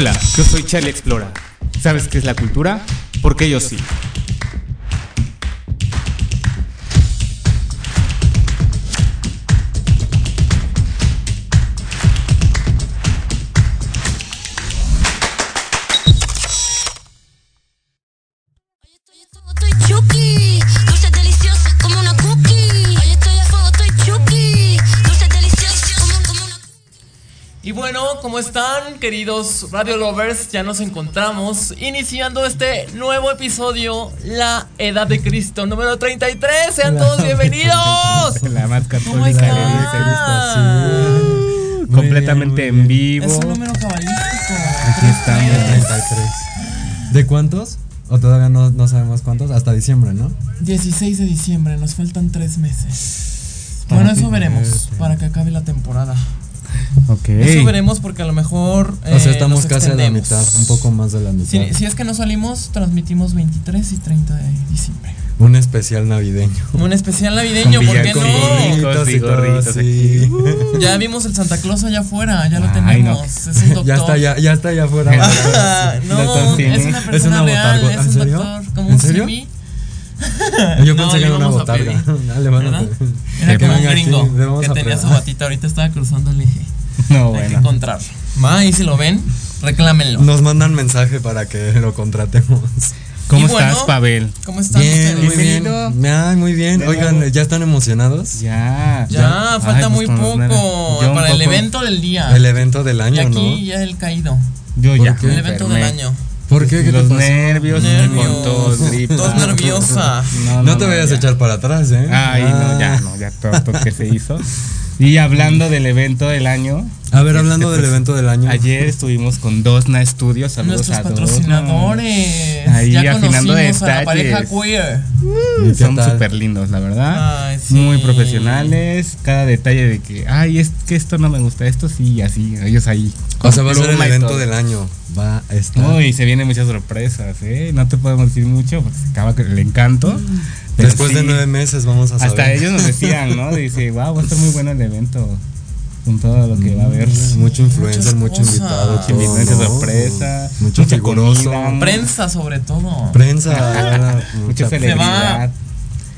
Hola, yo soy Charlie Explora. ¿Sabes qué es la cultura? Porque yo sí. Queridos Radio Lovers? Ya nos encontramos iniciando este nuevo episodio, La Edad de Cristo, número 33. Sean todos bienvenidos. La más ¿Cómo católica de Cristo, sí. Completamente en vivo. Es un número cabalístico. Aquí estamos, 33. ¿De cuántos? ¿O todavía no, no sabemos cuántos? Hasta diciembre, ¿no? 16 de diciembre, nos faltan tres meses. Bueno, eso veremos para que acabe la temporada. Ok. Eso veremos porque a lo mejor. o sea, eh, estamos casi a la mitad, un poco más de la mitad. Si, si es que no salimos, transmitimos 23 y 30 de diciembre. Un especial navideño. Un especial navideño, ¿por qué no? gorritos y todo, gorritos sí. aquí. Ya vimos el Santa Claus allá afuera, ya lo Ay, tenemos. no. Es un doctor. Ya está, ya, ya está allá afuera. Ah, no, es una Es persona una real, es ¿En un serio? doctor, como ¿En un serio? simi. Yo No, pensé que era una botarga. pedir. Le van a ¿Verdad? pedir. Era Que como un aquí, gringo que tenía su batita, ahorita estaba cruzando el eje. No, Hay que bueno. encontrarlo. Va, y si lo ven, reclámenlo. Nos mandan mensaje para que lo contratemos. ¿Cómo Y bueno, estás, Pavel? ¿Cómo están Bien, muy bien. Ay, muy bien. Oigan. ¿ya están emocionados? Ya. Ya, falta pues muy poco para el evento del día. El evento del y año, aquí ¿no? ya el caído. Yo ¿Por ya. El evento del año. ¿Por qué? ¿Qué te Los pasó? nervios, Nervios. con tos, gripa. Tos nerviosa. No, te vayas ya. a echar para atrás, ¿eh? Ay, Ah. no, ya, no, ya todo que se hizo. Y hablando del evento del año. A ver, este, hablando del pues, evento del año. Ayer estuvimos con Dosna Studios. Saludos Nuestros a Dosna. patrocinadores. Ahí ya afinando conocimos a la pareja queer. ¿Y Son súper lindos, la verdad. Ay, sí. Muy profesionales. Cada detalle de que, ay, es que esto no me gusta, esto sí, y así. Ellos ahí. O sea, va a ser el y evento todo. del año. Va a estar. Uy, se vienen muchas sorpresas, ¿eh? No te podemos decir mucho porque se acaba el encanto. Pero Después de nueve meses vamos a saber. Hasta ellos nos decían, ¿no? Dice, wow, va a estar muy bueno el evento. Con todo lo que va a haber. Mucho influencer, mucho invitado. Mucha ¿no? sorpresa, Mucho mucha figuroso. comida. Prensa, sobre todo. Prensa. mucha- celebridad.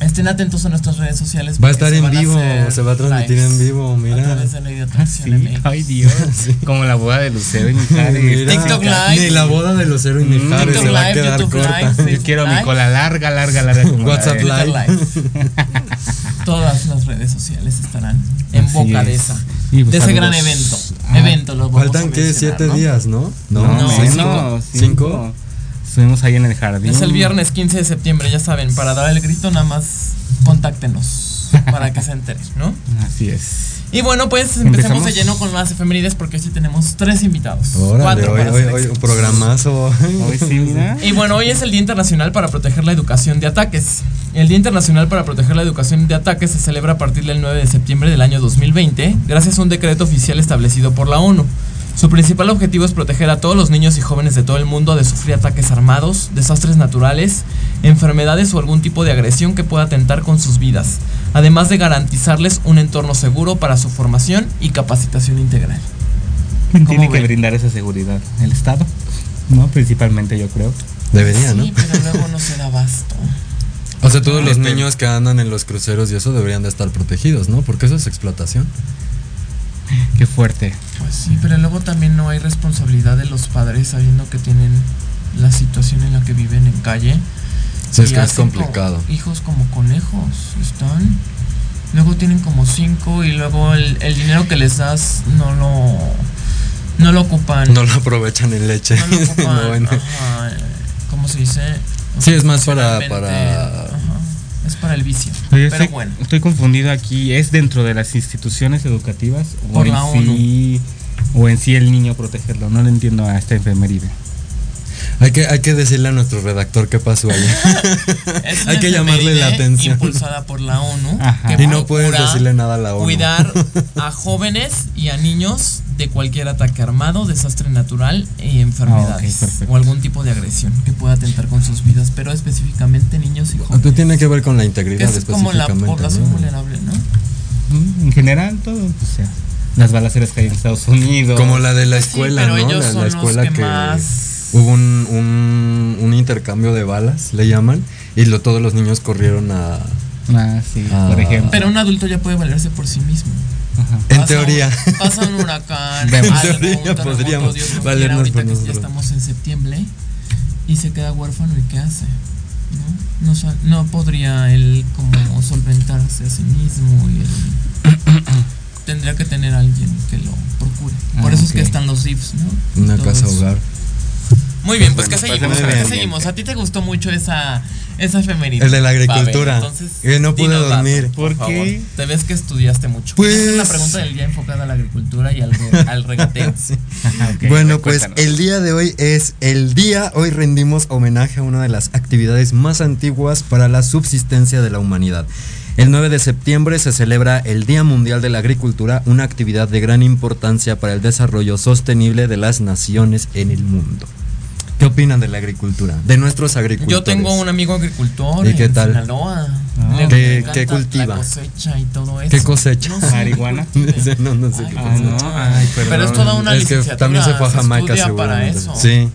Estén atentos a nuestras redes sociales. Va a estar en vivo. Se va a transmitir lives en vivo. A Mira. través de la idea Ah, sí, ay Dios. Como la boda de Lucero y Mijares. Mira, TikTok Live. Ni la boda de Lucero y Mm, Mijares TikTok se va a Live, quedar YouTube corta. Live, Yo Facebook quiero mi cola larga, larga, larga. como la WhatsApp de- Live. Todas las redes sociales estarán en Así boca de es. esa. Y, pues, de ese gran evento. Ah. evento, lo vamos Faltan a que siete ¿no? días, ¿no? No, No, menos. cinco. Cinco. Estuvimos ahí en el jardín. Es el viernes 15 de septiembre, ya saben. Para dar el grito, nada más contáctenos para que se enteren, ¿no? Así es. Y bueno, pues empecemos ¿Empezamos? de lleno con las efemérides porque hoy sí tenemos tres invitados. Órale, cuatro hoy, para hoy, hoy, un programazo. Hoy sí, mira. Y bueno, hoy es el Día Internacional para Proteger la Educación de Ataques. El Día Internacional para Proteger la Educación de Ataques se celebra a partir del 9 de septiembre del año 2020, gracias a un decreto oficial establecido por la ONU. Su principal objetivo es proteger a todos los niños y jóvenes de todo el mundo de sufrir ataques armados, desastres naturales, enfermedades o algún tipo de agresión que pueda atentar con sus vidas, además de garantizarles un entorno seguro para su formación y capacitación integral. ¿Quién ¿Cómo tiene que brindar esa seguridad? ¿El Estado? No, principalmente yo creo. Debería, ¿no? Sí, pero luego no se da abasto. O sea, todos los Este- niños que andan en los cruceros y eso deberían de estar protegidos, ¿no? Porque eso es explotación. Qué fuerte. Pues sí, pero luego también no hay responsabilidad de los padres sabiendo que tienen la situación en la que viven en calle. Sí, es que es complicado. como hijos como conejos, están. Luego tienen como cinco y luego el, el dinero que les das no lo no lo ocupan. No lo aprovechan en leche. no lo ocupan. No, bueno. ajá, ¿Cómo se dice? Sí, es más para- para- ajá, es para el vicio. Pero estoy, bueno. estoy confundido aquí. ¿Es dentro de las instituciones educativas o en sí o en sí el niño protegerlo? No le entiendo a esta enfermería. Hay que, hay que decirle a nuestro redactor qué pasó ahí. Hay que llamarle la atención. Impulsada por la ONU. Que Y no puedes decirle nada a la ONU. Cuidar a jóvenes y a niños de cualquier ataque armado, desastre natural y enfermedades. Ah, ok, perfecto. o algún tipo de agresión que pueda atentar con sus vidas, pero específicamente niños y Esto jóvenes. tiene que ver con la Que integridad es como la población ¿no? vulnerable, ¿no? Mm, En general, todo. O sea, las balaceras que hay en Estados Unidos. Como la de la Sí, escuela, pero ¿no? ellos La, la son los escuela que que, más- hubo un, un, un intercambio de balas, le llaman, y lo, todos los niños corrieron a... Ah, sí, por ejemplo. Pero un adulto ya puede valerse por sí mismo. Ajá. En Pasa teoría. un- pasa un huracán, En algo, teoría podríamos Dios no quiera, valernos ahorita por que ya nosotros. estamos en septiembre y se queda huérfano y qué hace, ¿no? No, sa- no podría él como solventarse a sí mismo y él tendría que tener a alguien que lo procure. Por Ah, eso es que están los DIFs, ¿no? Una casa hogar. Muy bien, pues Bueno, ¿qué pues, seguimos? ¿Qué seguimos? A ti te gustó mucho esa esa efeméride. El de la agricultura. Entonces, Que no pude dormir. por ¿Por qué? favor. Te ves que estudiaste mucho. Pues- es la pregunta del día enfocada a la agricultura y al, al regateo. Ok, bueno, pues cuéntanos. el día de hoy es el día, hoy rendimos homenaje a una de las actividades más antiguas para la subsistencia de la humanidad. El 9 de septiembre se celebra el Día Mundial de la Agricultura, una actividad de gran importancia para el desarrollo sostenible de las naciones en el mundo. ¿Qué opinan de la agricultura? De nuestros agricultores. Yo tengo un amigo agricultor ¿Y qué en tal? Sinaloa. Ah. Le- ¿Qué- le encanta qué cultiva? La cosecha y todo eso. ¿Qué cosecha? No sé, ¿Marihuana? no, no sé Ay, qué Ah, no, ay, perdón. Pero es toda una es que también se fue a Jamaica estudia para eso. Sí.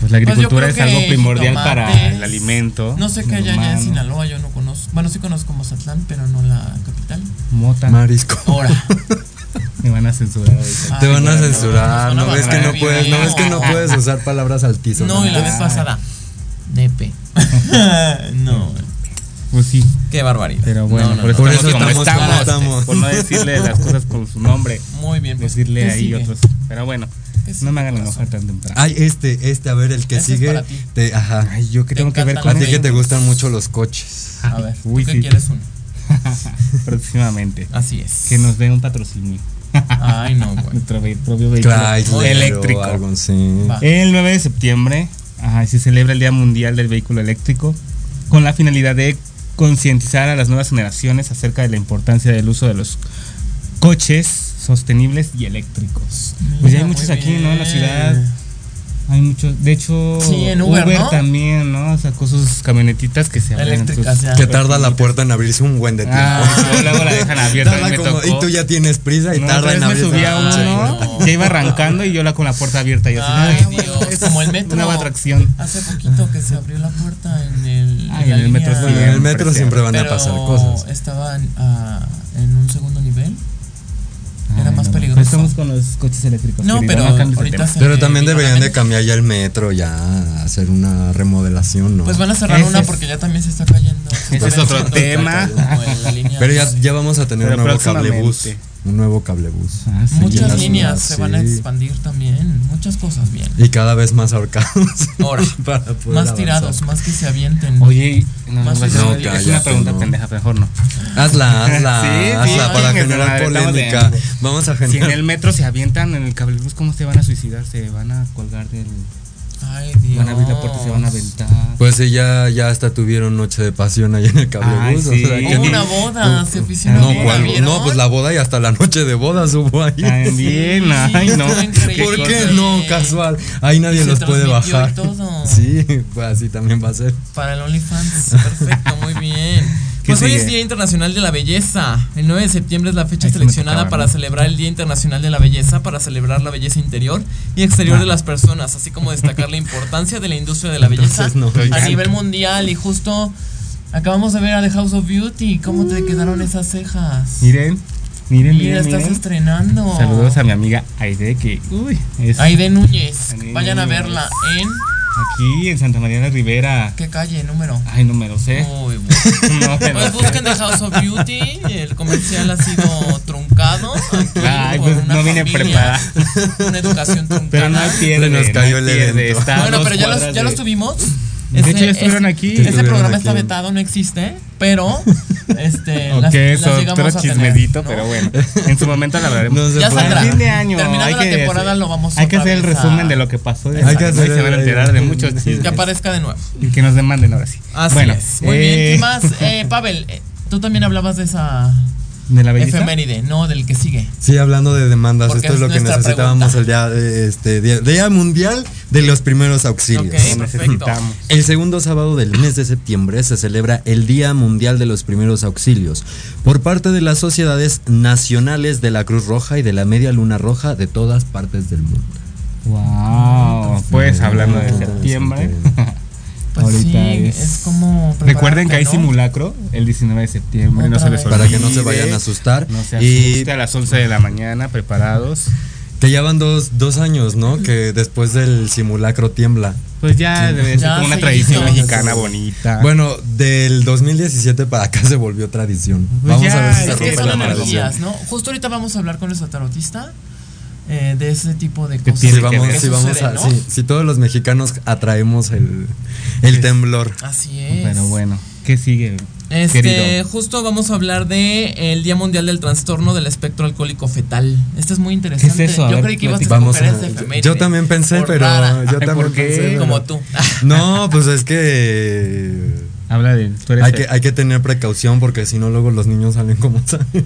Pues la Pues agricultura es algo primordial para el alimento. No sé qué hay allá en. Sinaloa, yo no conozco. Bueno, sí conozco Mazatlán, pero no la capital. Mota. Marisco. Ahora. Me van a censurar ahorita. Te Ay, van a censurar, no ves que no puedes, no ves que no puedes usar palabras altisonantes. No, y la vez pasada. Nepe. no, Pues sí, qué barbaridad. pero bueno, No, no, por, no. eso Por estamos eso como estamos estamos, como estamos. Por no decirle las cosas con su nombre. Muy bien, pues. Decirle ¿qué ahí sigue? otros. Pero bueno, ¿Qué no me hagan enojar tan temprano. Ay, este, este, a ver, el que Ese es sigue. para ti. te- ajá. Ay, yo que Te tengo que ver encantan A con ti que te gustan mucho los coches. A ver, ¿tú Uy, qué sí. quieres uno? Próximamente. Así es. Que nos dé un patrocinio. Ay, no, güey. Nuestro propio vehículo Chrysler eléctrico. algo. El 9 de septiembre ajá, se celebra el Día Mundial del Vehículo Eléctrico con la finalidad de concientizar a las nuevas generaciones acerca de la importancia del uso de los coches sostenibles y eléctricos. pues ya hay muchos aquí, ¿no? En la ciudad. Hay muchos. De hecho, Sí, en Uber, ¿no? también, ¿no? Sacó sus camionetitas que se abren. Eléctricas, sus- ya. Que tarda la puerta en abrirse un buen de tiempo. Ah, y luego la dejan abierta. Me como- tocó. y tú ya tienes prisa y No, tarda en me abrirse. subí a la pinche uno, puerta. ya iba arrancando y yo la con la puerta abierta y así. Ay, "Ay, Dios, es como el metro. Una atracción. Hace poquito que se abrió la puerta en el. Ay, la en el metro Bueno, en el Siempre metro siempre van a pasar cosas. Estaban ah, en un segundo nivel. Era más no, peligroso. Estamos con los coches eléctricos. No, querido, pero ahorita se Pero también deberían de cambiar ya el metro, ya hacer una remodelación, ¿no? Pues van a cerrar una es- porque ya también se está cayendo. se Ese es otro tema. Pero ya, ya vamos a tener Pero un nuevo cablebús. Un nuevo cablebús. Ah, sí. Muchas líneas se van a expandir también. Muchas cosas bien. Y cada vez más ahorcados. Ahora, para poder más avanzar. tirados, más que se avienten. Oye, no, Más no, es una pregunta no. pendeja, mejor no. Hazla, hazla, Sí, hazla sí, para generar polémica. Vamos a Si en generar. el metro se avientan en el cablebús, ¿cómo se van a suicidar? Se van a colgar del. Ay, Dios. Van a abrir la puerta y se van a aventar. Pues sí, ya, ya hasta tuvieron noche de pasión ahí en el o sí. sea, que Hubo ni- una boda, se ofició una No, boda, ¿cuál? ¿vieron? no, pues la boda y hasta la noche de bodas hubo ahí. También, ay, no. ¿Por qué no? Casual. Ahí nadie se los puede bajar. todo. Sí, pues así también va a ser. Para el OnlyFans, perfecto, muy bien. ¿Qué Pues hoy es? Día Internacional de la Belleza. El 9 de septiembre es la fecha seleccionada para celebrar el Día Internacional de la Belleza, para celebrar la belleza interior y exterior Ah. de las personas, así como destacar la importancia de la industria de la belleza Entonces, no, a nivel mundial. Y justo acabamos de ver a The House of Beauty. ¿Cómo te quedaron esas cejas? Miren, miren, Mira, miren. estás miren. estrenando. Saludos a mi amiga Aide, que, uy, es Aide Núñez. Aide Vayan a verla en. Aquí en Santa María la Rivera. ¿Qué calle? Número. Ay, no me lo sé. Uy, bueno. No me lo Pues busquen The House of Beauty. El comercial ha sido truncado. aquí Ay, por pues una no vine preparada. Una educación truncada. Pero no hay pierde. Nos cayó no el evento. bueno, pero ya los, ya de- los tuvimos. De hecho, ya estuvieron aquí. Ese programa aquí. está vetado, no existe, pero este Ok, eso, otro a tener, chismedito, ¿no? pero bueno. En su momento la hablaremos. No se Ya saldrá. Fin de año. Terminando la que temporada hacer- lo vamos Hay que hacer el a- resumen de lo que pasó. Hay que hacer y se van a enterar de muchos chismes. Que aparezca de nuevo. Y que nos demanden ahora sí. Así bueno, es. Muy eh, bien. ¿Qué más? Eh, Pavel, eh, tú también hablabas de esa ¿De la belleza? efeméride, no del que sigue. Sí, hablando de demandas, Porque esto es es lo que necesitábamos pregunta. el día, de- este, día, Día Mundial de los Primeros Auxilios. Ok, Lo perfecto. necesitamos. El segundo sábado del mes de septiembre se celebra el Día Mundial de los Primeros Auxilios por parte de las sociedades nacionales de la Cruz Roja y de la Media Luna Roja de todas partes del mundo. Wow. Pues hablando de septiembre. Pues Ahorita sí, es- es, como. Recuerden que hay simulacro el 19 de septiembre. no Otra se les vez. Para que no se vayan a asustar. No se y asuste a las 11 de la mañana, preparados. que ya van dos, dos años, ¿no? Que después del simulacro tiembla. Pues ya debe ser Ya como una tradición hizo. mexicana bonita. Bueno, del 2017 para acá se volvió tradición. Pues Vamos ya, a ver si se rompe la tradición. Justo ahorita vamos a hablar con nuestro tarotista eh, de ese tipo de cosas. Si que vamos, ver. si vamos sucede, a, ¿no? sí, si todos los mexicanos atraemos el, el temblor. Así es. Pero bueno, ¿qué sigue? Este, querido? justo vamos a hablar de el Día Mundial del Trastorno del Espectro Alcohólico Fetal. Este es muy interesante. ¿Qué es eso? A Yo ver, creí que ibas a. Vamos a- ese efeméride. yo también pensé, Por pero rara, yo Ay, también ¿por qué? pensé. pero- como tú. No, pues es que Habla de. Tú eres hay que hay que tener precaución porque si no luego los niños salen como salen.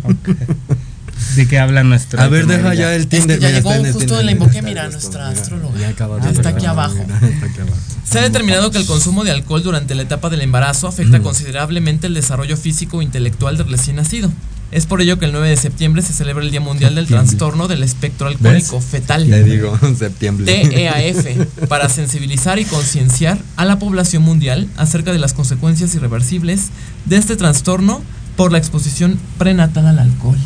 ¿De qué habla nuestro? A ver, deja ya el Tinder. ya mira, llegó está en el justo Tinder, la invoqué, mira, nuestra mira, astróloga. ya acaba de Ah, está aquí abajo. mira, está aquí abajo. Se ha determinado que el consumo de alcohol durante la etapa del embarazo afecta considerablemente el desarrollo físico e intelectual del recién nacido. Es por ello que el 9 de septiembre se celebra el Día Mundial del Septiembre. Trastorno del Espectro Alcohólico Fetal. Le digo, septiembre. TEAF para sensibilizar y concienciar a la población mundial acerca de las consecuencias irreversibles de este trastorno por la exposición prenatal al alcohol.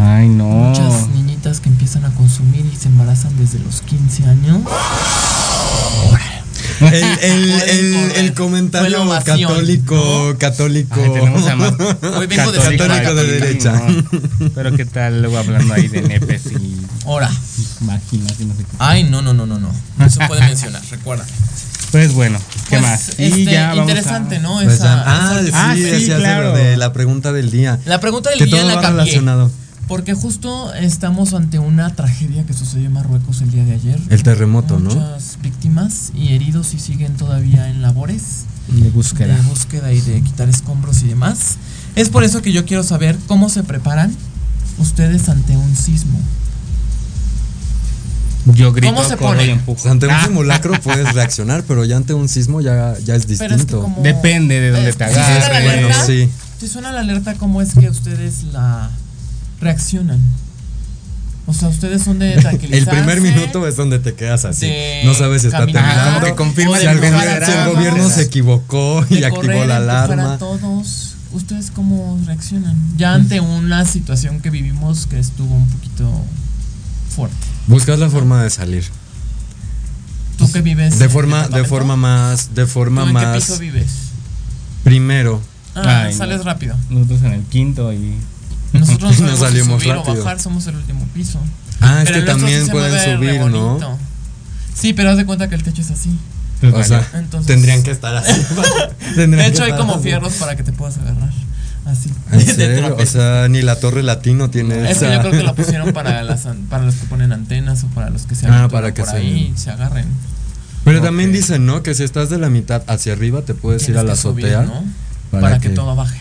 Ay, no. Muchas niñitas que empiezan a consumir y se embarazan desde los 15 años. El, el, el, comentario católico, católico. Ay, tenemos a más Hoy vengo de católico Católico de derecha. no. Pero qué tal luego hablando ahí de nepes y Ahora. máquinas y no sé qué. Ay, no, no, no, no, no. Eso puede mencionar, recuerda. Pues bueno, ¿qué Pues, más? este, vamos interesante, a- ¿no? Pues Esa- ya- ah, esa- Ah, sí, sí, de de la pregunta del día. La pregunta del Que día todo la va cambié. relacionado. Porque justo estamos ante una tragedia que sucedió en Marruecos el día de ayer. El terremoto, ¿no? Muchas víctimas y heridos y siguen todavía en labores de búsqueda. de búsqueda y de quitar escombros y demás. Es por eso que yo quiero saber cómo se preparan ustedes ante un sismo. Yo grito, ¿Cómo se pone? y empujo. Ante un Ah, simulacro puedes reaccionar, pero ya ante un sismo ya, ya es Pero es que distinto. como- Depende de dónde Eh, te si suena la agarres. Bueno, alerta, sí. Si suena la alerta, ¿cómo es que ustedes la reaccionan? O sea, ustedes son de El primer minuto es donde te quedas así. No sabes si está temblando. confirma o de si, el, gobierno- a si el todos, gobierno se equivocó y activó la alarma. todos. ¿Ustedes cómo reaccionan? Ya ante una situación que vivimos que estuvo un poquito fuerte. Buscas la forma de salir. ¿Tú que vives? De en forma, de forma más, de ¿Tú forma en qué más. piso vives? Primero. Ah, Ay, no. sales rápido. Nosotros en el quinto y. Nosotros no salimos subir rápido. o bajar, somos el último piso. Ah, es Pero que el nuestro también sí pueden subir, ¿no? Sí, pero haz de cuenta que el techo es así. Pues O vale. sea, Entonces- tendrían que estar así. De que hecho, hay como así. fierros para que te puedas agarrar. Así. ¿En De serio? O sea, ni la torre latino tiene es que esa- yo creo que lo pusieron para, las, an- para los que ponen antenas o para los que se Ah, para que por se- ahí y se agarren. Pero también dicen, ¿no? Que si estás de la mitad hacia arriba te puedes ir a la subir, azotea. ¿no? para Para, que... que- todo baje.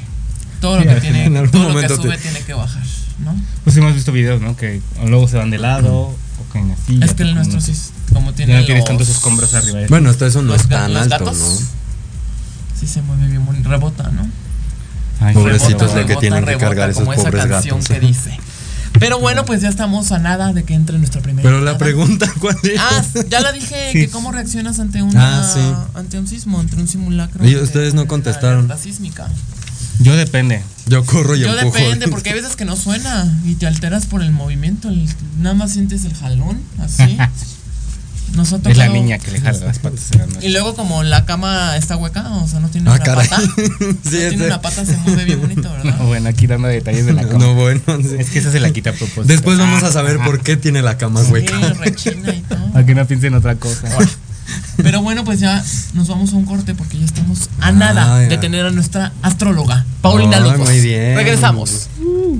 Todo lo que tiene, en algún todo lo que sube te- tiene que bajar, ¿no? Pues hemos visto videos, ¿no? Que luego se van de lado o caen así. es que el nuestro sí, es- como tiene Ya no tienes los- tantos escombros arriba. Bueno, hasta eso no los es tan alto, gatos, ¿no? Sí se mueve bien, rebota, ¿no? Pobrecitos lo que rebota, tienen que rebota, cargar esos como esa pobres canción gatos. que dice. Pero bueno, pues ya estamos a nada de que entre nuestra primera. Pero la pregunta, ¿cuál es? Ah, ya la dije, que cómo reaccionas ante una Ah, sí. ante un sismo, ante un simulacro. Y de- ustedes no contestaron. alerta sísmica. Yo depende. Yo corro y Yo empujo. depende, porque hay veces que no suena y te alteras por el movimiento. el- nada más sientes el jalón, así. Nos ha Es la niña que le jala las patas. a la noche. Y luego como la cama está hueca, o sea, no tiene Ah, una caray. pata. Sí, no tiene una pata, se mueve bien bonito, ¿verdad? No, bueno, aquí dando detalles de la cama. No, bueno. sí. Es que esa se la quita a propósito. Después vamos a saber por qué tiene la cama Sí, hueca. rechina y todo. Para que no piensen otra cosa. Pero bueno, pues ya nos vamos a un corte porque ya estamos a nada Ay, de tener a nuestra astróloga, Paulina Locos. muy bien. Regresamos. Oye,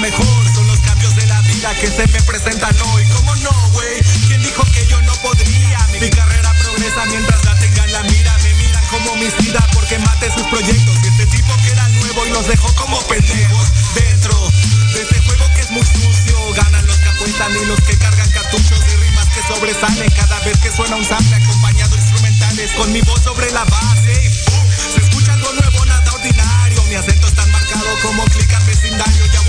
Mejor. Son los cambios de la vida que se me presentan hoy. ¿Cómo no, güey? ¿Quién dijo que yo no podría? Mi carrera progresa mientras la tenga en la mira. Me miran como homicida porque mate sus proyectos. Y este tipo que era nuevo y los dejó como pendejos. Dentro de este juego que es muy sucio. Ganan los que apuestan y los que cargan cartuchos de rimas que sobresalen cada vez que suena un sample acompañado instrumentales con mi voz sobre la base y ¡pum! se escucha algo nuevo nada ordinario mi acento es tan marcado como clic en vecindario ya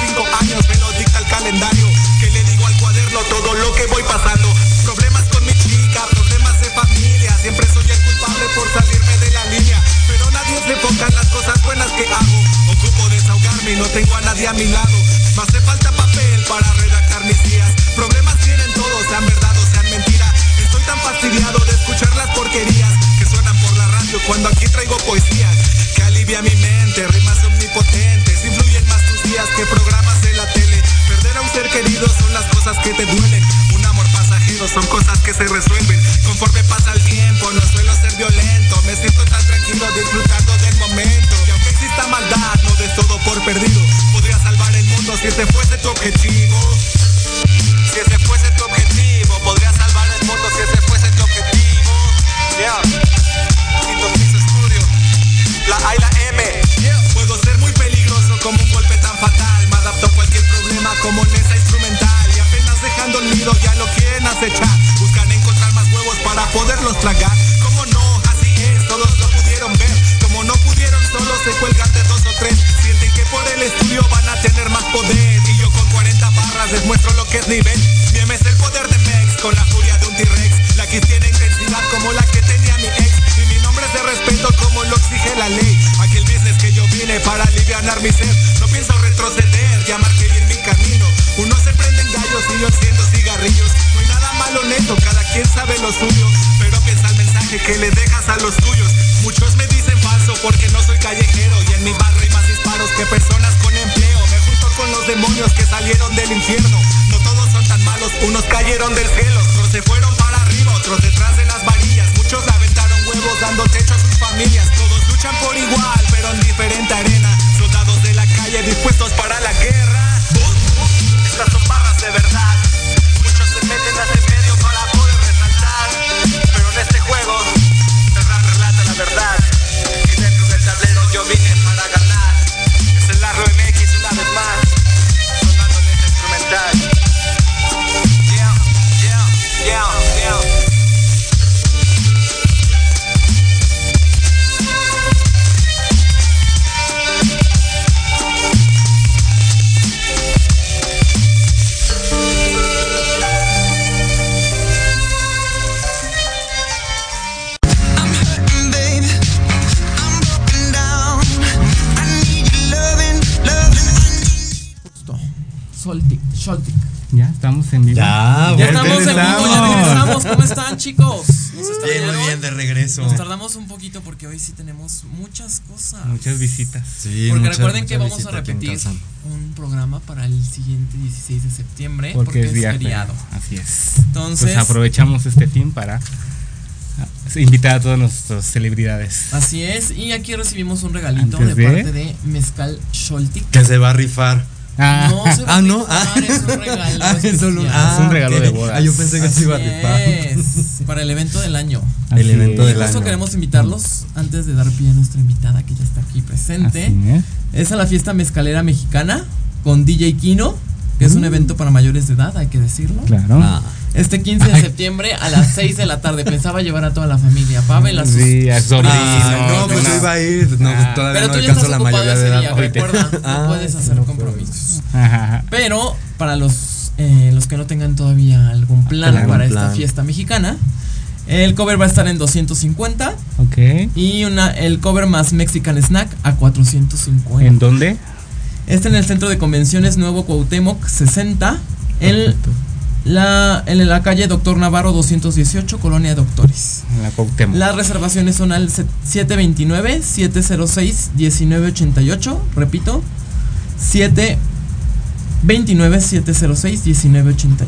cinco años me lo dicta el calendario. Que le digo al cuaderno todo lo que voy pasando. Problemas con mi chica problemas de familia. Siempre soy el culpable por salirme de la línea. Pero nadie se enfoca en las cosas buenas que hago. Ocupo desahogarme y no tengo a nadie a mi lado. Me hace falta papel para redactar mis días. Problemas tienen todos sean verdad o sean mentira. Estoy tan fastidiado de escuchar las porquerías que suenan por la radio cuando aquí traigo poesías. Que alivia mi mente rimas omnipotentes días que programas de la tele. Perder a un ser querido son las cosas que te duelen. Un amor pasajero son cosas que se resuelven. Conforme pasa el tiempo no suelo ser violento. Me siento tan tranquilo disfrutando del momento. Y aunque exista maldad no des todo por perdido. Podría salvar el mundo si ese fuese tu objetivo. Si ese fuese Muchas visitas. Sí, Porque recuerden que vamos a repetir un programa para el siguiente 16 de septiembre Porque, porque, es día feriado. Así es. Entonces, Pues aprovechamos este fin para ah, invitar a todas nuestras celebridades. así es. Y aquí recibimos un regalito Antes de, de- parte de Mezcal Sholtic. Que se va a rifar. Ah, No se va Ah, a ¿no? rifar, Ah. es un regalo. Ah, es solo un- especial. Es un regalo ok. de bodas. Ah, yo pensé que se iba a Así rifar. es, para el evento del año. así el evento es. del Justo año. queremos invitarlos antes de dar pie a nuestra invitada que ya está aquí presente. Así es. Es a la fiesta mezcalera mexicana con DJ Kino que es un evento para mayores de edad, hay que decirlo. Claro. Ah, Este 15 de septiembre a las 6 de la tarde pensaba llevar a toda la familia, Pavel, a sus Sí, a sobrinos. ah, no, pues no. yo iba a ir. No, Ah. todavía Pero no tú ya estás la ocupado mayoría de ese edad. día, recuerda, no Ah, puedes hacer no compromisos. Ajá. Pero para los, eh, los que no tengan todavía algún plan Plan, para esta plan. fiesta mexicana, el cover va a estar en 250 Ok. y una, el cover más Mexican Snack a 450. ¿En dónde? Este en el centro de convenciones Nuevo Cuauhtémoc 60, en la, en la calle Doctor Navarro 218, Colonia Doctores. En la Cuauhtémoc. Las reservaciones son al 729-706-1988. Repito, 729-706-1988.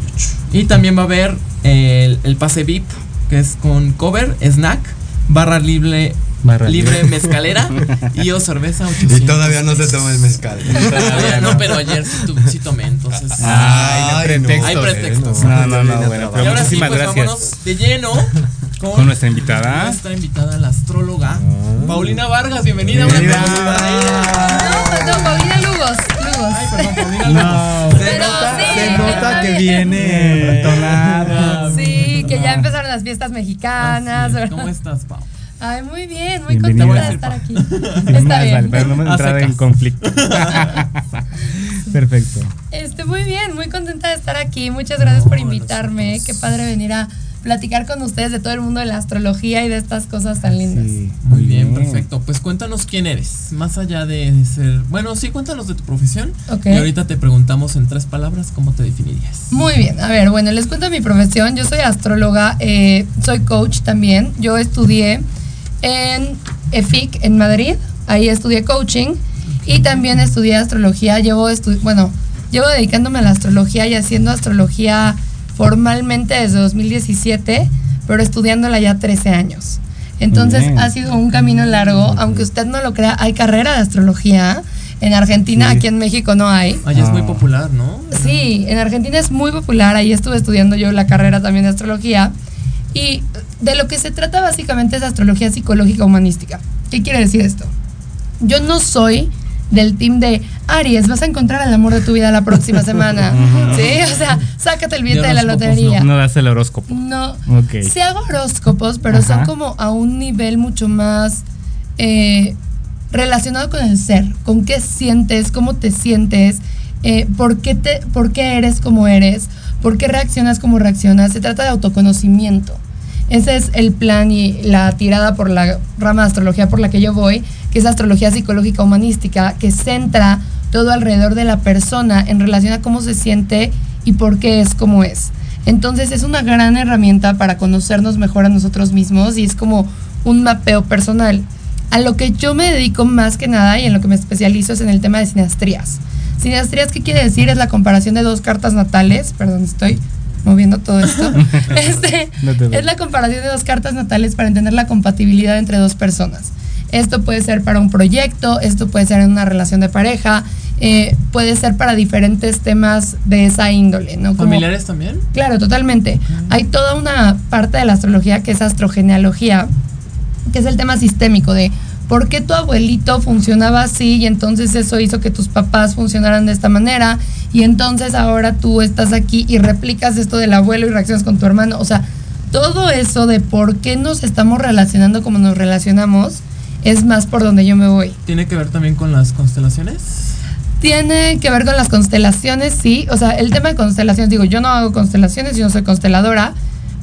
Y también va a haber el, el pase VIP, que es con cover, snack, barra libre, Barra libre libre. mezcalera y o cerveza 800. Y todavía no se toma el mezcal. Todavía no, pero ayer sí, sí tomé, entonces. Ay, no, pretextos. Hay pretextos. No, no, no, bueno, y pero ahora sí, muchísimas pues gracias. vámonos de lleno con, Con nuestra invitada. nuestra invitada, la astróloga Paulina Vargas. Bienvenida. una Bienvenida. aplauso para ella. No, no, Paulina Lugos. Lugos. Ay, perdón, Paulina. No. Se Pero nota, sí, se nota que viene Entonada. Sí, que ya empezaron las fiestas mexicanas. ¿verdad? ¿Cómo estás, Pau? Ay, muy bien, muy Bienvenida. contenta de estar aquí. Sin Está más, bien. Pero no me A entrar en conflicto. Perfecto. Este, muy bien, muy contenta de estar aquí. Muchas gracias por invitarme. Qué padre venir a platicar con ustedes de todo el mundo de la astrología y de estas cosas tan lindas. Sí, Muy bien, perfecto. Pues cuéntanos quién eres. Más allá de ser. Bueno, sí, cuéntanos de tu profesión. Ok. Y ahorita te preguntamos en tres palabras cómo te definirías. Muy bien, a ver, bueno, les cuento mi profesión. Yo soy astróloga, eh, soy coach también. Yo estudié en EFIC en Madrid, ahí estudié coaching y también estudié astrología. Llevo, estu- bueno, llevo dedicándome a la astrología y haciendo astrología formalmente desde 2017, pero estudiándola ya 13 años. Entonces ha sido un camino largo, aunque usted no lo crea, hay carrera de astrología. En Argentina, Sí. aquí en México no hay. Allá es muy Ah. popular, ¿no? Sí, en Argentina es muy popular, ahí estuve estudiando yo la carrera también de astrología y de lo que se trata básicamente es astrología psicológica humanística. ¿Qué quiere decir esto? Yo no soy del team de Aries, vas a encontrar el amor de tu vida la próxima semana. sí, o sea, sácate el billete de la lotería. No das el horóscopo. No. Ok. Sí hago horóscopos, pero son como a un nivel mucho más eh, relacionado con el ser, con qué sientes, cómo te sientes, eh, por, qué te, por qué eres como eres, por qué reaccionas como reaccionas. Se trata de autoconocimiento. Ese es el plan y la tirada por la rama de astrología por la que yo voy, que es astrología psicológica humanística, que centra todo alrededor de la persona en relación a cómo se siente y por qué es como es. Entonces es una gran herramienta para conocernos mejor a nosotros mismos y es como un mapeo personal. A lo que yo me dedico más que nada y en lo que me especializo es en el tema de sinastrías. Sinastrías, ¿qué quiere decir? Es la comparación de dos cartas natales. Perdón, estoy moviendo todo esto. este, No es la comparación de dos cartas natales para entender la compatibilidad entre dos personas. Esto puede ser para un proyecto, esto puede ser en una relación de pareja, eh, puede ser para diferentes temas de esa índole, ¿no? Como- ¿Familiares también? Claro, totalmente. Hay toda una parte de la astrología que es astrogenealogía, que es el tema sistémico de por qué tu abuelito funcionaba así y entonces eso hizo que tus papás funcionaran de esta manera y entonces ahora tú estás aquí y replicas esto del abuelo y reaccionas con tu hermano. O sea, todo eso de por qué nos estamos relacionando como nos relacionamos es más por donde yo me voy. ¿Tiene que ver también con las constelaciones? Tiene que ver con las constelaciones, sí. O sea, el tema de constelaciones, digo, yo no hago constelaciones, yo no soy consteladora,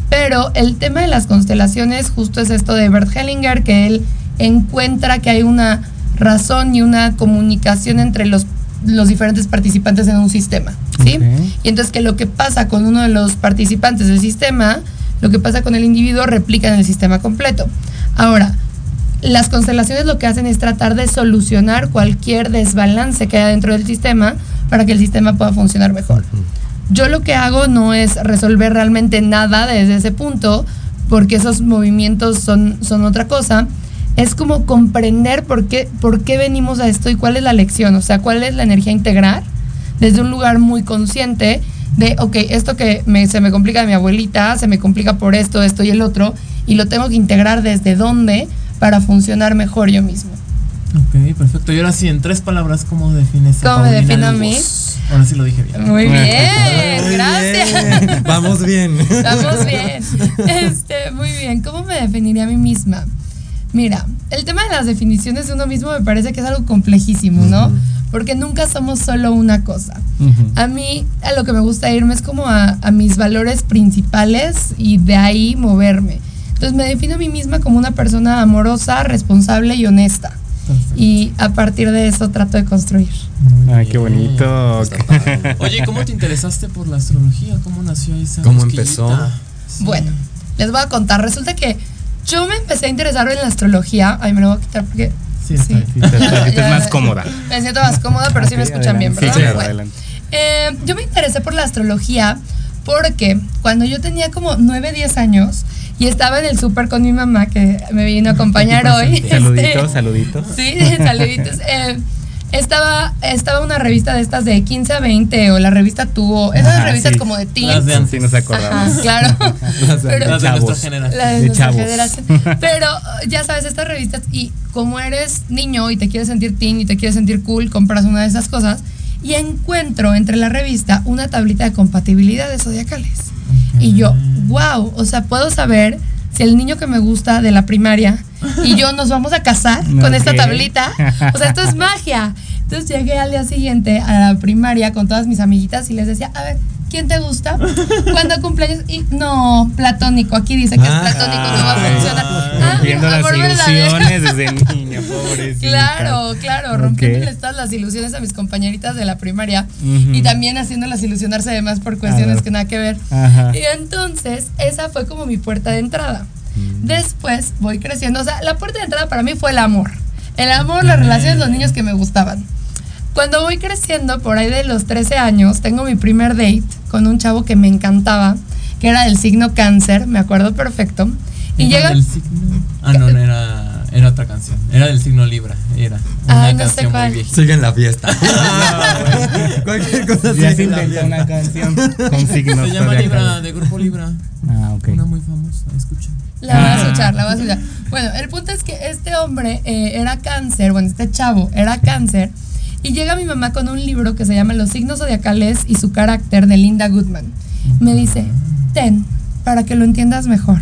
pero el tema de las constelaciones justo es esto de Bert Hellinger, que él encuentra que hay una razón y una comunicación entre los, los diferentes participantes en un sistema, ¿sí? Y entonces que lo que pasa con uno de los participantes del sistema, lo que pasa con el individuo replica en el sistema completo. Ahora, las constelaciones lo que hacen es tratar de solucionar cualquier desbalance que haya dentro del sistema para que el sistema pueda funcionar mejor. Yo lo que hago no es resolver realmente nada desde ese punto, porque esos movimientos son, son otra cosa. Es como comprender por qué, por qué venimos a esto y cuál es la lección, o sea, cuál es la energía a integrar desde un lugar muy consciente de, ok, esto que me- se me complica de mi abuelita, se me complica por esto, esto y el otro, y lo tengo que integrar desde dónde para funcionar mejor yo mismo. Ok, perfecto. Y ahora sí, en tres palabras, ¿cómo defines a ¿Cómo me defino a mí? Ahora sí lo dije bien. Muy bien, Muy gracias. bien. Vamos bien. Vamos bien. Este, muy bien. ¿Cómo me definiría a mí misma? Mira, el tema de las definiciones de uno mismo me parece que es algo complejísimo, ¿no? Porque nunca somos solo una cosa. A mí, a lo que me gusta irme es como a, a mis valores principales y de ahí moverme. Entonces me defino a mí misma como una persona amorosa, responsable y honesta. Y a partir de eso trato de construir. Ay, qué bonito. Oye, ¿y ¿cómo te interesaste por la astrología? ¿Cómo nació esa ¿Cómo empezó? Sí. Bueno, les voy a contar. Resulta que yo me empecé a interesar en la astrología. Ay, me lo voy a quitar porque. Sí, está. Sí, sientes ya, más cómoda. Me siento más cómoda, pero sí me escuchan bien. ¿verdad? Sí, claro, Bueno, adelante. eh, yo me interesé por la astrología porque cuando yo tenía como 9, 10 años y estaba en el súper con mi mamá, que me vino a acompañar hoy. Saluditos, este, saluditos. Sí, saluditos. Eh, estaba, estaba una revista de estas de 15 a 20 o la revista Tuvo, esas Ajá, revistas sí. como de teens. Las de antes. Sí, nos acordamos. Ajá, claro. Pero- Las de Chavos. nuestra generación. de, De nuestra chavos. generación. Pero ya sabes, estas revistas, y como eres niño y te quieres sentir teen y te quieres sentir cool, compras una de esas cosas. Y encuentro entre la revista una tablita de compatibilidades zodiacales. Y yo, wow, o sea, puedo saber si el niño que me gusta de la primaria y yo nos vamos a casar con esta tablita. O sea, esto es magia. Entonces llegué al día siguiente a la primaria con todas mis amiguitas y les decía, a ver, ¿quién te gusta? ¿Cuándo cumpleaños? Y no, platónico, aquí dice que es Ah. platónico, no va a funcionar. Ah, Rompiendo las ilusiones desde niña, pobrecita. Claro, claro, Ok. rompiéndoles todas las ilusiones a mis compañeritas de la primaria y también haciéndolas ilusionarse de más por cuestiones que nada que ver. Ajá. Y entonces, esa fue como mi puerta de entrada. Mm. Después voy creciendo, o sea, la puerta de entrada para mí fue el amor. El amor, las relaciones, los niños que me gustaban. Cuando voy creciendo, por ahí de los 13 años, tengo mi primer date con un chavo que me encantaba, que era del signo cáncer, me acuerdo perfecto. Y ¿Era llega... del signo? Ah, no, no era, era otra canción. Era del signo Libra. Era una Ay, no sé canción cuál. muy viejita. Sigue en la fiesta. Cualquier cosa Ya se sigue en la inventó fiesta. una canción con signos. Se llama. Libra, de grupo Libra. Ah, ok. Una muy famosa, escucha. La voy a Ah. escuchar, la voy a escuchar. Bueno, el punto es que este hombre eh, era cáncer, bueno, este chavo era cáncer, y llega mi mamá con un libro que se llama Los signos zodiacales y su carácter de Linda Goodman. Me dice, ten, para que lo entiendas mejor.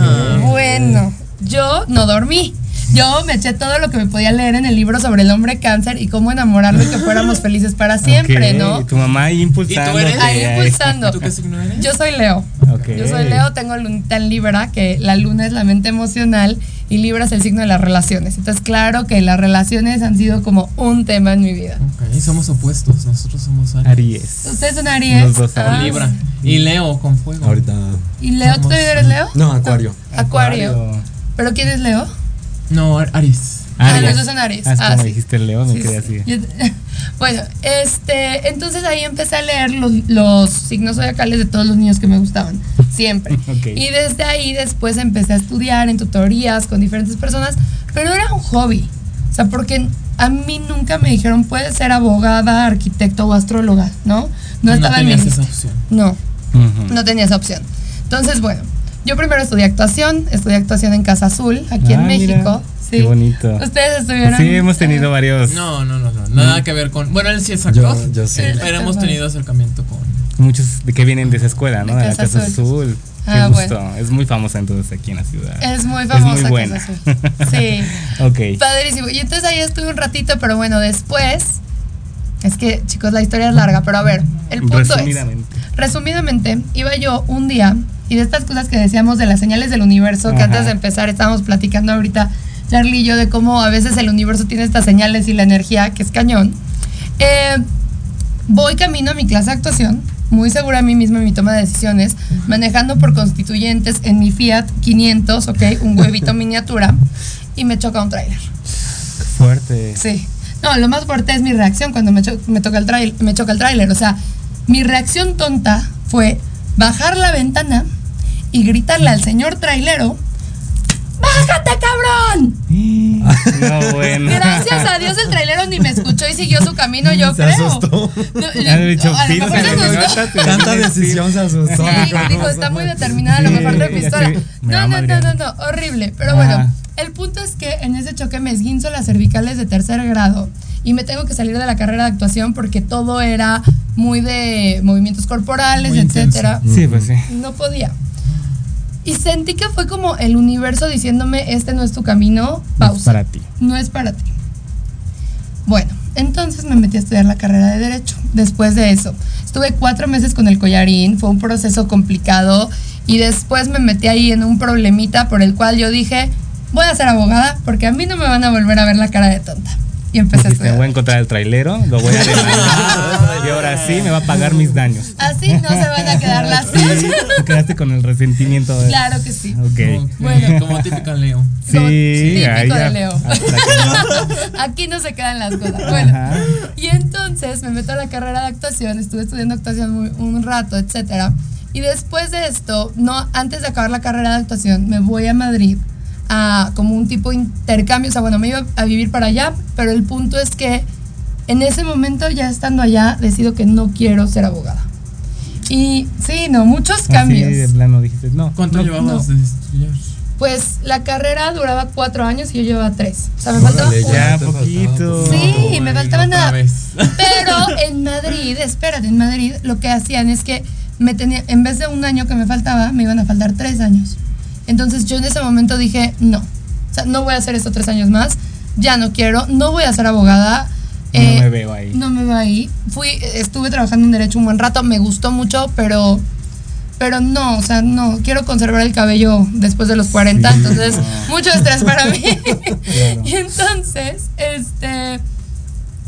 Ah, Bueno, yo no dormí. Yo me eché todo lo que me podía leer en el libro sobre el hombre cáncer y cómo enamorarlo y que fuéramos felices para siempre, Ok, ¿no? Tu mamá ahí impulsando. eres? Ahí impulsando. ¿Tú qué signo eres? Yo soy Leo. Ok. Yo soy Leo, tengo lunita en Libra, que la luna es la mente emocional y Libra es el signo de las relaciones. Entonces, claro que las relaciones han sido como un tema en mi vida. Ok, somos opuestos. Nosotros somos Aries. Aries. ¿Ustedes son Aries? Los dos Ah, Libra. Y Leo con fuego. Ahorita. ¿Y Leo? ¿Tú también eres Leo? No, Acuario. Acuario. ¿Pero quién es Leo? No, Ar- Aries. Ah, los dos son Aries. Ah, Ah, como sí. dijiste Leo, me Sí, quedé sí. así. Bueno, este, entonces ahí empecé a leer los, los signos zodiacales de todos los niños que me gustaban, siempre. Y desde ahí después empecé a estudiar en tutorías con diferentes personas, pero era un hobby. O sea, porque a mí nunca me dijeron, puedes ser abogada, arquitecto o astróloga, ¿no? No estaba en mi tenías lista. esa opción. No, no tenía esa opción. Entonces, bueno, yo primero estudié actuación, estudié actuación en Casa Azul, aquí en Ah, mira, México. sí. Qué bonito. Ustedes estuvieron. Sí, hemos tenido varios. No, no, no, no. Nada que ver con. Bueno, él sí es actor. Yo, yo sí. Pero hemos tenido acercamiento con. Muchos de que vienen de esa escuela, ¿no? De De la Casa Casa Azul. Qué Ah, gusto. bueno. Es muy famosa entonces aquí en la ciudad. Es muy famosa Es muy buena. Casa Azul. Sí. ok. Padrísimo. Y entonces ahí estuve un ratito, pero bueno, después. Es que, chicos, la historia es larga, pero a ver, el punto Resumidamente. es. Resumidamente, iba yo un día, y de estas cosas que decíamos de las señales del universo, que antes de empezar estábamos platicando ahorita, Charlie y yo, de cómo a veces el universo tiene estas señales y la energía, que es cañón. Eh, voy camino a mi clase de actuación, muy segura de mí misma en mi toma de decisiones, manejando por constituyentes en mi Fiat 500, ok, un huevito miniatura, y me choca un tráiler. Fuerte. Sí. No, lo más fuerte es mi reacción cuando me, cho- me, toca el me choca el tráiler. O sea, mi reacción tonta fue bajar la ventana y gritarle al señor trailero, ¡Bájate, cabrón! No, bueno. Gracias a Dios el trailero ni me escuchó y siguió su camino, yo Se creo. asustó. No, Ha dicho, a lo mejor se asustó. Tanta decisión se asustó. Sí, dijo, está muy determinada, a lo mejor de pistola. No, no, no, no, no, horrible. Pero Ajá. bueno, el punto es que en ese choque me esguinzo las cervicales de tercer grado y me tengo que salir de la carrera de actuación porque todo era muy de movimientos corporales, Muy etcétera. Sí, pues sí. No podía. Y sentí que fue como el universo diciéndome, este no es tu camino, pausa. Es para ti. No es para ti. Bueno, entonces me metí a estudiar la carrera de Derecho. Después de eso, estuve cuatro meses con el collarín, fue un proceso complicado y después me metí ahí en un problemita por el cual yo dije, voy a ser abogada porque a mí no me van a volver a ver la cara de tonta. Y empecé a Dijiste, estudiar. voy a encontrar el trailero, lo voy a demandar y ahora sí me va a pagar mis daños. Así no se van a quedar las cosas. Te quedaste con el resentimiento. de- Claro que sí. Ok. Bueno. Como típica Leo. Sí, Como típico ahí de Leo. Aquí no se quedan las cosas. Bueno, Ajá. y entonces me meto a la carrera de actuación, estuve estudiando actuación muy- un rato, etcétera. Y después de esto, no, antes de acabar la carrera de actuación, me voy a Madrid a como un tipo de intercambio. O sea, bueno, me iba a vivir para allá, pero el punto es que en ese momento, ya estando allá, decido que no quiero ser abogada. Y sí, no, muchos Así cambios. de plano dijiste, no. ¿Cuánto no, llevabas no. de estudiar? Pues la carrera duraba cuatro años y yo llevaba tres. O sea, me faltaba un- Ya, poquito. Sí, me faltaba nada. Pero en Madrid, espérate, en Madrid lo que hacían es que me tenía, en vez de un año que me faltaba, me iban a faltar tres años. Entonces yo en ese momento dije, no, o sea, no voy a hacer esto tres años más, ya no quiero, no voy a ser abogada. No eh, me veo ahí. No me veo ahí. Fui, estuve trabajando en derecho un buen rato, me gustó mucho, pero, pero no, o sea, no, quiero conservar el cabello después de los 40, Sí. entonces mucho estrés para mí. Claro. Y entonces, este,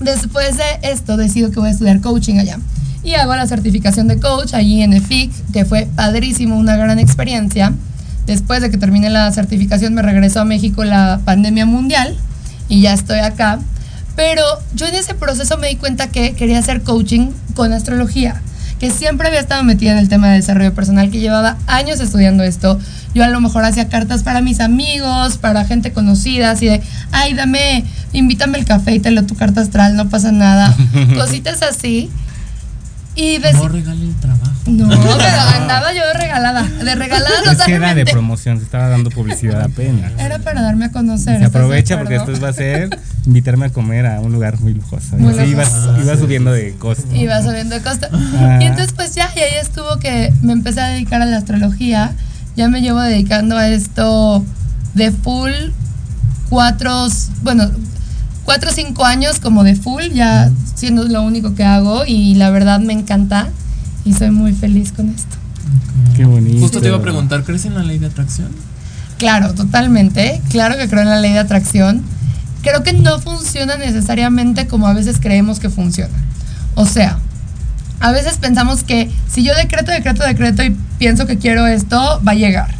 después de esto decido que voy a estudiar coaching allá. Y hago la certificación de coach allí en EFIC, que fue padrísimo, una gran experiencia. Después de que terminé la certificación me regresó a México la pandemia mundial y ya estoy acá. Pero yo en ese proceso me di cuenta que quería hacer coaching con astrología, que siempre había estado metida en el tema de desarrollo personal, que llevaba años estudiando esto. Yo a lo mejor hacía cartas para mis amigos, para gente conocida, así de, ay, dame, invítame el café y te leo tu carta astral, no pasa nada. Cositas así. Y No regale el trabajo. no, pero andaba yo de regalada, de regalada Es que era de promoción, se estaba dando publicidad apenas. Era para darme a conocer. Se ¿estás de aprovecha porque después va a ser invitarme a comer a un lugar muy lujoso. Muy ibas subiendo de costo. Iba subiendo de costo. Ah. Y entonces pues ya, y ahí estuvo que me empecé a dedicar a la astrología. Ya me llevo dedicando a esto de full cuatro, bueno, cuatro o cinco años como de full, ya siendo lo único que hago y la verdad me encanta y soy muy feliz con esto. Qué bonito. Justo te iba a preguntar, ¿crees en la ley de atracción? Claro, totalmente. Claro que creo en la ley de atracción. Creo que no funciona necesariamente como a veces creemos que funciona. O sea, a veces pensamos que si yo decreto, decreto, decreto y pienso que quiero esto, va a llegar.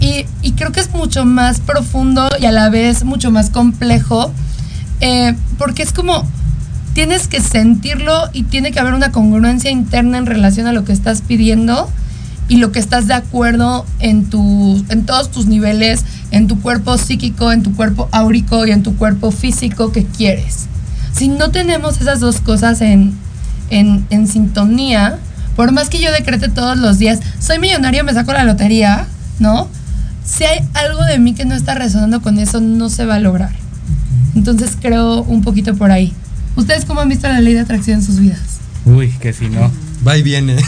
Y, y creo que es mucho más profundo y a la vez mucho más complejo, eh, porque es como, tienes que sentirlo y tiene que haber una congruencia interna en relación a lo que estás pidiendo y lo que estás de acuerdo en, tu, en todos tus niveles, en tu cuerpo psíquico, en tu cuerpo áurico y en tu cuerpo físico que quieres. Si no tenemos esas dos cosas en, en, en sintonía, por más que yo decrete todos los días, soy millonario, me saco la lotería, ¿no? Si hay algo de mí que no está resonando con eso, no se va a lograr. Entonces creo un poquito por ahí. ¿Ustedes cómo han visto la ley de atracción en sus vidas? Uy, que si no. Va y viene.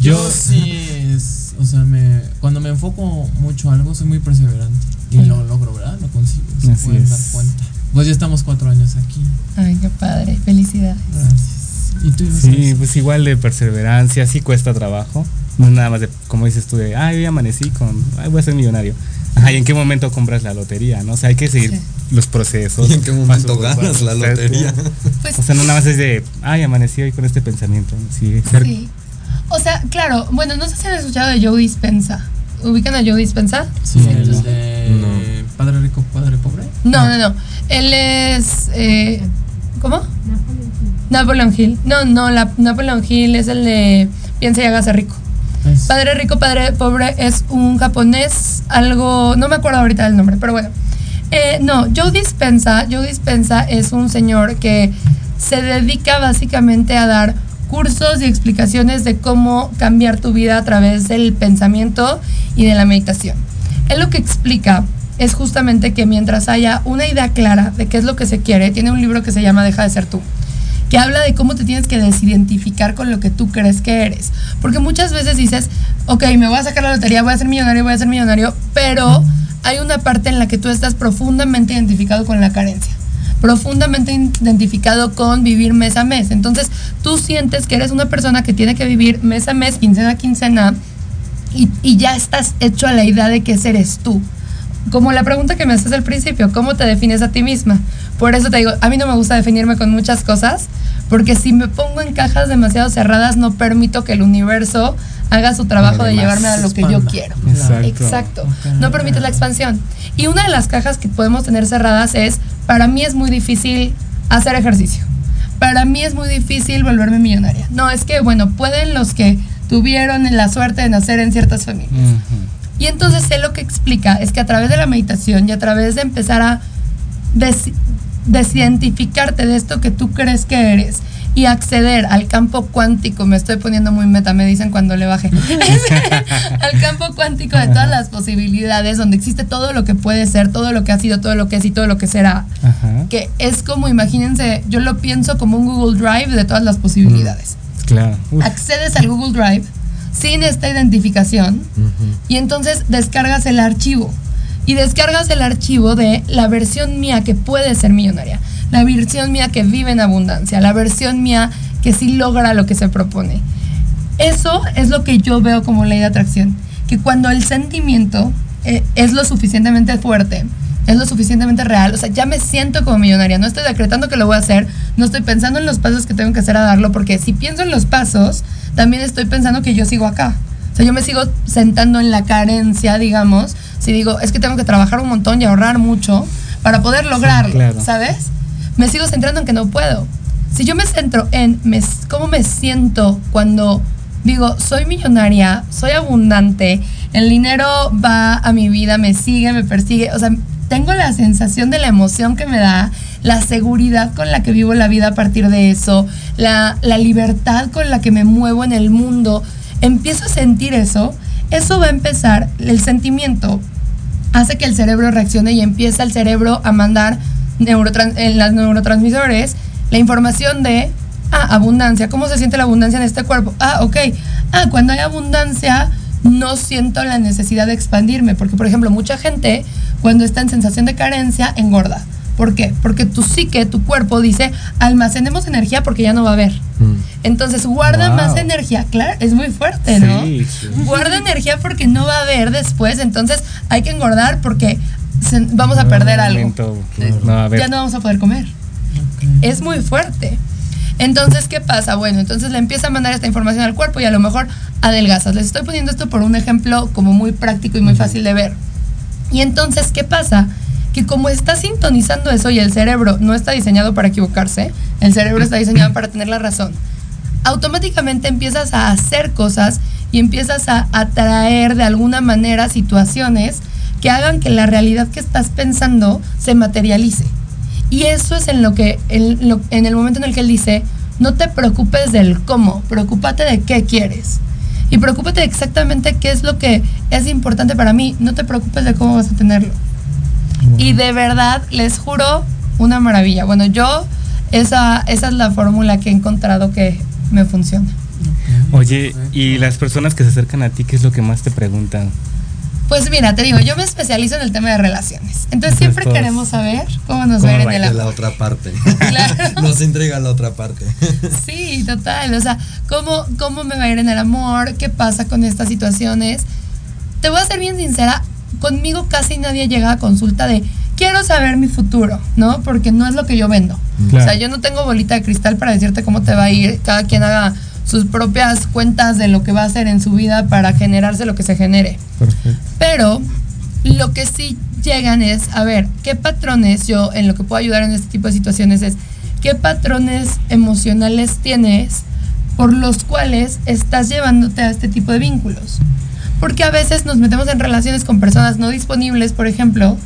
Yo sí, es, o sea, me, cuando me enfoco mucho a algo, soy muy perseverante. Y lo logro, ¿verdad? Lo consigo, se Así pueden es. dar cuenta. Pues ya estamos cuatro años aquí. Ay, qué padre, felicidades. Gracias. ¿Y tú Sí, pues igual de perseverancia, sí cuesta trabajo. No es nada más de, como dices tú, de, ay, hoy amanecí con, ay, voy a ser millonario. Ajá, ¿y en qué momento compras la lotería? ¿no? O sea, hay que seguir Sí. los procesos. ¿Y en qué momento ganas paso. la O sea, lotería? Pues O sea, no nada más es de, ay, amanecí hoy con este pensamiento. Sí, ser- sí. O sea, claro, bueno, no sé si han escuchado de Joe Dispensa. ¿Ubican a Joe Dispensa? Sí, el no. de No. Padre Rico, Padre Pobre. No, no, no. Él es. eh, ¿Cómo? Napoleon Hill. No, no, la, Napoleon Hill es el de Piensa y hágase rico. Padre rico, padre pobre es un japonés, algo, no me acuerdo ahorita del nombre, pero bueno. Eh, no, Joe Dispensa, Joe Dispensa es un señor que se dedica básicamente a dar cursos y explicaciones de cómo cambiar tu vida a través del pensamiento y de la meditación. Él lo que explica es justamente que mientras haya una idea clara de qué es lo que se quiere, tiene un libro que se llama Deja de ser tú, que habla de cómo te tienes que desidentificar con lo que tú crees que eres. Porque muchas veces dices, ok, me voy a sacar la lotería, voy a ser millonario, voy a ser millonario, pero hay una parte en la que tú estás profundamente identificado con la carencia profundamente identificado con vivir mes a mes. Entonces, tú sientes que eres una persona que tiene que vivir mes a mes, quincena a quincena, y, ya estás hecho a la idea de que eres tú. Como la pregunta que me haces al principio, ¿cómo te defines a ti misma? Por eso te digo, a mí no me gusta definirme con muchas cosas, porque si me pongo en cajas demasiado cerradas, no permito que el universo haga su trabajo de llevarme a lo que yo quiero. Exacto. Exacto. No permites la expansión. Y una de las cajas que podemos tener cerradas es, para mí es muy difícil hacer ejercicio. Para mí es muy difícil volverme millonaria. No, es que, bueno, pueden los que tuvieron la suerte de nacer en ciertas familias. Y entonces él lo que explica es que a través de la meditación y a través de empezar a des- desidentificarte de esto que tú crees que eres y acceder al campo cuántico, me estoy poniendo muy meta, me dicen cuando le baje, al campo cuántico de todas las posibilidades, donde existe todo lo que puede ser, todo lo que ha sido, todo lo que es y todo lo que será, Ajá. que es como, imagínense, yo lo pienso como un Google Drive de todas las posibilidades Claro. Uf. accedes al Google Drive sin esta identificación y entonces descargas el archivo. Y descargas el archivo de la versión mía que puede ser millonaria, la versión mía que vive en abundancia, la versión mía que sí logra lo que se propone. Eso es lo que yo veo como ley de atracción, que cuando el sentimiento eh, es lo suficientemente fuerte, es lo suficientemente real, o sea, ya me siento como millonaria, no estoy decretando que lo voy a hacer, no estoy pensando en los pasos que tengo que hacer a darlo, porque si pienso en los pasos, también estoy pensando que yo sigo acá. O sea, yo me sigo sentando en la carencia, digamos, si digo, es que tengo que trabajar un montón y ahorrar mucho para poder lograrlo, claro. ¿sabes? Me sigo centrando en que no puedo. Si yo me centro en me- cómo me siento cuando digo, soy millonaria, soy abundante, el dinero va a mi vida, me sigue, me persigue, o sea, tengo la sensación de la emoción que me da, la seguridad con la que vivo la vida a partir de eso, la, la libertad con la que me muevo en el mundo, empiezo a sentir eso, eso va a empezar, el sentimiento hace que el cerebro reaccione y empieza el cerebro a mandar en los neurotransmisores la información de, ah, abundancia, ¿cómo se siente la abundancia en este cuerpo? Ah, ok, ah, cuando hay abundancia no siento la necesidad de expandirme, porque por ejemplo mucha gente cuando está en sensación de carencia engorda. ¿Por qué? Porque tu psique, tu cuerpo dice, almacenemos energía porque ya no va a haber. Entonces guarda Wow. más energía, claro, es muy fuerte, ¿no? Sí, sí. Guarda energía porque no va a haber después, entonces hay que engordar porque se- vamos a perder Un algo. momento, No, a ver. Ya no vamos a poder comer. Es muy fuerte. Entonces, ¿qué pasa? Bueno, entonces le empieza a mandar esta información al cuerpo y a lo mejor adelgazas. Les estoy poniendo esto por un ejemplo como muy práctico y muy fácil de ver. Y entonces, ¿qué pasa? Que como está sintonizando eso y el cerebro no está diseñado para equivocarse, el cerebro está diseñado para tener la razón, automáticamente empiezas a hacer cosas y empiezas a atraer de alguna manera situaciones que hagan que la realidad que estás pensando se materialice. Y eso es en lo que, en, lo- en el momento en el que él dice, no te preocupes del cómo, preocúpate de qué quieres. Y preocúpate exactamente qué es lo que es importante para mí. No te preocupes de cómo vas a tenerlo. Y de verdad, les juro, una maravilla. Bueno, yo, esa, esa es la fórmula que he encontrado que me funciona. Oye, y las personas que se acercan a ti, ¿qué es lo que más te preguntan? Pues mira, te digo, yo me especializo en el tema de relaciones. Entonces siempre queremos saber cómo nos ¿Cómo va a ir en el De la amor. otra parte. Claro. Nos intriga la otra parte. Sí, total. O sea, ¿cómo, ¿cómo me va a ir en el amor? ¿Qué pasa con estas situaciones? Te voy a ser bien sincera, conmigo casi nadie llega a consulta de quiero saber mi futuro, ¿no? Porque no es lo que yo vendo. Claro. O sea, yo no tengo bolita de cristal para decirte cómo te va a ir. Cada quien haga sus propias cuentas de lo que va a hacer en su vida para generarse lo que se genere. Perfecto. Pero lo que sí llegan es, a ver, ¿qué patrones yo en lo que puedo ayudar en este tipo de situaciones es, qué patrones emocionales tienes por los cuales estás llevándote a este tipo de vínculos? Porque a veces nos metemos en relaciones con personas no disponibles, por ejemplo,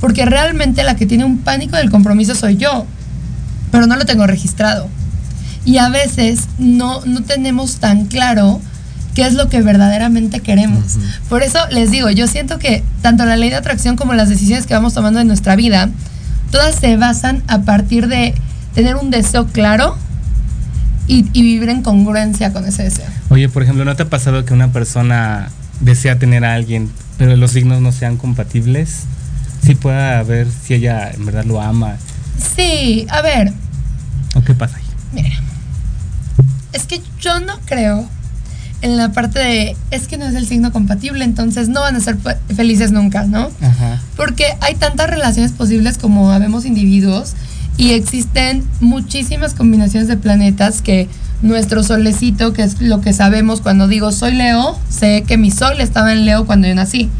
porque realmente la que tiene un pánico del compromiso soy yo, pero no lo tengo registrado. Y a veces no, no tenemos tan claro qué es lo que verdaderamente queremos. Por eso les digo, yo siento que tanto la ley de atracción como las decisiones que vamos tomando en nuestra vida, todas se basan a partir de tener un deseo claro y, y vivir en congruencia con ese deseo. Oye, por ejemplo, ¿no te ha pasado que una persona desea tener a alguien, pero los signos no sean compatibles? Sí pueda ver si ella en verdad lo ama. Sí, a ver, ¿O qué pasa ahí? Mira, es que yo no creo en la parte de es que no es el signo compatible, entonces no van a ser fe- felices nunca, ¿no? Ajá. Porque hay tantas relaciones posibles como habemos individuos y existen muchísimas combinaciones de planetas que nuestro solecito, que es lo que sabemos cuando digo soy Leo, sé que mi sol estaba en Leo cuando yo nací.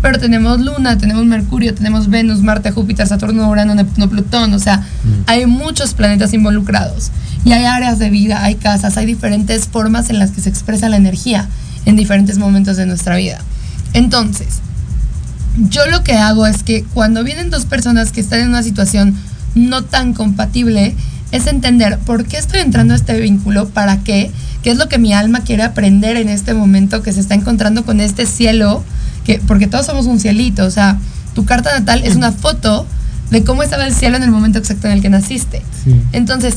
Pero tenemos Luna, tenemos Mercurio, tenemos Venus, Marte, Júpiter, Saturno, Urano, Neptuno, Plutón. O sea, hay muchos planetas involucrados. Y hay áreas de vida, hay casas, hay diferentes formas en las que se expresa la energía en diferentes momentos de nuestra vida. Entonces, yo lo que hago es que cuando vienen dos personas que están en una situación no tan compatible, es entender por qué estoy entrando a este vínculo, para qué, qué es lo que mi alma quiere aprender en este momento que se está encontrando con este cielo, que, porque todos somos un cielito, o sea, tu carta natal es una foto de cómo estaba el cielo en el momento exacto en el que naciste. Sí. Entonces,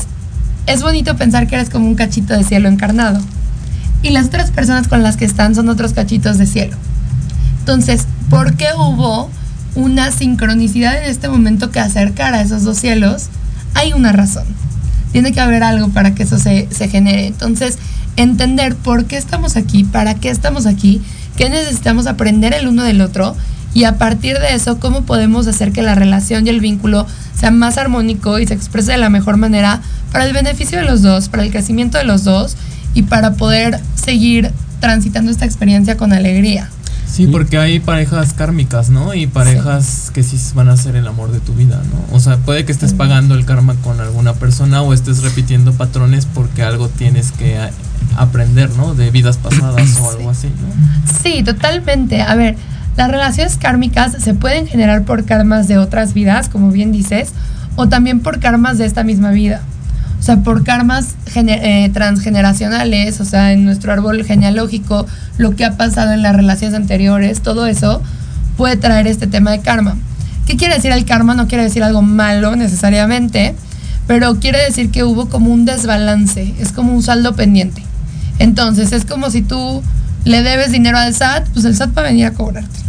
es bonito pensar que eres como un cachito de cielo encarnado. Y las otras personas con las que están son otros cachitos de cielo. Entonces, ¿por qué hubo una sincronicidad en este momento que acercara a esos dos cielos? Hay una razón. Tiene que haber algo para que eso se, se genere. Entonces, entender por qué estamos aquí, para qué estamos aquí, qué necesitamos aprender el uno del otro y a partir de eso, cómo podemos hacer que la relación y el vínculo sea más armónico y se exprese de la mejor manera para el beneficio de los dos, para el crecimiento de los dos y para poder seguir transitando esta experiencia con alegría. Sí, porque hay parejas kármicas, ¿no? Y parejas que sí van a ser el amor de tu vida, ¿no? O sea, puede que estés pagando el karma con alguna persona o estés repitiendo patrones porque algo tienes que aprender, ¿no? De vidas pasadas o algo así, ¿no? Sí, totalmente. A ver, las relaciones kármicas se pueden generar por karmas de otras vidas, como bien dices, o también por karmas de esta misma vida. O sea, por karmas eh, transgeneracionales, o sea, en nuestro árbol genealógico, lo que ha pasado en las relaciones anteriores, todo eso puede traer este tema de karma. ¿Qué quiere decir el karma? No quiere decir algo malo necesariamente, pero quiere decir que hubo como un desbalance, es como un saldo pendiente. Entonces, es como si tú le debes dinero al SAT, pues el SAT va a venir a cobrarte.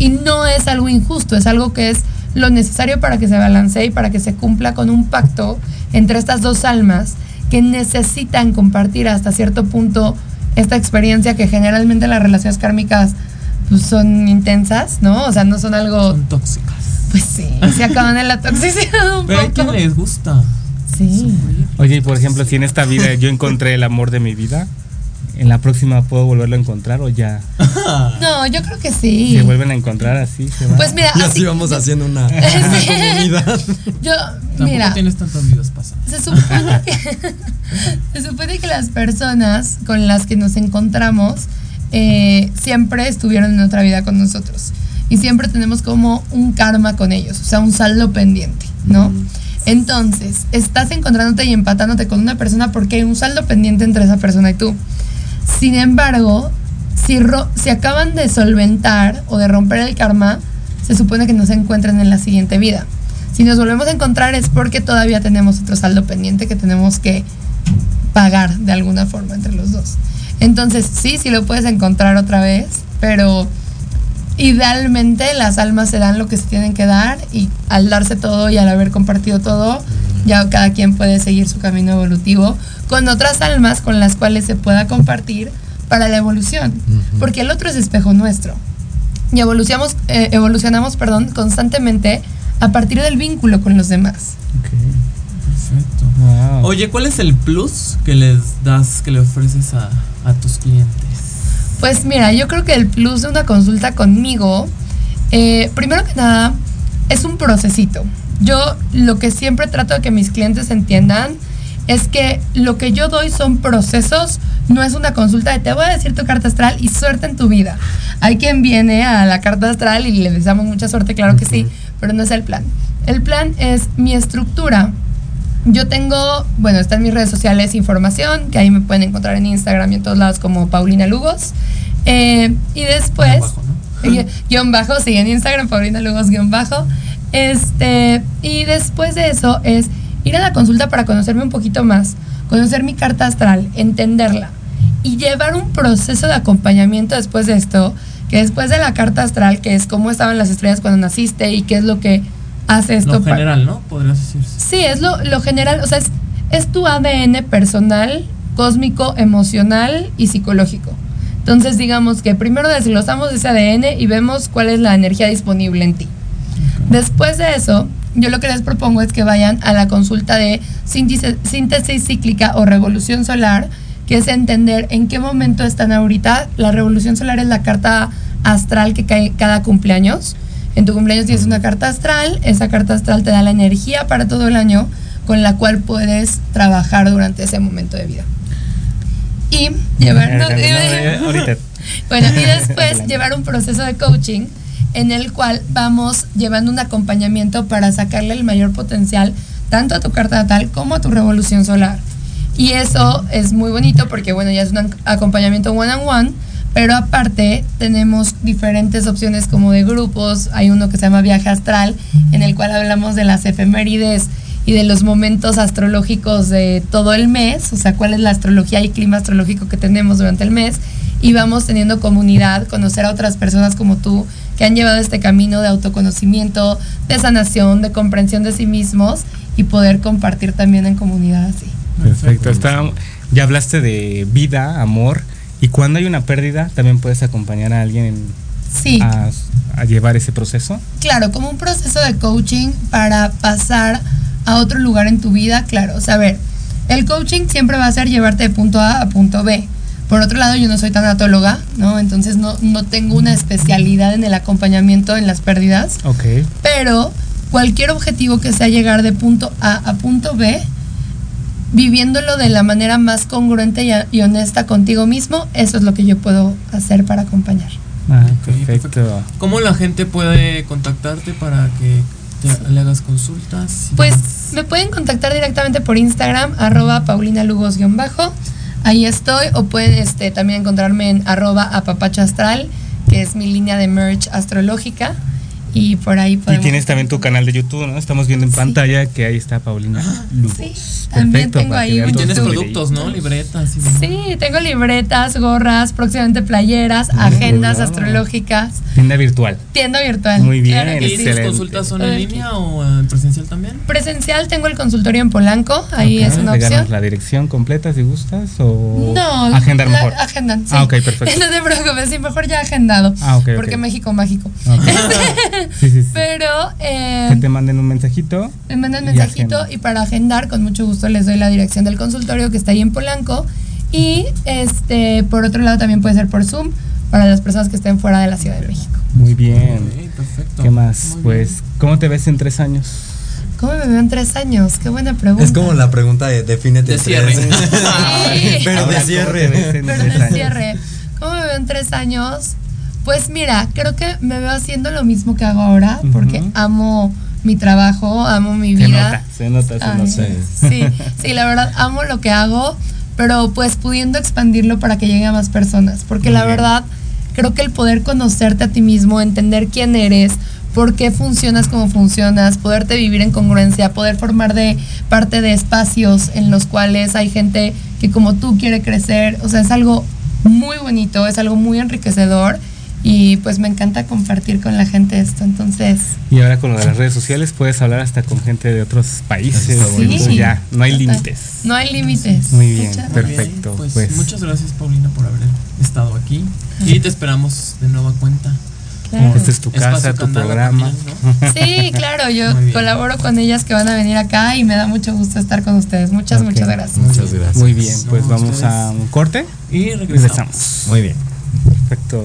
Y no es algo injusto, es algo que es lo necesario para que se balancee y para que se cumpla con un pacto entre estas dos almas que necesitan compartir hasta cierto punto esta experiencia que generalmente las relaciones kármicas pues, son intensas, ¿no? O sea, no son algo... Son tóxicas. Pues sí, se acaban en la toxicidad un Pero hay poco. quien les gusta. Sí. Oye, y por ejemplo, si en esta vida yo encontré el amor de mi vida, ¿en la próxima puedo volverlo a encontrar o ya No, yo creo que sí. se vuelven a encontrar así? Se va? Pues mira, Y así- así vamos haciendo una, una comunidad. Yo, Tampoco mira, tienes tantas vidas pasadas. se supone, que, se supone que las personas con las que nos encontramos eh, siempre estuvieron en otra vida con nosotros. Y siempre tenemos como un karma con ellos, o sea, un saldo pendiente, ¿no? Entonces, estás encontrándote y empatándote con una persona porque hay un saldo pendiente entre esa persona y tú. Sin embargo, si, si acaban de solventar o de romper el karma, se supone que no se encuentran en la siguiente vida. Si nos volvemos a encontrar es porque todavía tenemos otro saldo pendiente que tenemos que pagar de alguna forma entre los dos. Entonces, sí, sí lo puedes encontrar otra vez, pero idealmente las almas se dan lo que se tienen que dar y al darse todo y al haber compartido todo, ya cada quien puede seguir su camino evolutivo con otras almas con las cuales se pueda compartir para la evolución, porque el otro es espejo nuestro. Y evolucionamos, eh, evolucionamos perdón, constantemente a partir del vínculo con los demás. Ok. Perfecto. Wow. Oye, ¿cuál es el plus que les das, que le ofreces a, a tus clientes? Pues mira, yo creo que el plus de una consulta conmigo, eh, primero que nada, es un procesito. Yo lo que siempre trato de que mis clientes entiendan es que lo que yo doy son procesos, no es una consulta de te voy a decir tu carta astral y suerte en tu vida. Hay quien viene a la carta astral y le deseamos mucha suerte, claro que sí, pero no es el plan. El plan es mi estructura yo tengo, bueno, está en mis redes sociales información, que ahí me pueden encontrar en Instagram y en todos lados como Paulina Lugos. Eh, y después, Guión bajo, ¿no? guion bajo, sí, en Instagram, Paulina Lugos, guion bajo. Este, y después de eso es ir a la consulta para conocerme un poquito más, conocer mi carta astral, entenderla y llevar un proceso de acompañamiento después de esto, que después de la carta astral, que es cómo estaban las estrellas cuando naciste y qué es lo que hace esto. Lo general, ¿no? Podrías decirse. Sí, es lo, lo general, o sea, es, es tu ADN personal, cósmico, emocional y psicológico. Entonces, digamos que primero desglosamos ese ADN y vemos cuál es la energía disponible en ti. Después de eso, yo lo que les propongo es que vayan a la consulta de síntesis, cíclica o revolución solar, que es entender en qué momento están ahorita. La revolución solar es la carta astral que cae cada cumpleaños. En tu cumpleaños tienes una carta astral, esa carta astral te da la energía para todo el año con la cual puedes trabajar durante ese momento de vida. Y llevar... no, No, ahorita. bueno, y después llevar un proceso de coaching en el cual vamos llevando un acompañamiento para sacarle el mayor potencial tanto a tu carta natal como a tu revolución solar. Y eso es muy bonito porque, bueno, ya es un ac- acompañamiento one on one, pero aparte tenemos diferentes opciones como de grupos. Hay uno que se llama Viaje Astral, en el cual hablamos de las efemérides y de los momentos astrológicos de todo el mes, o sea, cuál es la astrología y clima astrológico que tenemos durante el mes. Y vamos teniendo comunidad, conocer a otras personas como tú que han llevado este camino de autoconocimiento, de sanación, de comprensión de sí mismos y poder compartir también en comunidad así. Perfecto. Está, ya hablaste de vida, amor. Y cuando hay una pérdida, también puedes acompañar a alguien en- Sí. a, a llevar ese proceso. Claro, como un proceso de coaching para pasar a otro lugar en tu vida, claro. O sea, a ver, el coaching siempre va a ser llevarte de punto A a punto B. Por otro lado, yo no soy tanatóloga, ¿no? Entonces no, no tengo una especialidad en el acompañamiento en las pérdidas, Ok. pero cualquier objetivo que sea llegar de punto A a punto B, viviéndolo de la manera más congruente y, y honesta contigo mismo, eso es lo que yo puedo hacer para acompañar. Ah, perfecto. ¿Cómo la gente puede contactarte para que te- le hagas consultas? Pues me pueden contactar directamente por Instagram, arroba paulinalugos-bajo. Ahí estoy. O pueden este, también encontrarme en arroba apapacho astral, que es mi línea de merch astrológica. Y por ahí Y podemos... tienes también tu canal de YouTube, ¿no? Estamos viendo en Sí. pantalla que ahí está Paulina Lugos. sí, también tengo ahí Tienes productos, ¿no? Libretas y. Sí, tengo libretas, gorras, próximamente playeras, Muy agendas bien. astrológicas, Tienda virtual. tienda virtual. Muy bien, claro ¿Y sí. tus consultas son en línea o en presencial también? Presencial tengo el consultorio en Polanco, ahí Ok, es una opción. la dirección completa si gustas o No, agendar la- mejor. Agendan, sí. Ah, ok, perfecto. No te preocupes, sí, mejor ya agendado. Ah, ok, ok. Porque México mágico. Ok. sí, sí, sí. Pero eh, que te manden un mensajito. me mandan y mensajito y para agendar, con mucho gusto les doy la dirección del consultorio que está ahí en Polanco. Y este, por otro lado, también puede ser por Zoom para las personas que estén fuera de la Ciudad de México. Muy bien. Perfecto. ¿Qué más? Muy Pues, ¿cómo te ves en tres años? ¿Cómo me veo en tres años? Qué buena pregunta. Es como la pregunta de defínete De cierre. tres. Sí. Pero Ahora, de ¿cómo te ves cierre. Pero de cierre. ¿Cómo me veo en tres años? Pues mira, creo que me veo haciendo lo mismo que hago ahora, porque amo mi trabajo, amo mi Se vida. nota, se nota, se Ay, nota. sí, sí, la verdad amo lo que hago, pero pues pudiendo expandirlo para que llegue a más personas, porque Muy la bien. verdad creo que el poder conocerte a ti mismo, entender quién eres, por qué funcionas como funcionas, poderte vivir en congruencia, poder formar de parte de espacios en los cuales hay gente que como tú quiere crecer, o sea, es algo muy bonito, es algo muy enriquecedor y pues me encanta compartir con la gente esto, entonces Y ahora con lo de las redes sociales puedes hablar hasta con gente de otros países. Sí. Ya, no hay límites. no hay límites. Muy bien, Muchas perfecto. Pues, Pues, muchas gracias, Paulina, por haber estado aquí. Y te esperamos de nueva cuenta. Claro. Esta es tu Espacio casa, tu programa. también, Sí, claro, yo colaboro con ellas que van a venir acá y me da mucho gusto estar con ustedes. Muchas, muchas gracias. Muchas gracias. Muy bien, pues No, vamos ustedes. a un corte Y y regresamos. regresamos. Muy bien. Perfecto.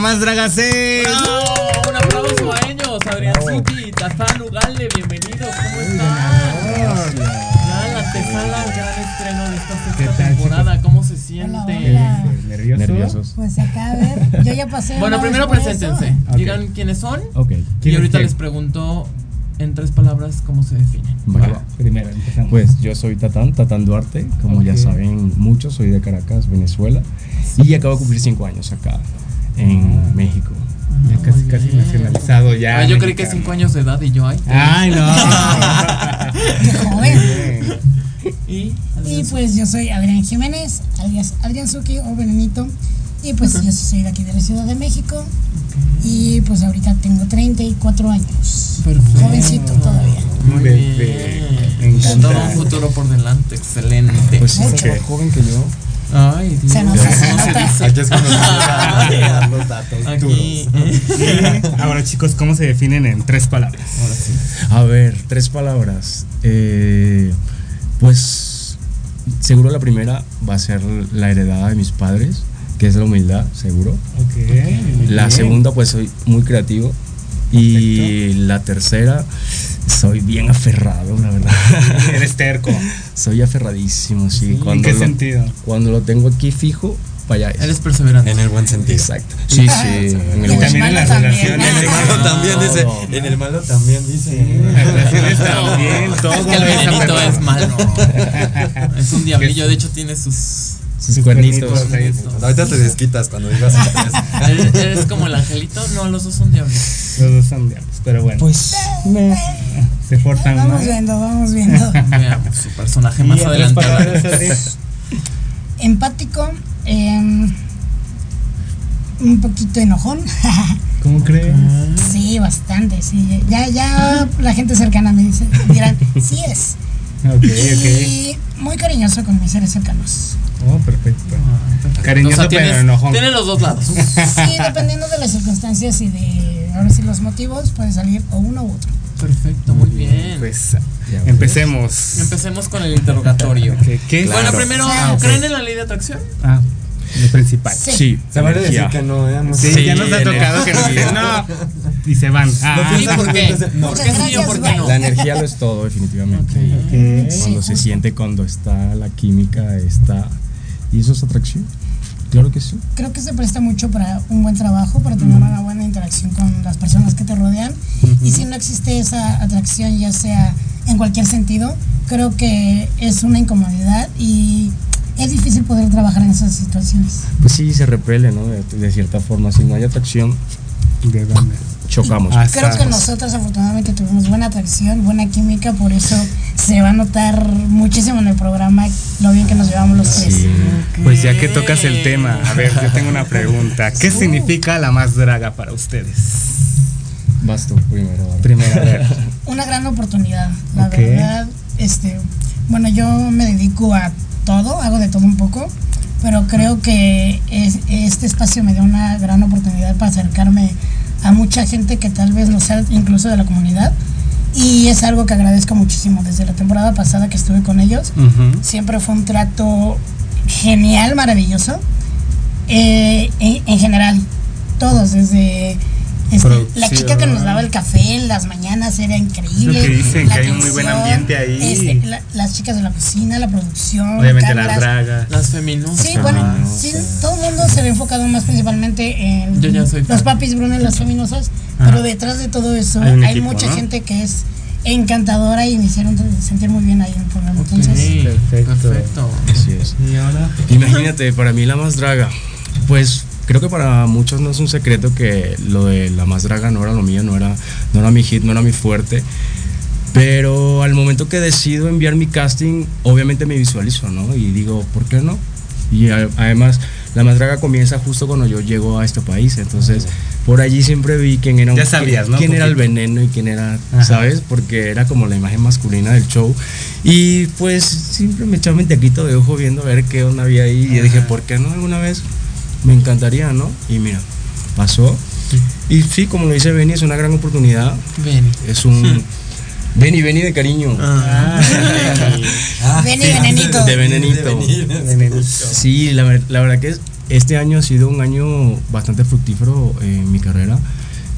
Más draga 6. ¡Bravo! Un aplauso a ellos, Adrianzuki, Tazán, Ugalde, bienvenidos, ¿cómo están? Ya la antesala al gran estreno de esta ¿Qué sexta temporada, ¿cómo se siente? Hola, hola. ¿Nervioso? Nerviosos. Pues acá a ver, yo ya pasé. Bueno, primero preséntense, eso. Ok. digan quiénes son Ok. y ¿Quién es ahorita quién? les pregunto en tres palabras cómo se definen. Va. Va, primero empezamos. Pues yo soy Tatán, Tatán Duarte, como ya Ok. saben muchos, soy de Caracas, Venezuela, y acabo de cumplir cinco años acá en México. ya casi, casi nacionalizado ya. Ah, yo creí que cinco años de edad y yo, ay. Ay, no. Qué joven. Y, Y pues yo soy Adrián Jiménez, alias Adrián Zuki o Venenito. Y pues yo sí soy de aquí de la Ciudad de México. Y pues ahorita tengo 34 años. Perfecto. Jovencito todavía. Muy bien. Todo un futuro por delante, excelente. Pues sí, Mucho. más joven que yo. Ay, Dios. Se nota, se ¿Cómo se nota. dice? Aquí es cuando se dan los datos Aquí. Y ahora chicos, ¿cómo se definen en tres palabras? Ahora sí. A ver, tres palabras. Eh, pues seguro la primera va a ser la heredada de mis padres, que es la humildad, seguro. Ok. muy La segunda, pues soy muy creativo. Y la tercera Soy bien aferrado, la verdad. Eres terco. Soy aferradísimo, sí. ¿En Cuando qué lo- sentido? Cuando lo tengo aquí fijo, para allá es. Eres perseverante. En el buen sentido. Exacto. Sí, sí. En el Y también en las relaciones. En el malo también dice. No, En el malo también dice. Las relaciones también, todo. Es que el venenito es malo. Es un diablillo, de hecho tiene sus. Sus cuernitos. Ahorita te desquitas cuando digas. ¿Eres, eres como el angelito? No, los dos son diablos. Los dos son diablos, pero bueno. Pues se portan Vamos mal. viendo, vamos viendo. Veamos su personaje más adelante. Empático, em, un poquito enojón. ¿Cómo crees? sí, bastante, sí. Ya, ya la gente cercana me dice, dirán, sí es. Ok, Y muy cariñoso con mis seres cercanos. Oh, perfecto. O Cariñoso, sea, pero enojón. Tiene los dos lados. Sí, dependiendo de las circunstancias y de, ahora sí, los motivos, puede salir o uno u otro. Perfecto, muy bien. Pues empecemos. Empecemos con el interrogatorio. ¿Qué, qué es? Bueno, primero, Ah. ¿creen en la ley de atracción? Ah, lo principal. Sí. Sí. Se vale decir Ya. que no, ¿eh? Sí, Sí, ya nos ha tocado que no. Y se van. Ah, ¿Y por qué? ¿Por Muchas qué sí o gracias, por qué no? La energía lo es todo, definitivamente. ok. Cuando se siente, cuando está la química, está. ¿Y eso es atracción? Claro que sí. Creo que se presta mucho para un buen trabajo, para tener una buena interacción con las personas que te rodean. Y si no existe esa atracción, ya sea en cualquier sentido, creo que es una incomodidad y es difícil poder trabajar en esas situaciones. Pues sí, se repele, ¿no? De, de cierta forma. Si no hay atracción, ¿De dónde? chocamos. Ah, Creo que nosotros afortunadamente tuvimos buena atracción, buena química, por eso se va a notar muchísimo en el programa lo bien que nos llevamos los tres. Sí. Pues ya que tocas el tema, a ver, yo tengo una pregunta. ¿Qué significa la más draga para ustedes? Vas tú primero. Primero, a ver. una gran oportunidad, la verdad. Este, bueno, yo me dedico a todo, hago de todo un poco, pero creo que es- este espacio me dio una gran oportunidad para acercarme a mucha gente que tal vez no sea incluso de la comunidad. Y es algo que agradezco muchísimo. Desde la temporada pasada que estuve con ellos, siempre fue un trato genial, maravilloso. Eh, en, en general, todos, desde este, la chica que nos daba el café en las mañanas era increíble. Es lo que dicen, la que hay un muy buen ambiente ahí. este, la- las chicas de la cocina, la producción. Obviamente las dragas. Las feminosas. Sí, bueno, sí, todo el mundo se ve enfocado más principalmente en Yo ya soy los papis Bruno y las feminosas, Ajá. pero detrás de todo eso Hay hay, un equipo, mucha ¿no? gente que es encantadora y me hicieron sentir muy bien ahí en el programa. Ok, Entonces, Perfecto. perfecto. Así es. Y ahora. Imagínate, para mí la más draga, pues creo que para muchos no es un secreto que lo de la más draga no era lo mío, no era, no era mi hit, no era mi fuerte. Pero al momento que decido enviar mi casting, obviamente me visualizo, ¿no? Y digo, ¿por qué no? Y además, la más draga comienza justo cuando yo llego a este país. Entonces, por allí siempre vi quién era, un- Ya sabías, ¿no? quién era el veneno y quién era, Ajá. ¿sabes? Porque era como la imagen masculina del show. Y pues siempre me echaba un taquito de ojo viendo a ver qué onda había ahí. Y yo dije, ¿por qué no alguna vez? Me encantaría, ¿no? Y mira, pasó. Y sí, como lo dice Benny, es una gran oportunidad. Ven. Es un. Benny, Benny de cariño. Ah, y venenito. De venenito. Sí, la, la verdad que es- este año ha sido un año bastante fructífero en mi carrera.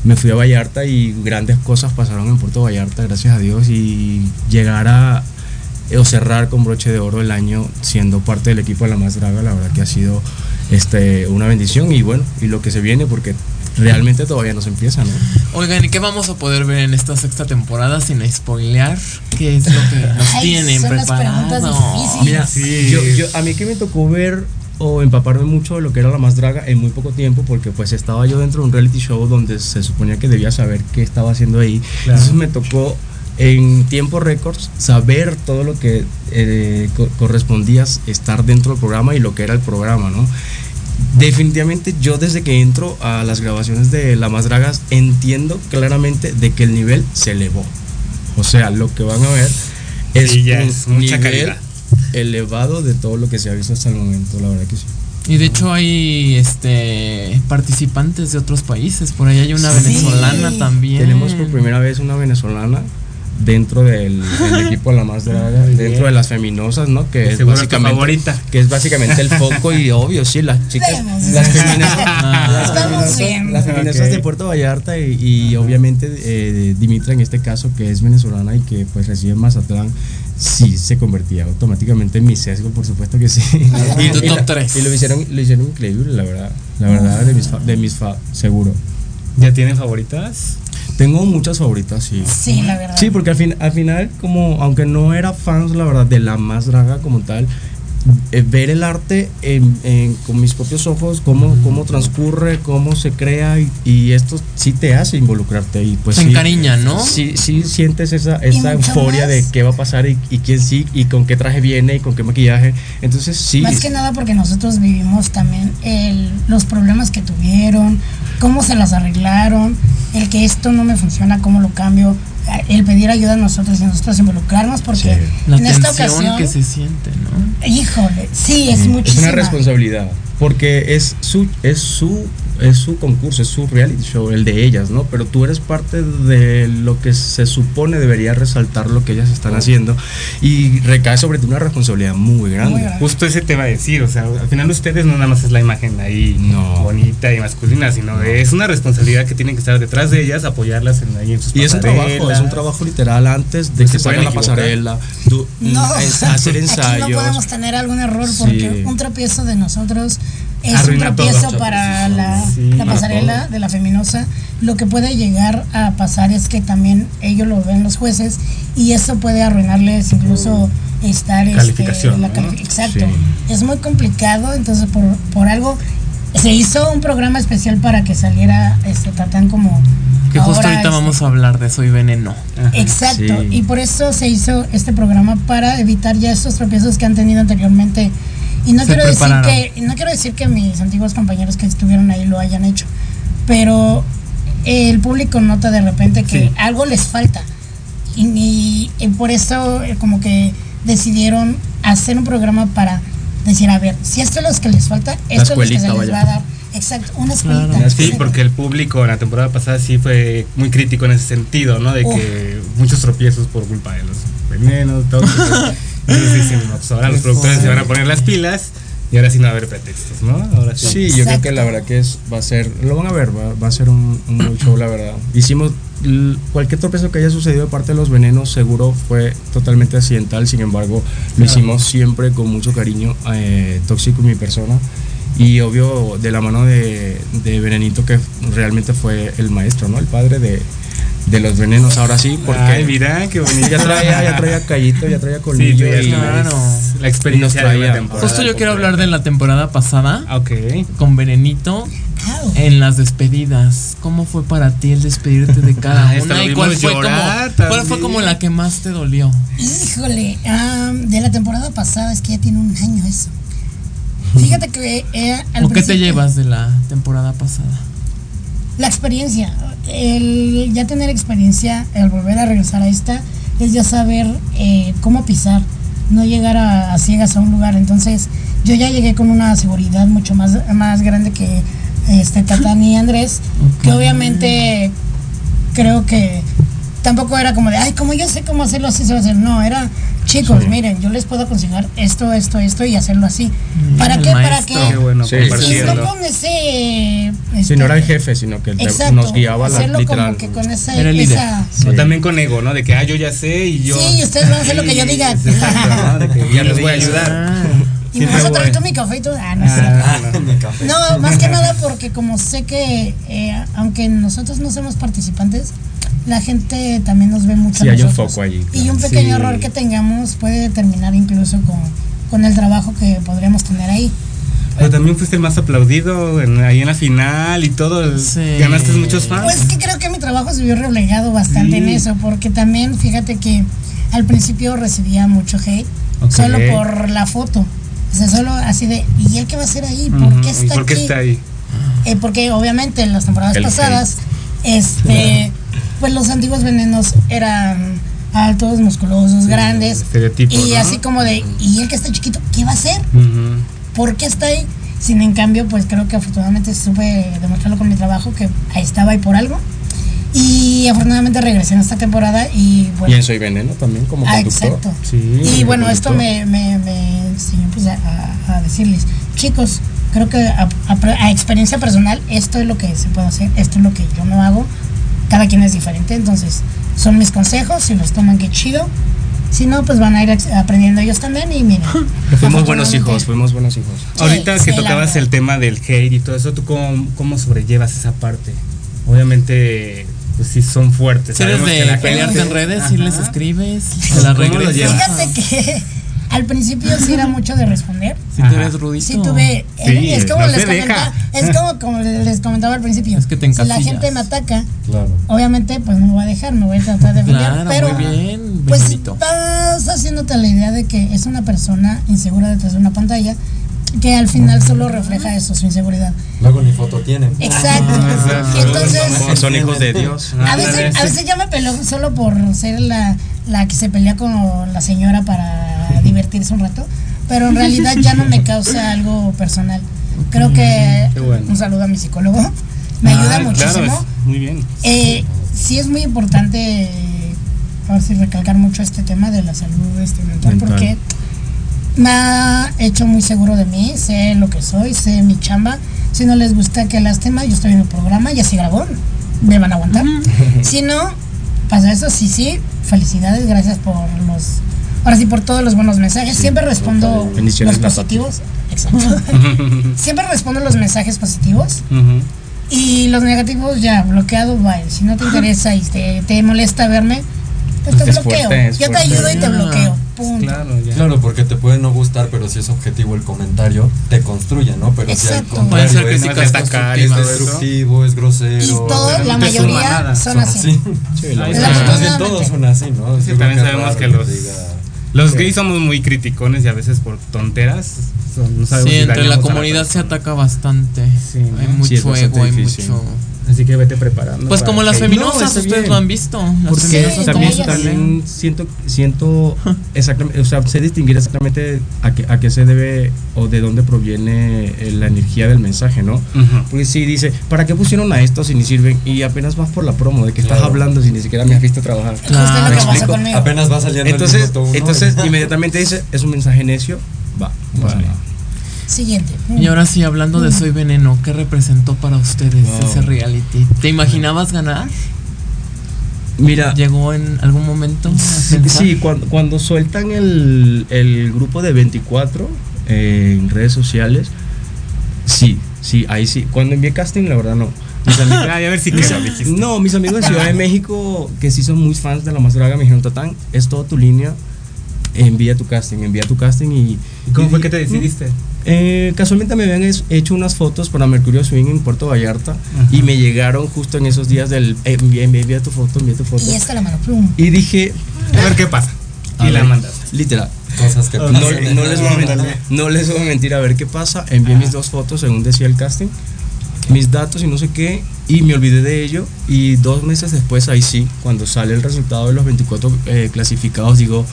Me fui a Vallarta y grandes cosas pasaron en Puerto Vallarta, gracias a Dios. Y llegar a o cerrar con broche de oro el año siendo parte del equipo de la más draga, la verdad que ha sido este, una bendición. Y bueno, y lo que se viene, porque realmente todavía no se empieza, ¿no? Oigan, ¿y qué vamos a poder ver en esta sexta temporada sin spoilear? ¿Qué es lo que nos Ay, tienen preparado? Mira, Sí. yo, yo- a mí que me tocó ver o empaparme mucho de lo que era la más draga en muy poco tiempo porque pues estaba yo dentro de un reality show donde se suponía que debía saber qué estaba haciendo ahí. Claro. Entonces me tocó en tiempo récords saber todo lo que eh, co- correspondía estar dentro del programa y lo que era el programa, ¿no? Definitivamente yo desde que entro a las grabaciones de La Más Dragas entiendo claramente de que el nivel se elevó. O sea, lo que van a ver es ya un es mucha nivel calidad. elevado de todo lo que se ha visto hasta el momento, la verdad que sí. Y de hecho hay este participantes de otros países. Por ahí hay una Sí. venezolana también. Tenemos por primera vez una venezolana dentro del, del equipo La Más Draga, dentro de las feminosas, ¿no? Que es básicamente favorita. que es básicamente el foco y obvio, sí, las chicas, Vemos. las feminosas, las feminosas- las de Puerto Vallarta y, y obviamente eh, Dimitra en este caso que es venezolana y que pues reside en Mazatlán sí se convertía automáticamente en mi sesgo por supuesto que sí Y tu top la- tres. y lo hicieron lo hicieron increíble la verdad la verdad de mis fa- de mis fa- seguro ¿Ya tienen favoritas? Tengo muchas favoritas sí Sí, la verdad. Sí, porque al, fin, al final, como aunque no era fans, la verdad, de la más draga como tal, eh, ver el arte en- en- con mis propios ojos, cómo, cómo transcurre, cómo se crea y, y esto sí te hace involucrarte y pues Se sí, encariña, ¿no? Sí, sí sientes esa, esa euforia más. de qué va a pasar y, y quién sí y con qué traje viene y con qué maquillaje. Entonces sí. Más que nada porque nosotros vivimos también el, los problemas que tuvieron, cómo se las arreglaron, el que esto no me funciona, cómo lo cambio, el pedir ayuda a nosotros y nosotros involucrarnos porque La en esta ocasión, que se siente, ¿no? híjole, sí, es Es muchísima. una responsabilidad, porque es su, es su, es su concurso, es su reality show, el de ellas, ¿no? Pero tú eres parte de lo que se supone debería resaltar lo que ellas están haciendo y recae sobre ti una responsabilidad muy grande. Grande. Justo ese te va a decir, o sea, al final ustedes no nada más es la imagen ahí No. bonita y masculina, sino es una responsabilidad que tienen que estar detrás de ellas, apoyarlas en, ahí en sus Y es un trabajo, es un trabajo literal antes de No que salga la pasarela, No, es- hacer aquí ensayos. no podemos tener algún error Sí. porque un tropiezo de nosotros es Arruina un todo. tropiezo para la, Sí, la para pasarela de la feminosa. Lo que puede llegar a pasar es que también ellos lo ven los jueces y eso puede arruinarles incluso estar este, Calificación, la ¿no? califi- Exacto. Sí. Es muy complicado, entonces por, por algo se hizo un programa especial para que saliera este Tatán como Que justo ahora, ahorita este, vamos a hablar de Soy Veneno. Ajá. Exacto, Sí. y por eso se hizo este programa para evitar ya estos tropiezos que han tenido anteriormente. Y no quiero decir que no quiero decir que mis antiguos compañeros que estuvieron ahí lo hayan hecho, pero el público nota de repente que Sí. algo les falta. Y, y- y por eso eh, como que decidieron hacer un programa para decir, a ver, si esto es lo que les falta, esto es lo que se les vaya. va a dar. Exacto, una escuelita. Claro. Sí, porque el público en la temporada pasada sí fue muy crítico en ese sentido, ¿no? De Uf. que muchos tropiezos por culpa de los venenos, todo. Entonces dicen, no, pues ahora los productores se van a poner las pilas y ahora sí no va a haber pretextos, ¿no? Ahora sí. Sí, yo creo que la verdad que es, va a ser, lo van a ver, va, va a ser un, un buen show, la verdad. Hicimos cualquier tropiezo que haya sucedido de parte de los venenos, seguro fue totalmente accidental, sin embargo, lo hicimos siempre con mucho cariño, eh, tóxico y mi persona. Y obvio, de la mano de, de Venenito, que realmente fue el maestro, ¿no? El padre de, de los venenos, ahora sí, porque Ay, mira, qué bonito. ya traía, ya traía callito, ya traía Sí, colmillo. ya y- claro. la experiencia Y nos de la traía. temporada. Justo yo quiero hablar de la temporada pasada Ah, Ok. con Venenito en las despedidas. ¿Cómo fue para ti el despedirte de cada Ah, una? ¿Y cuál fue, llorar como, cuál fue también. como la que más te dolió? Híjole, am, de la temporada pasada es que ya tiene un año eso. Fíjate que eh, al ¿O qué te llevas de la temporada pasada? La experiencia, el ya tener experiencia, el volver a regresar a esta, es ya saber eh, cómo pisar, no llegar a, a ciegas a un lugar. Entonces, yo ya llegué con una seguridad mucho más, más grande que este Tatán y Andrés, que obviamente creo que tampoco era como de, ay, como yo sé cómo hacerlo, así se va a hacer. No, era, chicos, miren, yo les puedo aconsejar esto, esto, esto y hacerlo así. ¿Para el qué? Para maestro. que Qué bueno, Sí. y no con ese... Si este, no era el jefe, sino que Exacto, nos guiaba la, hacerlo literal. como que con esa, Era el líder. esa- O también con ego, ¿no? De que, ah, yo ya sé y yo. Sí, y ustedes van a hacer lo que yo diga. Exacto, ¿no? De que ya les voy a ayudar. Y me vas a traer tú mi café y tú, ah, no. Ah, no. No, más que nada porque como sé que eh, aunque nosotros no somos participantes, la gente también nos ve mucho. Sí, hay un foco allí, Y un pequeño Sí. error que tengamos puede terminar incluso con, con el trabajo que podríamos tener ahí. Pero también fuiste el más aplaudido en- ahí en la final y todo. Sí. Ganaste muchos fans. Pues que creo que mi trabajo se vio relegado bastante en eso, porque también fíjate que al principio recibía mucho hate Ok. solo por la foto. O sea, solo así de, ¿y él qué va a hacer ahí? ¿Por qué ¿Y está por qué aquí? está ahí? Eh, porque obviamente en las temporadas El pasadas, este, pues los antiguos venenos eran altos, musculosos, grandes. estereotipo, Y ¿no? así como de, ¿y él que está chiquito? ¿Qué va a hacer? ¿Por qué está ahí? Sin en cambio, pues creo que afortunadamente supe demostrarlo con mi trabajo, que ahí estaba y por algo. Y afortunadamente regresé en esta temporada y bueno. Y en Soy Veneno también como Ah, conductor. exacto. Sí, y bueno, esto me, me, me enseñó pues, a, decirles, chicos, creo que a, a- a experiencia personal, esto es lo que se puede hacer, esto es lo que yo no hago, cada quien es diferente, entonces son mis consejos, si los toman, qué chido. Si no, pues van a ir aprendiendo ellos también y miren. Fuimos buenos hijos, fuimos buenos hijos. Ahorita que tocabas el tema del hate y todo eso, ¿tú cómo, cómo sobrellevas esa parte? Obviamente, pues sí son fuertes. Si eres de la pelearte gente- en redes, si les escribes, se la ¿Cómo lo regresas. Fíjate que al principio sí era mucho de responder. Si tú eres rudito. Sí tuve, Sí, es como no les comentaba, es como, como les comentaba al principio. Es que te si la gente me ataca, Claro. obviamente pues no me voy a dejar, me voy a tratar de defender, Claro, pero muy bien, pues vas haciéndote la idea de que es una persona insegura detrás de una pantalla que al final solo refleja eso, su inseguridad. Luego ni foto tienen. Exacto. Y entonces Son hijos de Dios. a veces, a veces ya me peleo solo por ser la, la que se pelea con la señora para divertirse un rato, pero en realidad ya no me causa algo personal. Creo que bueno. un saludo a mi psicólogo me ayuda Ah, claro, muchísimo. muy bien. Eh, sí es muy importante, sí, recalcar mucho este tema de la salud este, mental, Mental. porque me ha hecho muy seguro de mí, sé lo que soy, sé mi chamba. Si no les gusta que las temas, yo estoy en el programa, ya se grabó, me van a aguantar. si no, pasa eso, sí, sí, felicidades, gracias por los, ahora sí, por todos los buenos mensajes. Siempre respondo los positivos, exacto. Siempre respondo los mensajes positivos. Y los negativos ya, bloqueado, bye. Si no te interesa y te, te molesta verme, pues te Es bloqueo. fuerte, es Yo te fuerte. ayudo y te bloqueo. Punto. Claro, ya. Claro, porque te puede no gustar, pero si es objetivo el comentario, te construye, ¿no? Pero si al Exacto. contrario Pueden ser es, críticas es constructivas. destructivo, es grosero. Y todo, pero la no te mayoría nada. son así. Sí, Sí, la bien todos son así, ¿no? Sí, también que es sabemos que te los- Los gays somos muy criticones y a veces por tonteras. son- no Sí, entre la comunidad se persona. ataca bastante. Sí, ¿no? Hay Sí, es mucho bastante ego, hay mucho. Así que vete preparando. Pues como las feminosas, No, ustedes lo han visto. Las Porque Sí, también, también siento, siento exactamente, o sea, sé distinguir exactamente a qué, a qué se debe o de dónde proviene eh, la energía del mensaje, ¿no? Ujú. Porque si dice, ¿para qué pusieron a esto si ni sirven? Y apenas vas por la promo, de que estás Claro. hablando si ni siquiera me has visto trabajar. Claro. conmigo. Apenas va saliendo Entonces, el entonces inmediatamente dice, es un mensaje necio, va, no Vale. Siguiente. Y ahora sí, hablando de Soy Veneno, ¿qué representó para ustedes Wow. ese reality? ¿Te imaginabas ganar? Mira, ¿Llegó en algún momento? a Sí, cuando, cuando sueltan el, el grupo de 24 eh, en redes sociales, sí, sí, ahí sí. Cuando envié casting, la verdad no. Mis amigos, Ay, a ver si mis no, mis amigos de Ciudad de México, que sí son muy fans de La Más Draga, me dijeron, Tatán, es toda tu línea, envía tu casting, envía tu casting y... ¿Y cómo y fue que te decidiste? Eh, casualmente me habían hecho unas fotos para Mercurio Swing en Puerto Vallarta y me llegaron justo en esos días del eh, envía, envía, envía tu foto, envía tu foto. Y esta la mano plum. Y dije, A ver qué pasa. a Y la mandaste. Literal. Cosas que No, pasan no en les el voy a mundo. mentir, no les voy a mentir a ver qué pasa. Envié mis dos fotos según decía el casting, mis datos y no sé qué, y me olvidé de ello. Y dos meses después, ahí sí, cuando sale el resultado de los 24 eh, clasificados, digo,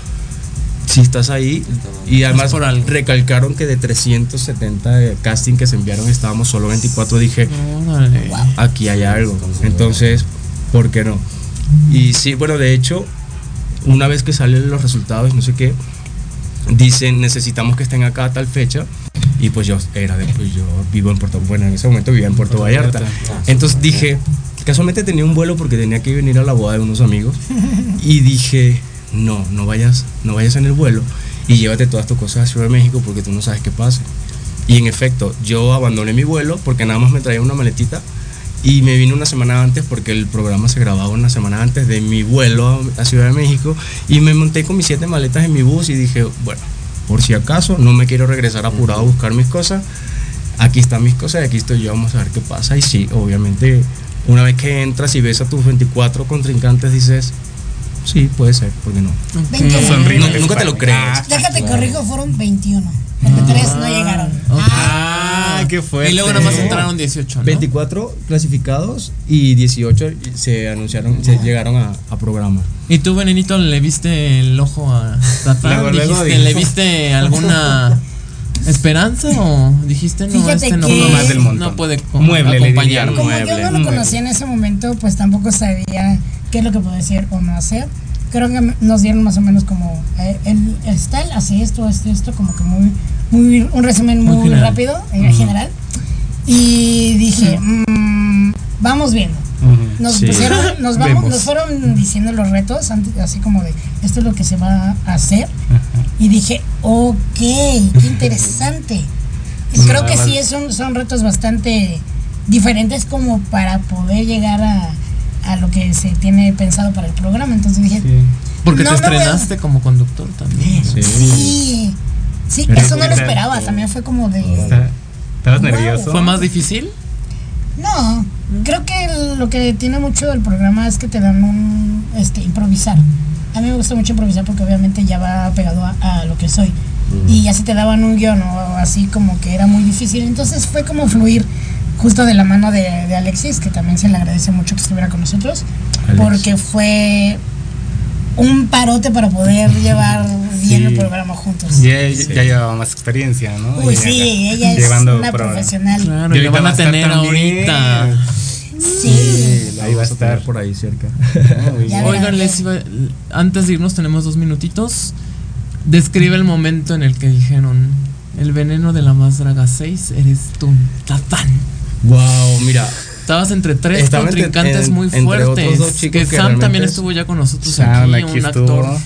si estás ahí. Y además por algo. recalcaron que de 370 eh, casting que se enviaron estábamos solo 24. Dije, aquí hay algo. Entonces, ¿por qué no? Y sí, bueno, de hecho, una vez que salen los resultados, no sé qué, dicen necesitamos que estén acá a tal fecha. Y pues yo era de, pues yo vivo en Puerto, bueno, en ese momento vivía en Puerto Puerto Vallarta. Vallarta. Entonces dije, casualmente tenía un vuelo porque tenía que venir a la boda de unos amigos. Y dije, no, no vayas, no vayas en el vuelo y llévate todas tus cosas a Ciudad de México porque tú no sabes qué pasa. Y en efecto, yo abandoné mi vuelo porque nada más me traía una maletita y me vine una semana antes porque el programa se grababa una semana antes de mi vuelo a, Ciudad de México y me monté con mis siete maletas en mi bus y dije, bueno, por si acaso no me quiero regresar apurado a buscar mis cosas, aquí están mis cosas y aquí estoy yo, vamos a ver qué pasa. Y sí, obviamente, una vez que entras y ves a tus 24 contrincantes, dices, sí, puede ser, ¿por qué no? No sonríe. No, nunca te lo crees. Déjate corrijo, fueron 21. Porque tres no llegaron. Ah, qué fuerte. Y luego nada más entraron 18, ¿no? 24 clasificados y 18 se anunciaron, se llegaron a, a programa. ¿Y tú, Venenito, le viste el ojo a Tatán? Luego, luego Dijiste, dijo. ¿Le viste alguna ¿Esperanza o dijiste no? Fíjate este no, que- Más del no puede co- Mueble. Como yo Mueble, no lo mueble. conocía en ese momento, pues tampoco sabía qué es lo que podía decir o no hacer. Creo que nos dieron más o menos como eh, el, el style, así esto, esto, esto, como que muy, muy un resumen Muy muy, rápido, en general. Y dije, mm, vamos viendo. Nos Sí. pusieron, nos vamos, nos fueron diciendo los retos, así como de esto es lo que se va a hacer. Y dije, ok, qué interesante. Creo que sí, son, son retos bastante diferentes como para poder llegar a, a lo que se tiene pensado para el programa. Entonces dije, Porque No te estrenaste como conductor también. sí, sí, Pero eso no lo era- esperaba. También fue como de... ¿Estabas Wow. nervioso? ¿Fue más difícil? No, creo que lo que tiene mucho el programa es que te dan un este improvisar. A mí me gusta mucho improvisar porque obviamente ya va pegado a, a lo que soy. Y así te daban un guion o así como que era muy difícil. Entonces fue como fluir justo de la mano de, de Alexis, que también se le agradece mucho que estuviera con nosotros, Alex. porque fue un parote para poder llevar bien el programa juntos. Ya, ya- ya llevaba más experiencia, ¿no? Uy, sí, ella es llevando una programa. profesional. Claro, Y van va a tener también. ahorita. Sí. La Ahí va a estar. tener por ahí cerca. Ya Oigan, verán. les iba, antes de irnos tenemos dos minutitos. Describe el momento en el que dijeron, el veneno de la más draga 6 eres tú, Tatán. Wow, mira, Estabas entre tres Estaba entre- contrincantes en- muy entre fuertes. otros dos chicos que que Sam también es- estuvo ya con nosotros Sam aquí, aquí un estuvo. actor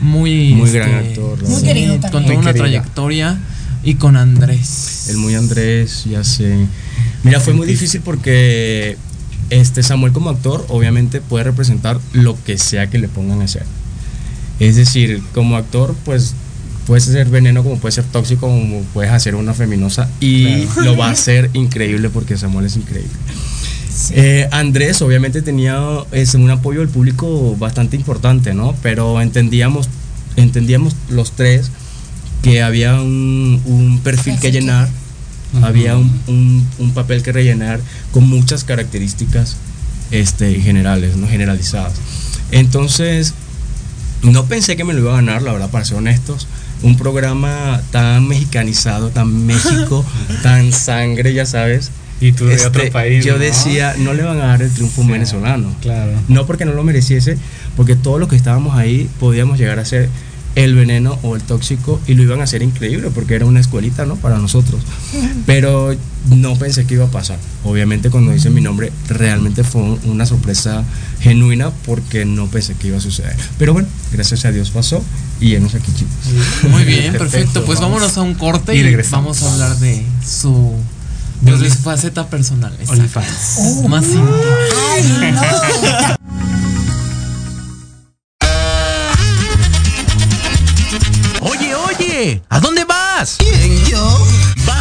muy, Muy este, gran actor, Muy querido con también. toda Muy una trayectoria y con Andrés. el muy Andrés, ya sé. Mira, fue muy difícil porque este Samuel como actor obviamente puede representar lo que sea que le pongan a hacer. Es decir, como actor, pues puedes ser veneno, como puedes ser tóxico, como puedes hacer una feminosa y lo va a hacer increíble porque Samuel es increíble. Eh, Andrés obviamente tenía es, un apoyo del público bastante importante, ¿no? Pero entendíamos, entendíamos los tres que había un, un perfil que llenar, había un, un- un papel que rellenar con muchas características este, generales, ¿no? generalizadas. Entonces, no pensé que me lo iba a ganar, la verdad, para ser honestos. Un programa tan mexicanizado, tan México, tan sangre, ya sabes. Y tú de Este, otro país. Yo ¿no? decía, no le van a dar el triunfo a un Sí, venezolano. Claro. No porque no lo mereciese, porque todos los que estábamos ahí podíamos llegar a ser el veneno o el tóxico y lo iban a hacer increíble porque era una escuelita, ¿no? Para nosotros. Pero no pensé que iba a pasar. Obviamente cuando dice mi nombre realmente fue un- una sorpresa genuina porque no pensé que iba a suceder. Pero bueno, gracias a Dios pasó y llenos aquí chicos. Muy bien, perfecto. Perfecto, Pues vamos. vámonos a un corte Y y, regresamos. vamos a hablar de su De su faceta personal. OnlyFans. Más íntima. Ay, no. Oye, oye, ¿a dónde vas? ¿Quién, yo?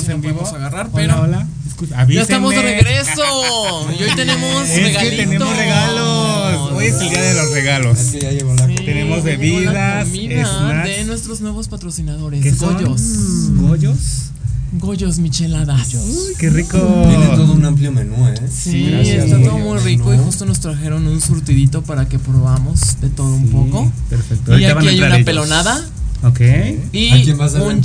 Estamos en vivo. podemos agarrar, Hola, pero hola. Escucha, ya estamos de regreso. Y hoy tenemos Es que regalitos. tenemos regalos. Hoy es el día de los regalos. Es que ya llegó la Sí, Tenemos bebidas, snacks. de nuestros nuevos patrocinadores. ¿Qué son? Goyos. ¿Goyos? Goyos micheladas. Uy, qué rico. Tiene todo un amplio menú, ¿eh? Sí, gracias, está todo muy rico y justo nos trajeron un surtidito para que probamos de todo un poco. Perfecto. Y Ahorita aquí a hay una ellos. pelonada Ok. y ¿A quién va a ser la un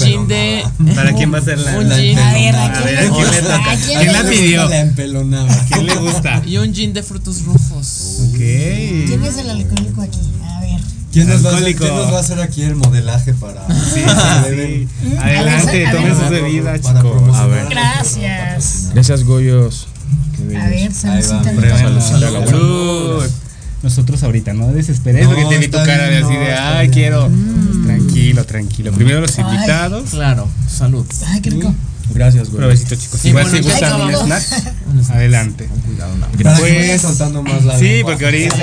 quién va a ser la- Un la gin. A ver, ¿a A quién ver, le ¿a quién le toca? ¿A quién ¿Quién la pidió? La empelonada. ¿Quién le gusta? Y un gin de frutos rojos. Ok. ¿Quién es el alcohólico aquí? A ver. ¿Quién nos, va a hacer, quién nos va a hacer aquí el modelaje para.? Sí, sí, sí. Adelante, A ver, tomen a sus ver. bebidas, chicos. A ver. Gracias. Gracias, Goyos. A ver, saludcita. va, Nosotros ahorita, no desesperes No, porque te vi tu cara de así de, ay, bien". quiero. Tranquilo, tranquilo. Primero los Ay. invitados. Claro, salud. Ay, qué rico. Gracias, Goyos. Provecito, chicos. Sí, Igual bueno, si gustan un snack, adelante. Con cuidado, no. Pues- más la Sí, porque ahorita.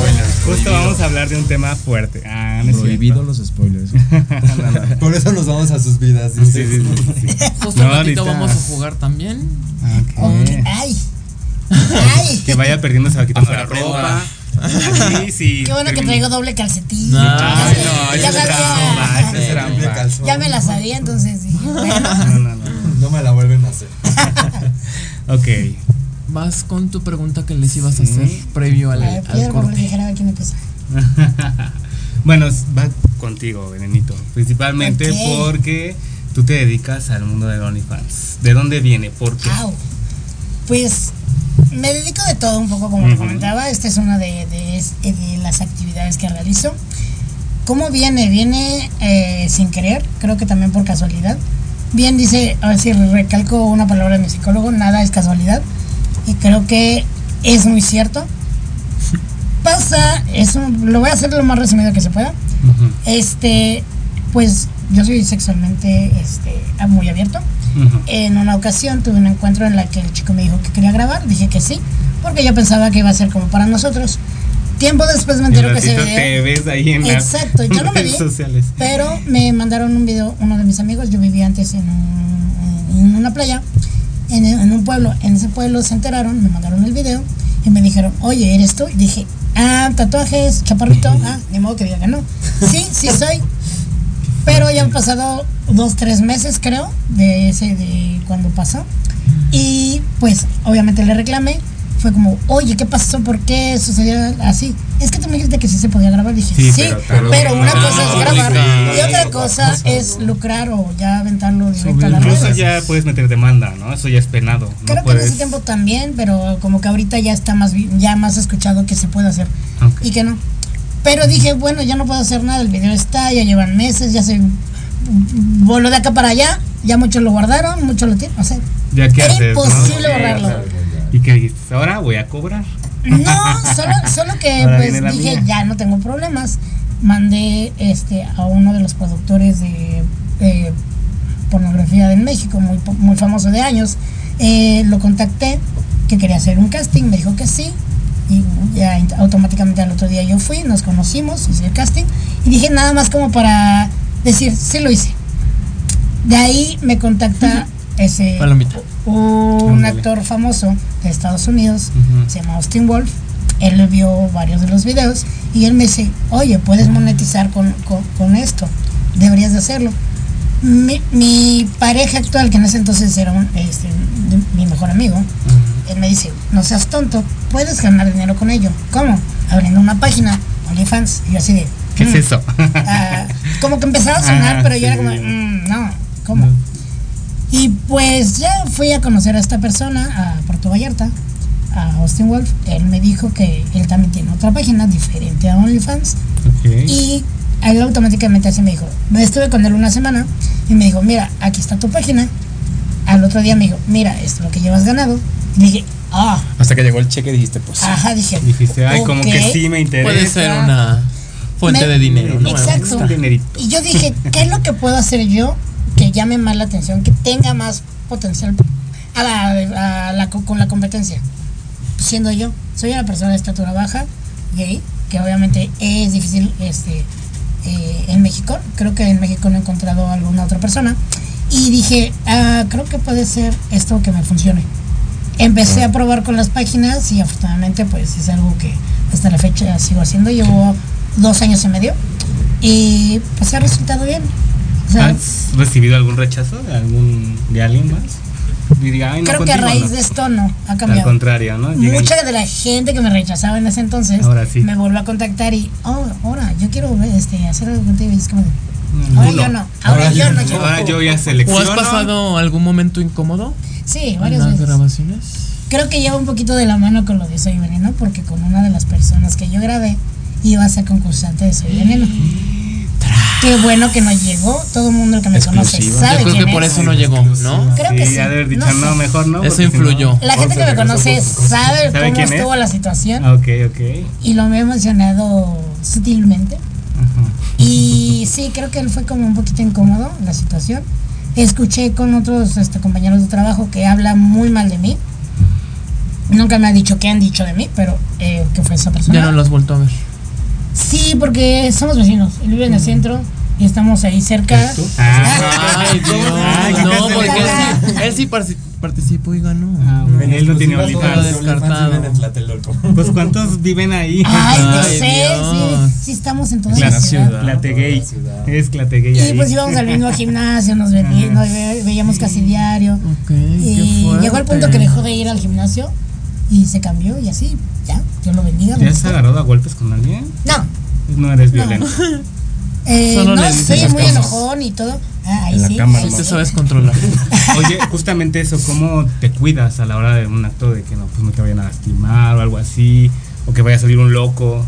Uy, no. Justo vamos a hablar de un tema fuerte. Ah, no Prohibido los spoilers. Por eso nos vamos a sus vidas. Sí, sí, sí, sí, sí. Justo No, un ratito vamos a jugar también. Ok. Ok, Ay. Ay. Que vaya perdiendo se va quitando la Afuera, ropa. Sí, sí. Qué bueno que traigo doble calcetín. Ay, Ya no, ya sabía. ese calzón. Ya me la sabía, entonces dije, bueno. No, no, no. No me la vuelven a hacer. Ok. Vas con tu pregunta que les ibas a hacer previo al, A ver, al corte. a ver quién empieza. bueno, va contigo, Venenito. Principalmente porque tú te dedicas al mundo del OnlyFans. ¿De dónde viene? ¿Por qué? Au. Pues me dedico de todo un poco, como te Ujú. comentaba. Esta es una de, de es- de las actividades que realizo. ¿Cómo viene? Viene eh, sin querer, creo que también por casualidad. Bien dice, a ver si recalco una palabra de mi psicólogo, nada es casualidad. Y creo que es muy cierto. Pasa, es un- lo voy a hacer lo más resumido que se pueda. Este, pues yo soy sexualmente este, muy abierto. ujú. En una ocasión tuve un encuentro en la que el chico me dijo que quería grabar, dije que sí, porque yo pensaba que iba a ser como para nosotros. Tiempo después me entero que se ratito te ve, ves ahí en las Exacto, yo no me vi. sociales. pero me mandaron un video, uno de mis amigos, yo vivía antes en, un- en una playa, en, en un pueblo, en ese pueblo se enteraron, me mandaron el video y me dijeron, oye, ¿eres tú? Y dije, ah, tatuajes, chaparrito, ah, ni modo que diga que no. Sí, sí soy. Pero ya han pasado dos, tres meses, creo, de ese, de cuando pasó. Y pues, obviamente le reclamé. Fue como, oye, ¿qué pasó? ¿Por qué sucedió así? Es que tú me dijiste que sí se podía grabar. Dije, Sí, sí, pero pero, tal- una no, cosa es no, grabar sí. y otra cosa es lucrar o ya aventarlo directo a las Incluso redes. ya puedes meter demanda, ¿no? Eso ya es penado. No Creo que en puedes... ese tiempo también, pero como que ahorita ya está más ya más escuchado que se puede hacer Ok. y que no. Pero dije, bueno, ya no puedo hacer nada, el video está, ya llevan meses, ya se voló de acá para allá, ya muchos lo guardaron, muchos lo tienen, o sea, ¿Ya qué era haces, no? imposible borrarlo. ¿Y qué dijiste? Ahora voy a cobrar. No, solo, solo que Ahora pues dije, mía. ya no tengo problemas. Mandé este a uno de los productores de pornografía de México, muy, po- muy famoso de años. Eh, lo contacté, que quería hacer un casting, me dijo que sí. Y ya automáticamente al otro día yo fui, nos conocimos, hice el casting. Y dije nada más como para decir, sí lo hice. De ahí me contacta ese Palomita. un actor famoso de Estados Unidos, se llama Austin Wolf. Él vio varios de los videos y él me dice, oye, puedes monetizar con, con- con esto, deberías de hacerlo. Mi, mi pareja actual, que en ese entonces era un- este, de- mi mejor amigo, él me dice, no seas tonto, puedes ganar dinero con ello. ¿Cómo? Abriendo una página, OnlyFans. Y yo así de, ¿Qué es "Mm". eso? Ah, como que empezaba a sonar, Ah, pero yo era como, "Mm, no, ¿cómo? Y pues ya fui a conocer a esta persona, a Puerto Vallarta, a Austin Wolf. Él me dijo que él también tiene otra página diferente a OnlyFans. Ok. Y él automáticamente así me dijo, me estuve con él una semana y me dijo, mira, aquí está tu página. Al otro día me dijo, mira, esto es lo que llevas ganado. Y dije, ah, Hasta que llegó el cheque dijiste, pues ajá, dije, Dijiste, ay, como que sí me interesa. Puede ser una fuente Me- de dinero, ¿no? Exacto. Un dinerito. Y yo dije, ¿qué es lo que puedo hacer yo que llame más la atención, que tenga más potencial a la, a la co- con la competencia? Siendo yo, soy una persona de estatura baja, gay, que obviamente es difícil este, eh, en México. Creo que en México no he encontrado alguna otra persona. Y dije, ah, creo que puede ser esto que me funcione. Empecé a probar con las páginas y afortunadamente pues es algo que hasta la fecha sigo haciendo. Llevo dos años y medio y pues ha resultado bien. O sea, ¿Has recibido algún rechazo de algún de alguien más? Diría, "Ay, no, creo que a raíz no". de esto no, ha Al cambiado. contrario, ¿no? Llegan- Mucha de la gente que me rechazaba en ese entonces Ahora sí. me volvió a contactar y, oh, ahora yo quiero este, hacer algo contigo. Y es como, de, ahora uno. yo no, ahora, yo no quiero. Ahora yo ya ¿O selecciono. has pasado algún momento incómodo Sí, varias las veces. grabaciones? Creo que lleva un poquito de la mano con lo de Soy Veneno, porque con una de las personas que yo grabé iba a ser concursante de Soy Veneno. Qué bueno que no llegó. Todo el mundo que me conoce sabe Yo creo quién que por es. eso no llegó, ¿no? Creo que Sí, ya de haber dicho, No mejor no. Eso porque si no- influyó. La gente que me conoce sabe, ¿Sabe cómo es? estuvo la situación Ah, Ok, ok. y lo me he emocionado sutilmente. Y sí, creo que él fue como un poquito incómodo la situación. Escuché con otros este, compañeros de trabajo que hablan muy mal de mí. Nunca me ha dicho qué han dicho de mí, pero eh, que fue esa persona. Ya no lo has vuelto a ver. Sí, porque somos vecinos. Él vive en el centro y estamos ahí cerca. Ah, Ay, Dios. Ay, no, porque él sí, él sí participó y ganó. Ah, bueno, él no tiene Lo OnlyFans. descartado. Pues ¿cuántos viven ahí? Ay, no Ay, sé, sí, sí estamos en toda la ciudad. Clategay. Es Clategay Y ahí. pues íbamos al mismo gimnasio, nos, veíamos casi diario. Ok, Y qué llegó el punto que dejó de ir al gimnasio y se cambió y así, ya, Dios lo bendiga. ¿Te has agarrado a golpes con alguien? No, No eres violento. eh, Solo no soy muy cosas. enojón y todo. Ah, ahí En la sí. cámara, Sí sí. te sabes controlar. Oye, justamente eso, ¿cómo te cuidas a la hora de un acto de que no, pues no te vayan a lastimar o algo así? O que vaya a salir un loco.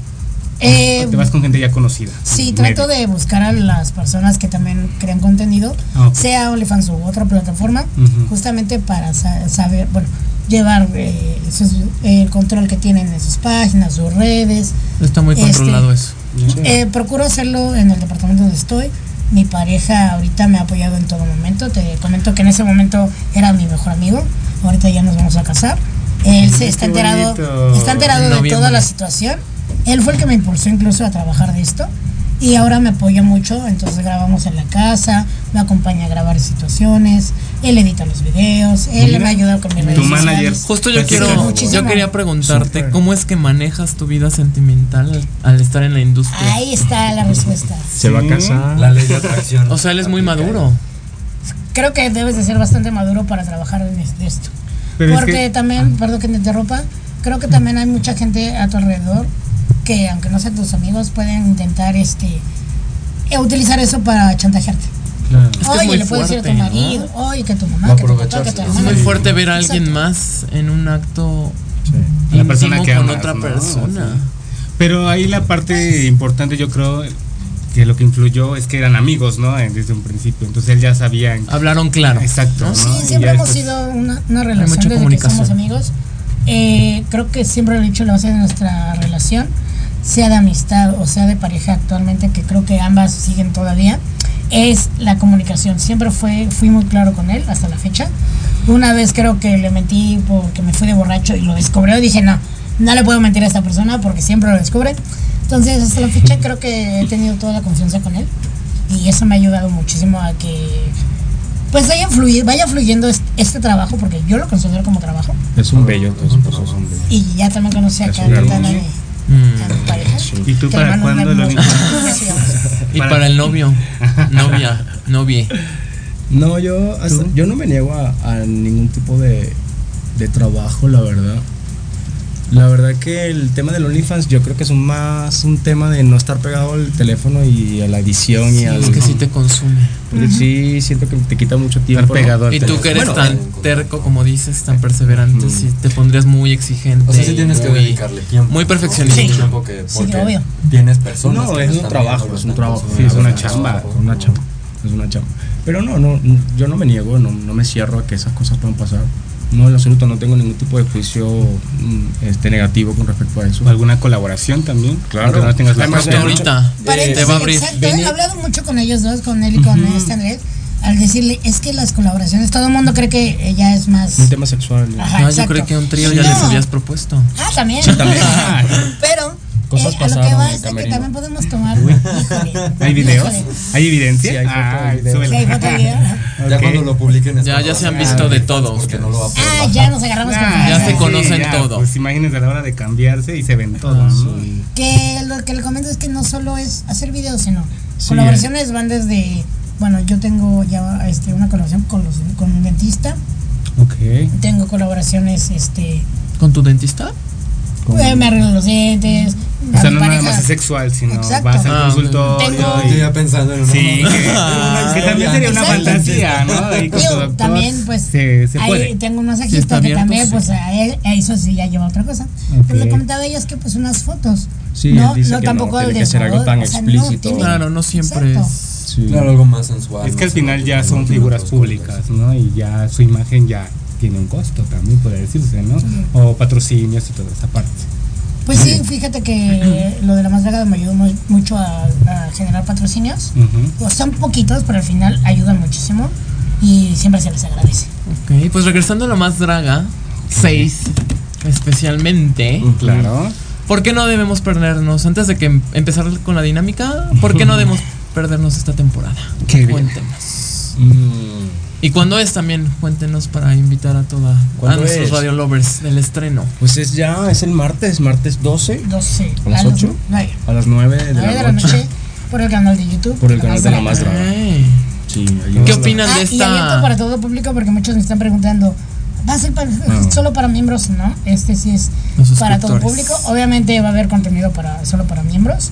Eh, O te vas con gente ya conocida. Sí, trato de buscar a las personas que también crean contenido, Ah, sea OnlyFans u otra plataforma, justamente para sa- saber, bueno, llevar eh, sus- el control que tienen en sus páginas, sus redes. Está muy Este, controlado eso. Eh, procuro hacerlo en el departamento donde estoy. Mi pareja ahorita me ha apoyado en todo momento. Te comento que en ese momento era mi mejor amigo. Ahorita ya nos vamos a casar. Él se Ay, está enterado, está enterado En de toda la situación. Él fue el que me impulsó incluso a trabajar de esto. Y ahora me apoya mucho, entonces grabamos en la casa, me acompaña a grabar situaciones, él edita los videos, él Mira, me ayuda con tu redes manager. sociales. Justo yo quiero, muchísimo. yo quería preguntarte cómo es que manejas tu vida sentimental al, al estar en la industria. Ahí está la respuesta. Se va a casar. La ley de atracción. O sea, él es muy maduro. Creo que debes de ser bastante maduro para trabajar en esto. Pero es Porque que- también, perdón que te interrumpa, creo que también hay mucha gente a tu alrededor que aunque no sean tus amigos pueden intentar este eh, utilizar eso para chantajearte. Claro. Es que es oye, muy le puedes decir a tu fuerte, ¿no? marido, oye, que tu mamá, que tu papá, que tu Aprovecharse. Es hermana. muy fuerte ver a alguien Exacto. más en un acto A la persona que con amas, otra ¿no? persona. Sí. Pero ahí la parte importante, yo creo, que lo que influyó es que eran amigos, ¿no? Eh, Desde un principio. Entonces él ya sabía. en- Hablaron claro. Exacto. ¿no? Sí, siempre hemos después- sido una, una relación mucha desde que comunicación. somos amigos. Eh, creo que siempre lo he dicho, la base de nuestra relación, sea de amistad o sea de pareja actualmente, que creo que ambas siguen todavía, es la comunicación. Siempre fue, fui muy claro con él hasta la fecha. Una vez creo que le mentí porque me fui de borracho y lo descubrió y dije, no, no le puedo mentir a esta persona porque siempre lo descubre. Entonces, hasta la fecha creo que he tenido toda la confianza con él y eso me ha ayudado muchísimo a que pues vaya, fluir, vaya fluyendo este, este trabajo, porque yo lo considero como trabajo. Es un bello, entonces, pues es un bello. Y ya también conocí a Mm. A mi pareja. ¿Y tú para cuándo lo Y Para- para, el novio, novia, novie. No, yo, hasta- yo no me niego a, a ningún tipo de, de trabajo, la verdad. La verdad que el tema del OnlyFans yo creo que es un más un tema de no estar pegado al teléfono y a la edición y Sí, al... es que sí te consume. porque sí siento que te quita mucho tiempo. Estar ¿no? pegado al Y tú teléfono. que eres Bueno, tan terco, como dices, tan perseverante, sí te pondrías muy exigente. O sea, sí tienes que muy- dedicarle tiempo. Muy ¿no? perfeccionista. Mucho tiempo que- Sí, porque obvio. Tienes personas. No, que es te un trabajo, es un trabajo. Sí, es una chamba. Es una chamba, es una chamba. Pero no, no, yo no me niego, no, no me cierro a que esas cosas puedan pasar. No, en absoluto, no tengo ningún tipo de juicio mm, este, negativo con respecto a eso. ¿O ¿Alguna colaboración también? Claro. Aunque no tengas la Además, propia, ¿no? ahorita Parece- te va a abrir. Exacto, he hablado mucho con ellos dos, con él y con este Andrés, al decirle, es que las colaboraciones, todo el mundo cree que ella es más... Un tema sexual. ¿no? Ajá, No, yo creo que un trío ya No. les habías propuesto. Ah, también. también. Pero cosas Eh, a lo que pasaron va en el es que también podemos tomar. Híjole. ¿Hay videos? Híjole. ¿Hay evidencia? Sí, hay Ah, hay foto video. Ya Ok. cuando lo publiquen Ya, ya se han visto de todo Porque no lo va a poder Ah, bajar. ya nos agarramos Ah, con ya se sí, conocen ya, todo. Pues imagínense a la hora de cambiarse y se ven todo. Ah, ¿no? sí. Que lo que le comento es que no solo es hacer videos, sino Sí, colaboraciones van desde. Bueno, yo tengo ya este, una colaboración con, los, con un dentista. Ok. Tengo colaboraciones, este. ¿Con tu dentista? Eh, me arreglo los dientes. O a sea, no nada más es sexual, sino Exacto. vas al Ah, consultorio Tengo- Estoy y... ya pensando en una Sí, que, mamá. que también sería una Exacto. fantasía, ¿no? Ahí con tu Digo, doctor también, pues, se, se ahí puede. tengo un masajista que también, sí. pues, a, él- a eso sí ya lleva otra cosa. Pero Ok. le comentaba a ellos que, pues, unas fotos. Sí, no, él dice no que no, tampoco tiene el que ser algo desnudo, tan o sea, no, explícito. Claro, no siempre Exacto. es. Sí. Claro, algo más sensual. Es que al final ya son no figuras públicas, ¿no? Y ya su imagen ya tiene un costo también, podría decirse, ¿no? O patrocinios y toda esa parte. Pues sí, fíjate que lo de la más draga me ayudó mu- mucho a, a generar patrocinios. Ujú. O son poquitos, pero al final ayudan muchísimo y siempre se les agradece. Ok, pues regresando a lo más draga, 6 especialmente. Claro. ¿Por qué no debemos perdernos? Antes de que em- empezar con la dinámica, ¿por qué no debemos perdernos esta temporada? Qué bien. Cuéntenos. Mm, ¿Y cuándo es también? Cuéntenos para invitar a toda a ¿Cuándo nuestros es? radio lovers del estreno. Pues es ya, es el martes, martes 12 12. ¿A las a las 8? nueve. a las 9 de, la, noche. por el canal de YouTube. Por el canal de La Más Draga. Ey. Sí, ¿Qué opinan Ah, de y abierto esta? para todo público porque muchos me están preguntando, ¿va a ser para- Ah. solo para miembros? No, este sí es para todo suscriptores. público. Obviamente va a haber contenido para solo para miembros,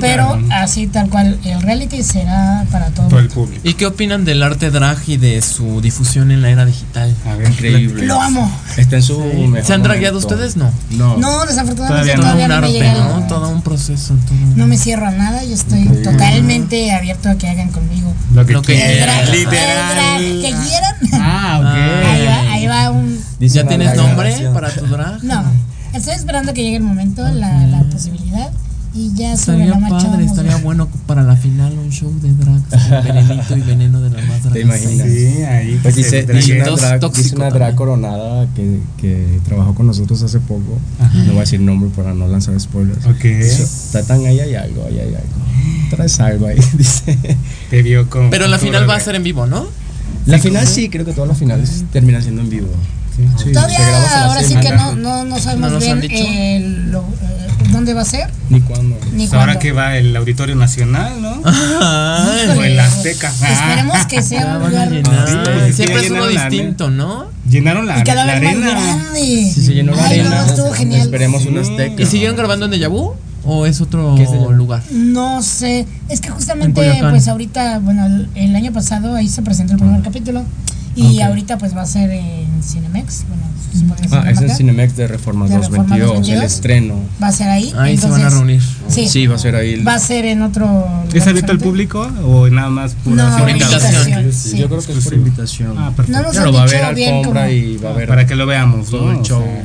pero así tal cual el reality será para todo, Todo el público. ¿Y qué opinan del arte drag y de su difusión en la era digital? A ver, Increíble. Lo amo. Está en su Sí. mejor ¿Se han dragueado ustedes? No. No. No, desafortunadamente Todavía no. Todo todavía un no, me arte, ¿no? Todo un proceso. Todo. No me cierro a nada, yo estoy totalmente abierto a que hagan conmigo. Lo que, Lo que El quieras. drag, el Literal. drag que quieran. Ah, ok. Ahí va, ahí va un... Dice ¿Ya tienes nombre grabación. para tu drag? No, estoy esperando que llegue el momento, la, la posibilidad, y ya sobre Estaría la marcha padre, estaría a- bueno para la final un show de drag venenito y veneno de la más drag. ¿Te imaginas? Sí, ahí. Pues dice, dice una Dos drag, dice una drag coronada que, que trabajó con nosotros hace poco. No voy a decir nombre para no lanzar spoilers. Ok. Dice, Tatán, ahí hay algo, ahí hay algo. Traes algo ahí, dice. Te vio con. Pero la final va a ser en vivo, ¿no? La final sí, creo que todas las finales terminan siendo en vivo. Sí, Todavía, ahora sí que no, no, no ¿No sabemos bien eh, lo- eh, dónde va a ser, Ni cuándo. ni Pues ahora cuándo. que va el Auditorio Nacional, ¿no? Ay, O el Azteca. Esperemos que sea un lugar. Sí, pues, sí, Siempre es uno distinto, ¿no? Llenaron la, y cada la vez más arena. grande. Si se llenó la Ay, arena, no, estuvo genial. esperemos un azteca. ¿Y siguieron grabando en Deja Vu? ¿O es otro lugar? No sé, es que En justamente pues ahorita, bueno, el, el año pasado ahí se presentó el primer capítulo y ahorita pues va a ser en Cinemex, bueno, se se Ah, es en. Cinemex de Reforma De Reforma 222, el 222. estreno. va a ser ahí. Ahí se entonces, van a reunir. Sí, Sí, va a ser ahí. va a ser en otro lugar ¿Es abierto al público o nada más pura No, Por invitados? invitación. sí. Yo creo que es por invitación. Ah, perfecto. No nos Claro, han va a haber alfombra y va a haber Para que lo veamos, todo ¿no? el O show. sea,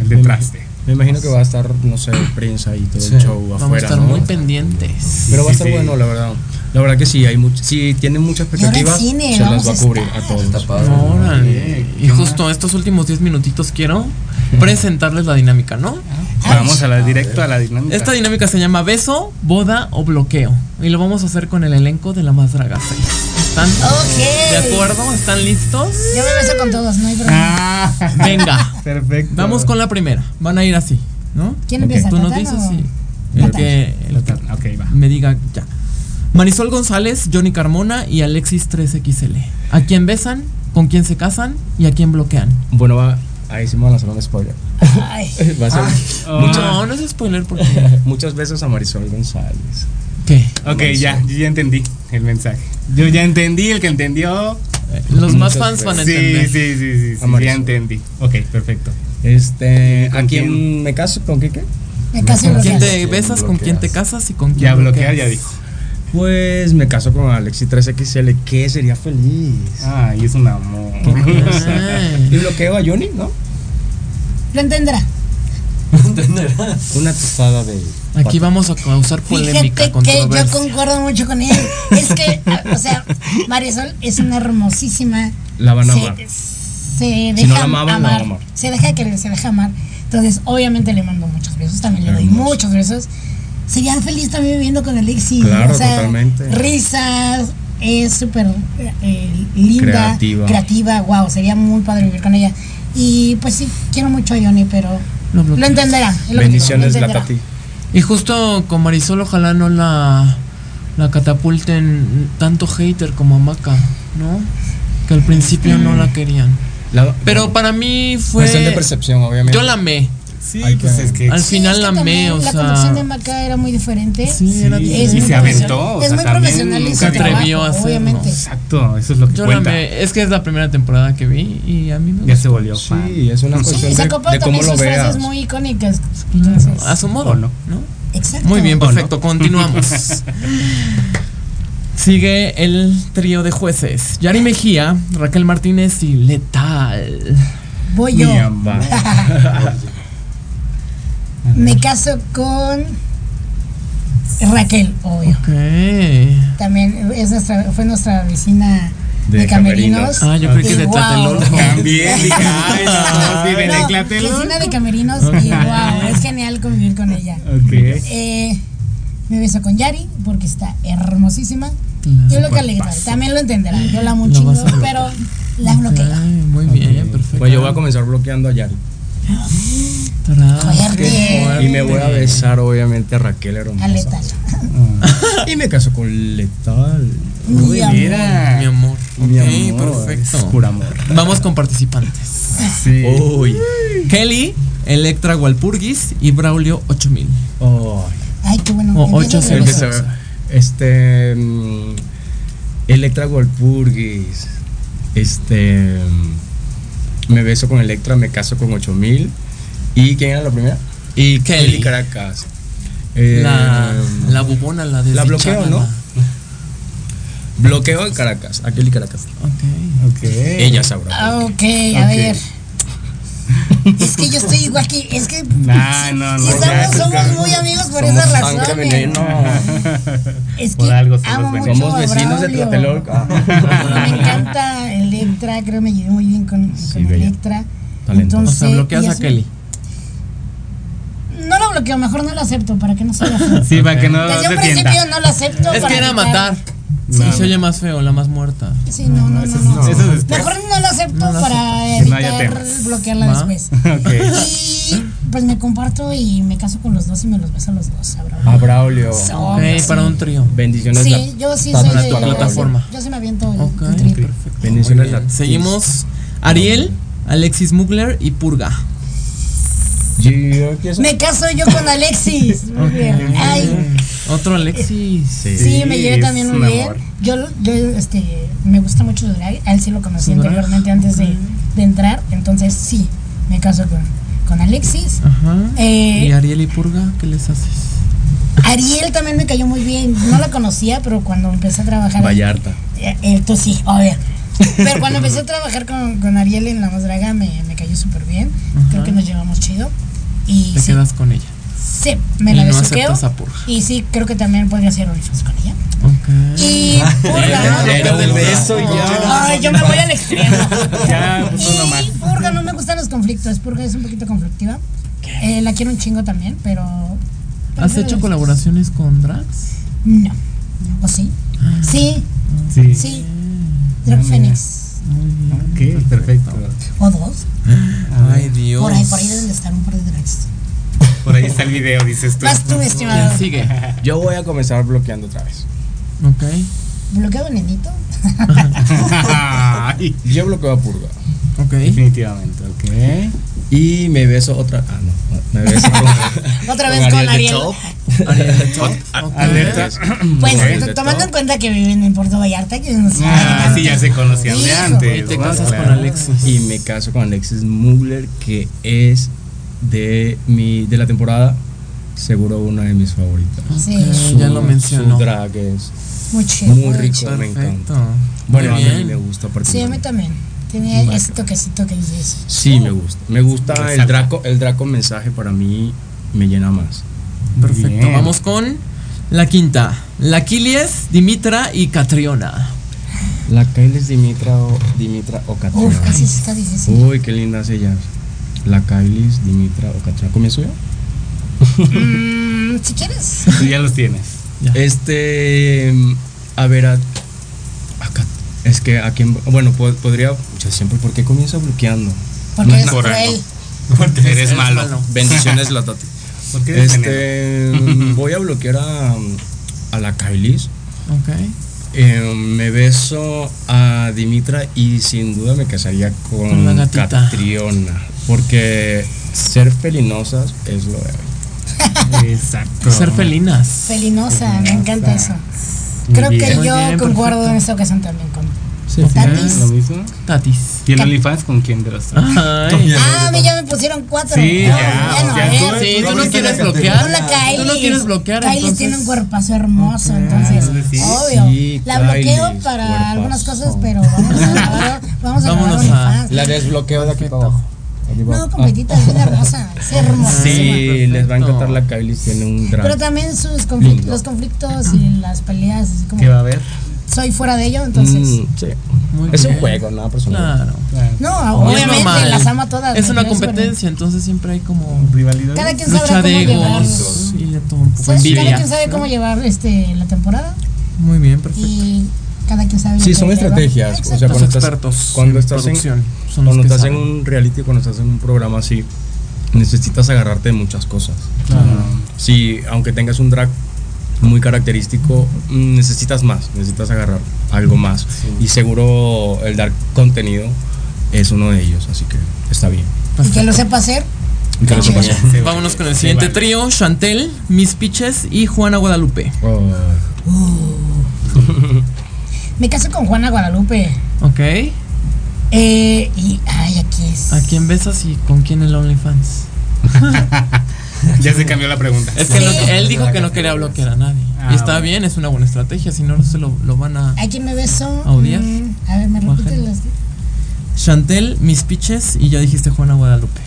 el de traste. Me imagino que va a estar, no sé, prensa y todo Sí. el show Vamos a afuera. estar ¿no? muy pendientes. Pero va a estar bueno, la verdad. La verdad que sí, hay mucho, si tienen muchas expectativas, cine, se las va a a cubrir estar. a todos. Está padre. Órale. Y justo estos últimos 10 minutitos quiero presentarles la dinámica, ¿no? Vamos a la directo a la dinámica. Esta dinámica se llama beso, boda o bloqueo. Y lo vamos a hacer con el elenco de la más draga 6. ¿Están Ok. de acuerdo? ¿Están listos? Yo me beso con todos, no hay problema. Ah, Venga. perfecto. Vamos con la primera. Van a ir así, ¿no? ¿Quién empieza? Tú nos ¿Tatán dices sí. El que, el que Ok, va. me diga ya. Marisol González, Johnny Carmona y Alexis 3XL. ¿A quién besan? ¿Con quién se casan? ¿Y a quién bloquean? Bueno, va, ahí sí me van a lanzar un spoiler. Ay, Va a ser No, no es spoiler porque. muchas veces a Marisol González. ¿Qué? Ok, ya, yo ya entendí el mensaje. Yo ya entendí, el que entendió. Los más fans van a Sí, entender. sí, sí, sí, sí, A Marisol. ya entendí. Ok, perfecto. Este, ¿Con ¿a quién quién? me caso? ¿Con qué qué? me casi ¿Con quién te besas? ¿Con quién te casas? ¿Y con quién Ya bloquear, ya dijo. Pues me caso con Alexi 3XL, que sería feliz. Ay, es un amor. Y bloqueo a Johnny, ¿no? Lo entenderá. Una tostada de. Aquí vamos a causar polémica, Fíjate que yo concuerdo mucho con él. Es que, o sea, Marisol es una hermosísima. La van a se, amar. Se deja Si no la amaban, la amar. van a amar. Se deja querer, se deja amar. Entonces, obviamente le mando muchos besos, también le doy muchos besos. Sería feliz también viviendo con Alexis. Claro, o sea, totalmente. Risas, es súper eh, linda, Creativa. creativa, wow, sería muy padre vivir con ella. Y pues sí, quiero mucho a Johnny, pero Lo entenderá. lo digo, Bendiciones, la. Tati. Y justo con Marisol, ojalá no la, la catapulten tanto hater como a Maca, ¿no? Que al principio no la querían. La- Pero para mí fue. Cuestión de percepción, obviamente. Yo la amé. Sí, pues es que. Al Sí, final es que la amé, también o La sea. conducción de Maca era muy diferente. Sí, era Sí, Es y muy se aventó. o es sea, muy también profesional y se atrevió a hacerlo. Obviamente. Exacto, eso es lo que Yo la cuenta. amé. Es que es la primera temporada que vi y a mí me Ya se volvió fan. Sí, es una Sí, cuestión y de, sacó de también cómo lo sus veas. frases muy icónicas. Entonces, A su modo, ¿O no? ¿no? exacto. Muy bien, perfecto. Continuamos. Sigue el trío de jueces. Yari Mejía, Raquel Martínez y Letal. Voy yo. Me caso con Raquel, obvio. Ok. También es nuestra, fue nuestra vecina de, De camerinos. Camerinos. Ah, yo creí que de guau. Tlatelolco. También dije, ay, no, No, Tlatelolco. vecina de camerinos y wow, es genial convivir con ella. Ok. Eh, me beso con Yari porque está hermosísima. Yo lo que le también lo entenderá. Yo la amo un Lo chingo, pero la bloqueo. Muy bien, perfecto. Pues yo voy a comenzar bloqueando a Yari. Y me voy a besar, obviamente, a Raquel hermosa. A letal. Y me caso con Letal. Mi amor. Mira. Mi amor. Mi Ok, amor, perfecto. Es puro amor. Vamos con participantes. Sí. Uy. Kelly, Electra Walpurgis y Braulio 8000. Oh, Ay, qué bueno. O Empieza ocho de el que besos. se- este. mm, Electra Golpurgis. Este. mm, Me beso con Electra, me caso con 8000. ¿Y quién era la primera? Y Kelly. Kelly Caracas. Eh, La, la bubona, la de la bloqueo, ¿no? Bloqueo en Caracas, a Kelly Caracas. Ok. Ok. Ella sabrá. Ah, ok, a ver. Es que yo estoy igual que. Es que. Nah, no, no. si ya, somos, muy amigos por Somos esa sangre razón. veneno. Es que Por algo somos amo mucho Somos a vecinos de. Tlatelolco. Me encanta Electra, creo que me llevé muy bien con, con bella. Electra. Talentosa. O sea, bloqueas a Kelly. No lo bloqueo, mejor no lo acepto para que no se vea. Sí, para que no Desde un principio no lo acepto. Es para que era evitar- matar. Sí. Se oye más feo, la más muerta. Sí, no, no, no. eso no, es- eso es después. Mejor no lo acepto No lo para no evitar bloquearla Va. después. Y pues me comparto y me caso con los dos y me los beso a los dos. A Braulio. So- Ok, sí. para un trío. Bendiciones. Sí, la- yo sí soy de tu plataforma. Yo sí me aviento el, Ok, el trío. perfecto. Bendiciones. La- Seguimos. Ariel, Alexis Mugler y Purga. Me caso yo con Alexis. Muy bien. Ay, Otro Alexis. Sí. sí, me llevé también muy un bien. Yo, yo este, me gusta mucho el drag. A él sí lo conocí anteriormente antes de, de entrar. Entonces sí, me caso con, con Alexis. Ajá. Eh, ¿Y Ariel y Purga? ¿Qué les haces? Ariel también me cayó muy bien. No la conocía, pero cuando empecé a trabajar. Vallarta. Eh, Esto sí, obvio. Pero cuando empecé a trabajar con, con Ariel en La Más Draga me, me cayó súper bien. Creo que nos llevamos chido. Y Te sí, quedas con ella. sí, me y la no besuqueo. aceptas a Purga. y sí, creo que también podría ser OnlyFans con ella. Ok. Y Purga. Era del beso y ya. Ay, yo me voy al extremo. Ya, pues. Y Purga no me gustan los conflictos. Purga es un poquito conflictiva. Eh, la quiero un chingo también, pero. ¿Has hecho colaboraciones con drags? No. ¿O sí? Sí, Sí. sí. Drag Ah, Phoenix. Muy bien. Ok, perfecto. O dos. Ay, Dios. Por ahí, por ahí deben de estar un par de drags. Por ahí está el video, dices tú. Vas tú, estimado. ¿Quién sigue? Yo voy a comenzar bloqueando otra vez. Ok. ¿Bloqueo venenito? Ay, Yo bloqueo a Purga. Ok. Definitivamente, ok. Y me beso otra. Ah, no. Me beso con. Otra vez con Ariel. Pues tomando en cuenta que viven en Puerto Vallarta, que no sé. Ah, sí, ya se conocían de antes. Y te casas Claro. con Alexis. Y me caso con Alexis Mugler, que es de mi de la temporada, seguro una de mis favoritas. Sí, ya lo mencionó. Su drag es muy chido. muy rico, me encanta. Bueno, a mí me gusta Sí, a mí también. Tiene ese toquecito que dices. Sí, me gusta. Me gusta el. Draco, el Draco mensaje para mí me llena más. Perfecto. Bien. Vamos con la quinta. La Kilies, Dimitra y Catriona. La Kailes Dimitra o Dimitra o Uf, Katrina. así está difícil. Uy, qué lindas ellas. la Kailis, Dimitra o Katrina. ¿Comienzo yo? Mm, si quieres. Ya los tienes. Este. A ver, a- acá. Es que a quien. Bueno, po- podría. Yo siempre, ¿por qué comienza bloqueando? Porque No es por cruel. Porque eres malo. Bendiciones, la Tati. Porque eres Este. voy a bloquear a, a la Kailis. Ok. Eh, me beso a Dimitra y sin duda me casaría Con con, la gatita. Catriona. Porque ser felinosas es lo de hoy. Exacto. Ser felinas. Felinosa, me encanta eso. Creo bien. que Muy yo bien, concuerdo perfecto. en esta ocasión también con. Sí, Tatis. ¿Lo mismo? Tatis. ¿Y el OnlyFans con quién de los tres? Ay. Ah, a mí ya me pusieron cuatro. Sí, No, ya, ya a tú- Sí, tú no quieres bloquear. Tú la Kailis. Tú no quieres bloquear. Kailis entonces- tiene un cuerpazo hermoso, entonces, sí. obvio. Sí, la bloqueo Kailis, para cuerpazo. algunas cosas, pero vamos a grabar, vamos a grabar Vámonos a-. La desbloqueo de aquí para abajo. No, abajo. completita, es bien hermosa. Es hermosa. Sí, les va a encantar la Kailis, tiene un drag. Pero también sus conflic- Lindo. los conflictos y las peleas, así como ¿Qué va a haber? soy fuera de ello, entonces. Mm, sí. Muy Es un juego, nada personal. Claro. No, obviamente normal. las amo a todas. Es una competencia, entonces siempre hay como ¿Rivalidad? Cada quien lucha cómo de llevar. egos y de todo un poco Cada quien sabe cómo llevar este, la temporada Muy bien, perfecto. y cada quien sabe. Sí, son estrategias. O sea, cuando Los estás, expertos cuando en estás en, son los cuando que estás en un reality, cuando estás en un programa así, necesitas agarrarte de muchas cosas. Sí, aunque tengas un drag muy característico, mm, necesitas más, necesitas agarrar algo más. Y seguro el dar contenido es uno de ellos, así que está bien. Y que lo sepa hacer. Y que lo sepas. Vámonos con el siguiente trío, Chantel, Miss Piches y Juana Guadalupe. Oh, Me caso con Juana Guadalupe. Ok. Eh, y, ay, aquí es. ¿A quién besas y con quién el OnlyFans? Ya se cambió la pregunta. Es que él dijo que no quería bloquear a nadie. Ah, y está bueno. bien, es una buena estrategia, si no, no se lo, lo van a... ¿A quién me beso? ¿A odiar? Mm, a ver, me ¿O a repites gente? las. Chantel, Miss Piches y ya dijiste Juana Guadalupe.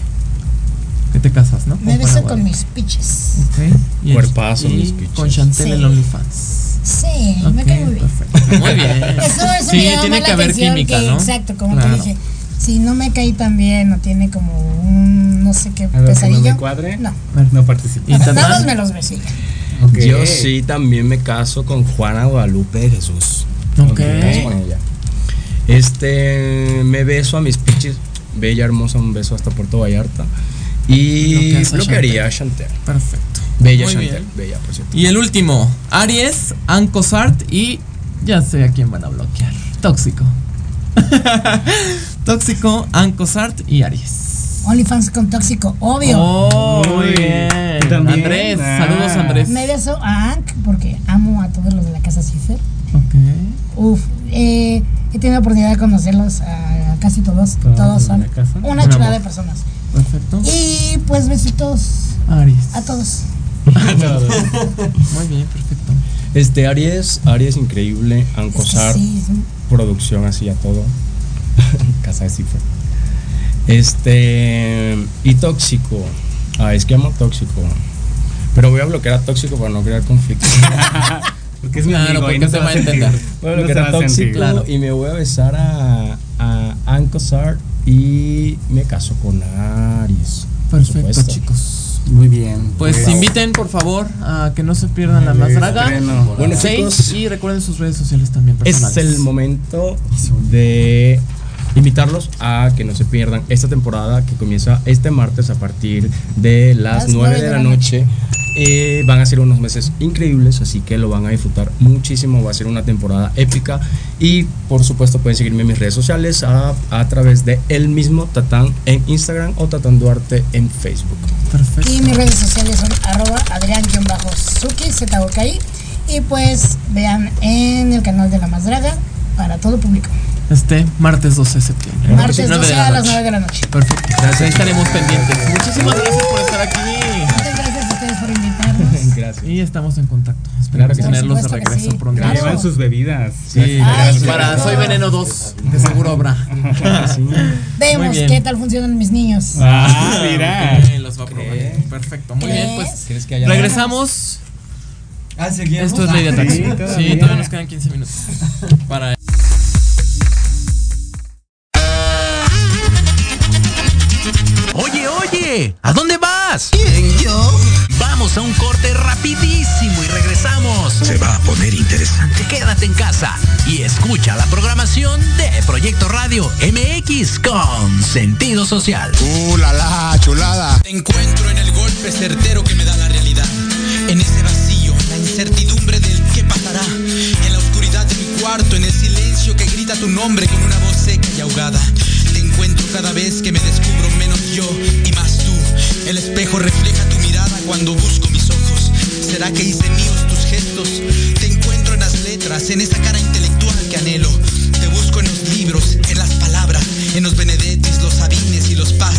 Que te casas, ¿no? Me beso Juana con Guadalupe. mis pitches. Ok. Cuerpazo, y Miss Piches. Con Chantel Sí. el OnlyFans. Sí, me Ok, cae muy bien. perfecto. Muy bien. Eso, eso sí, me llama tiene que haber química, que- ¿no? Exacto, como Claro. te dije. Si no me caí tan bien o tiene como un no sé qué ¿Algo que no pesadillo. me cuadre? No. No participo. Más me los besé. Ok. Yo sí también me caso con Juana Guadalupe de Jesús. Ok. Me con ella. Este, me beso a mis pichis. Bella, hermosa, un beso hasta Puerto Vallarta. Y Bloqueas a bloquearía a Chantel. Perfecto. Bella Muy Chantel, bien. bella, por cierto. Y el último, Aries, Ancosart y ya sé a quién van a bloquear. Tóxico. Tóxico, Ancosart y Aries. OnlyFans con tóxico, obvio. Oh, muy Uy, bien. Andrés, Ah. saludos Andrés. Me beso a Ank porque amo a todos los de la casa Cipher. Ok. Uf, eh, he tenido la oportunidad de conocerlos a, casi todos. Todos son una Un chulada de personas. Perfecto. Y pues besitos Aries. a todos. Muy bien, perfecto. Este, Aries, Aries increíble. Ancosar, Sí, sí. producción así a todo. Casa de cifra. Este, y tóxico. Ah, es que amo tóxico. Pero voy a bloquear a tóxico para no crear conflicto. Porque es mi Claro, amigo y no se va a entender. Voy a bloquear a tóxico Claro. y me voy a besar a, a Ancosar y me caso con Aries. Perfecto, chicos. Muy bien. Pues inviten por favor a que no se pierdan la más draga. Bueno, chicos. y recuerden sus redes sociales también personales. Es el momento de invitarlos a que no se pierdan esta temporada que comienza este martes a partir de las Las 9 de la noche. Eh, van a ser unos meses increíbles, así que lo van a disfrutar muchísimo. Va a ser una temporada épica. Y por supuesto, pueden seguirme en mis redes sociales a, a través de el mismo Tatán en Instagram o Tatán Duarte en Facebook. Perfecto. Y mis redes sociales son arroba adrián-suki. Y pues vean en el canal de La Más Draga para todo público. Este martes 12 de septiembre. Martes 9 de 12 la a las noche. 9 de la noche. Perfecto. Ahí estaremos pendientes. Muchísimas gracias por estar aquí. Muchas gracias a ustedes por invitarnos. Gracias. Y estamos en contacto. Claro Esperamos que sí. tenerlos de regreso sí. pronto. Claro. llevan sus bebidas. Sí, Ay, para Soy. Veneno 2, que seguro habrá. Vemos qué tal funcionan mis niños. Ah, mira. Los va a probar. Perfecto. Muy bien, pues ¿Crees que haya regresamos. Ah, seguimos. Esto es Lady Attack. Sí, Sí, todavía. todavía nos quedan 15 minutos. Para ¿a dónde vas? ¿Quién, yo? Vamos a un corte rapidísimo y regresamos. Se va a poner interesante. Quédate en casa y escucha la programación de Proyecto Radio MX con sentido social. Uh, la la, chulada. Te encuentro en el golpe certero que me da la realidad. En ese vacío, en la incertidumbre del qué pasará. En la oscuridad de mi cuarto, en el silencio que grita tu nombre con una voz seca y ahogada. Te encuentro cada vez que me descubro menos yo. El espejo refleja tu mirada cuando busco mis ojos. ¿Será que hice míos tus gestos? Te encuentro en las letras, en esa cara intelectual que anhelo. Te busco en los libros, en las palabras, en los Benedettis, los Sabines y los Paz.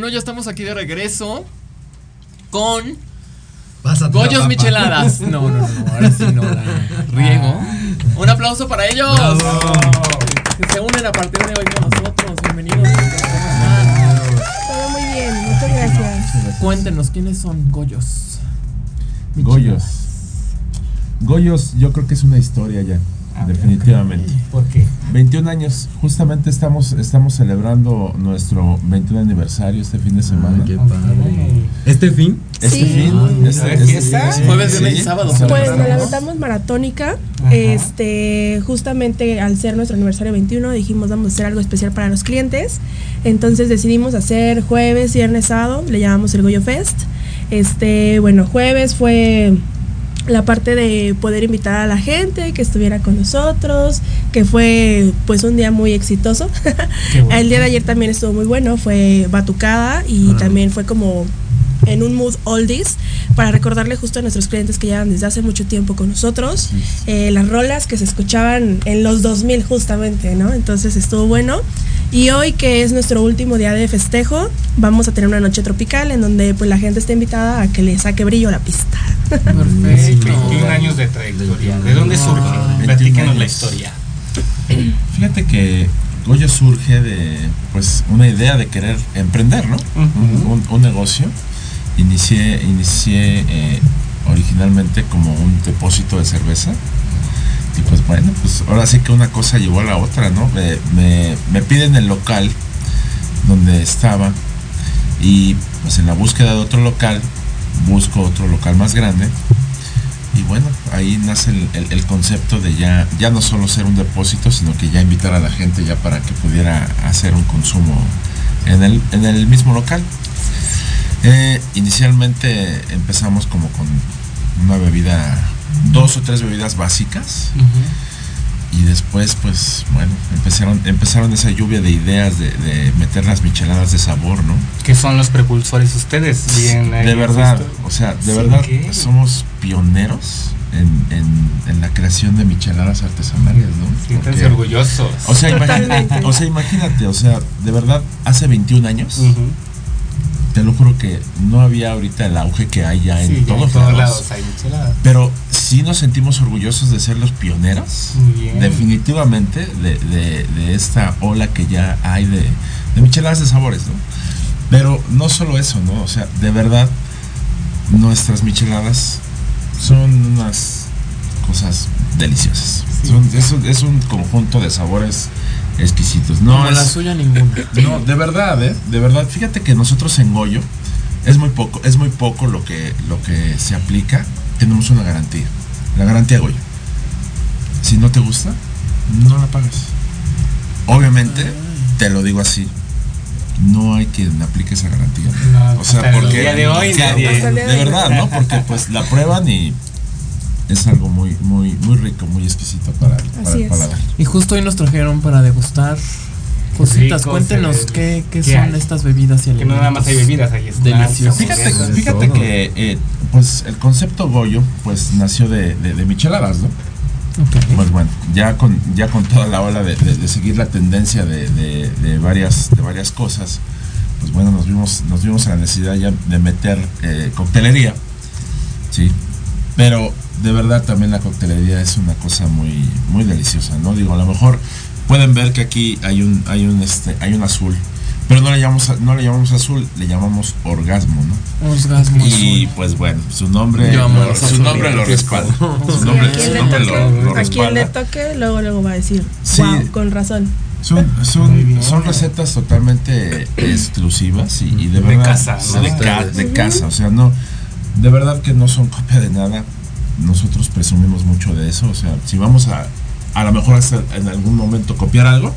Bueno, ya estamos aquí de regreso con Goyos. Micheladas. No, no, no, ahora sí no la riego. Un aplauso para ellos. Que se unen a partir de hoy con nosotros. Bienvenidos. Todo muy bien, muchas gracias. Cuéntenos quiénes son Goyos. Goyos. Goyos, yo creo que es una historia ya, definitivamente. ¿Por qué? 21 años, justamente estamos, estamos celebrando nuestro 21 aniversario este fin de semana. ¿Este fin? Este Sí. fin, este, este fiesta? fin, Jueves, sí, viernes y sábado. Pues nos la aventamos maratónica. Este, justamente al ser nuestro aniversario 21, dijimos vamos a hacer algo especial para los clientes. Entonces decidimos hacer jueves, viernes, sábado, le llamamos el Goyo Fest. Este, bueno, jueves fue la parte de poder invitar a la gente que estuviera con nosotros, que fue pues un día muy exitoso. El día de ayer también estuvo muy bueno, fue batucada y también fue como en un mood oldies para recordarle justo a nuestros clientes que llevan desde hace mucho tiempo con nosotros eh, las rolas que se escuchaban en los 2000 justamente, ¿no? Entonces estuvo bueno. Y hoy que es nuestro último día de festejo, vamos a tener una noche tropical en donde pues la gente está invitada a que le saque brillo a la pista. Perfecto. 21 años de trayectoria. ¿De dónde surge? 21 Platíquenos la historia. Fíjate que Goyo surge de pues una idea de querer emprender, ¿no? un, un- un negocio. Inicié, inicié eh, originalmente como un depósito de cerveza. Y pues bueno, pues ahora sí que una cosa llevó a la otra, ¿no? Me, me, me piden el local donde estaba y pues en la búsqueda de otro local busco otro local más grande y bueno, ahí nace el, concepto de ya, ya no solo ser un depósito, sino que ya invitar a la gente ya para que pudiera hacer un consumo en el, en el mismo local. Eh, inicialmente empezamos como con una bebida, dos o tres bebidas básicas. Y después, pues, bueno, empezaron, empezaron esa lluvia de ideas de, de meter las micheladas de sabor, ¿no? ¿Qué son los precursores ustedes? Bien, de verdad, o sea, de Sí, verdad ¿qué? somos pioneros en, en- en la creación de micheladas artesanales, ¿no? Siéntanse orgullosos. O sea, imagínate, o sea, imagínate, o sea, de verdad, hace 21 años. Te lo juro que no había ahorita el auge que hay ya en Sí, en todos, lados. lados hay micheladas. Pero sí nos sentimos orgullosos de ser los pioneros, definitivamente, de, de- de esta ola que ya hay de, de micheladas de sabores, ¿no? Pero no solo eso, ¿no? O sea, de verdad, nuestras micheladas son unas cosas deliciosas. Son- es, un- es un conjunto de sabores exquisitos. No Como es, la suya ninguna. no, de verdad, ¿eh? De verdad, fíjate que nosotros en Goyo es muy poco, es muy poco lo que, lo que se aplica. Tenemos una garantía. La garantía Goyo. Si no te gusta, no la pagas. Obviamente, te lo digo así. No hay quien aplique esa garantía. No, o sea, el porque día de hoy Sí, nadie- de, verdad, ¿no? Porque pues la prueban y es algo muy, muy, muy rico, muy exquisito para, para el paladar. Y justo hoy nos trajeron para degustar cositas. rico, Cuéntenos qué, qué ¿Qué son hay? estas bebidas y Que no nada más hay bebidas, hay snacks, Deliciosos. Fíjate, fíjate que eh, pues el concepto Goyo pues nació de, de- de micheladas, ¿no? Pues bueno, ya con, ya con toda la ola de, de- de seguir la tendencia de, de- de varias, de varias cosas, pues bueno, nos vimos, nos vimos a la necesidad ya de meter eh, coctelería, ¿sí? Pero de verdad también la coctelería es una cosa muy, muy deliciosa, ¿no? Digo, a lo mejor pueden ver que aquí hay un, hay un, este, hay un azul, pero no le llamamos, a- no le llamamos azul, le llamamos orgasmo, ¿no? Orgasmo Y azul. pues bueno, su nombre, lo, su nombre lo respalda. Su nombre, a quien su le nombre lo, toque, lo a quien le toque, luego luego va a decir, Sí. wow, con razón. Son, son, son recetas totalmente exclusivas y, y de De verdad casa, ¿no? de, ca- de casa, o sea, no, de verdad que no son copia de nada. Nosotros presumimos mucho de eso, o sea, si vamos a, a lo mejor hasta en algún momento copiar algo,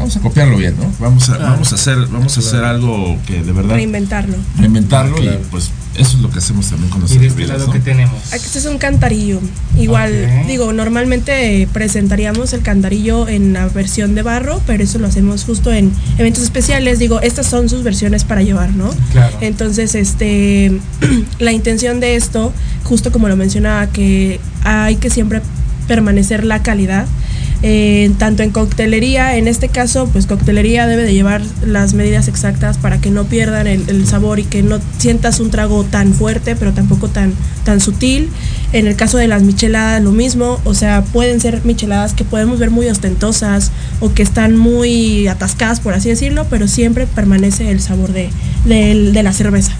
vamos a copiarlo bien, ¿no? Vamos a, Claro. vamos a hacer, vamos a hacer algo que de verdad Reinventarlo. reinventarlo claro. y pues eso es lo que hacemos también con ¿Y nuestras de este ¿no? qué tenemos? Aquí este es un cantarillo. Igual, digo, normalmente presentaríamos el cantarillo en la versión de barro, pero eso lo hacemos justo en eventos especiales. Digo, estas son sus versiones para llevar, ¿no? Claro. Entonces, este, la intención de esto, justo como lo mencionaba, que hay que siempre permanecer la calidad. Eh, tanto en coctelería, en este caso, pues coctelería debe de llevar las medidas exactas para que no pierdan el, el sabor y que no sientas un trago tan fuerte, pero tampoco tan, tan sutil. En el caso de las micheladas, lo mismo, o sea, pueden ser micheladas que podemos ver muy ostentosas o que están muy atascadas, por así decirlo, pero siempre permanece el sabor de, de la cerveza.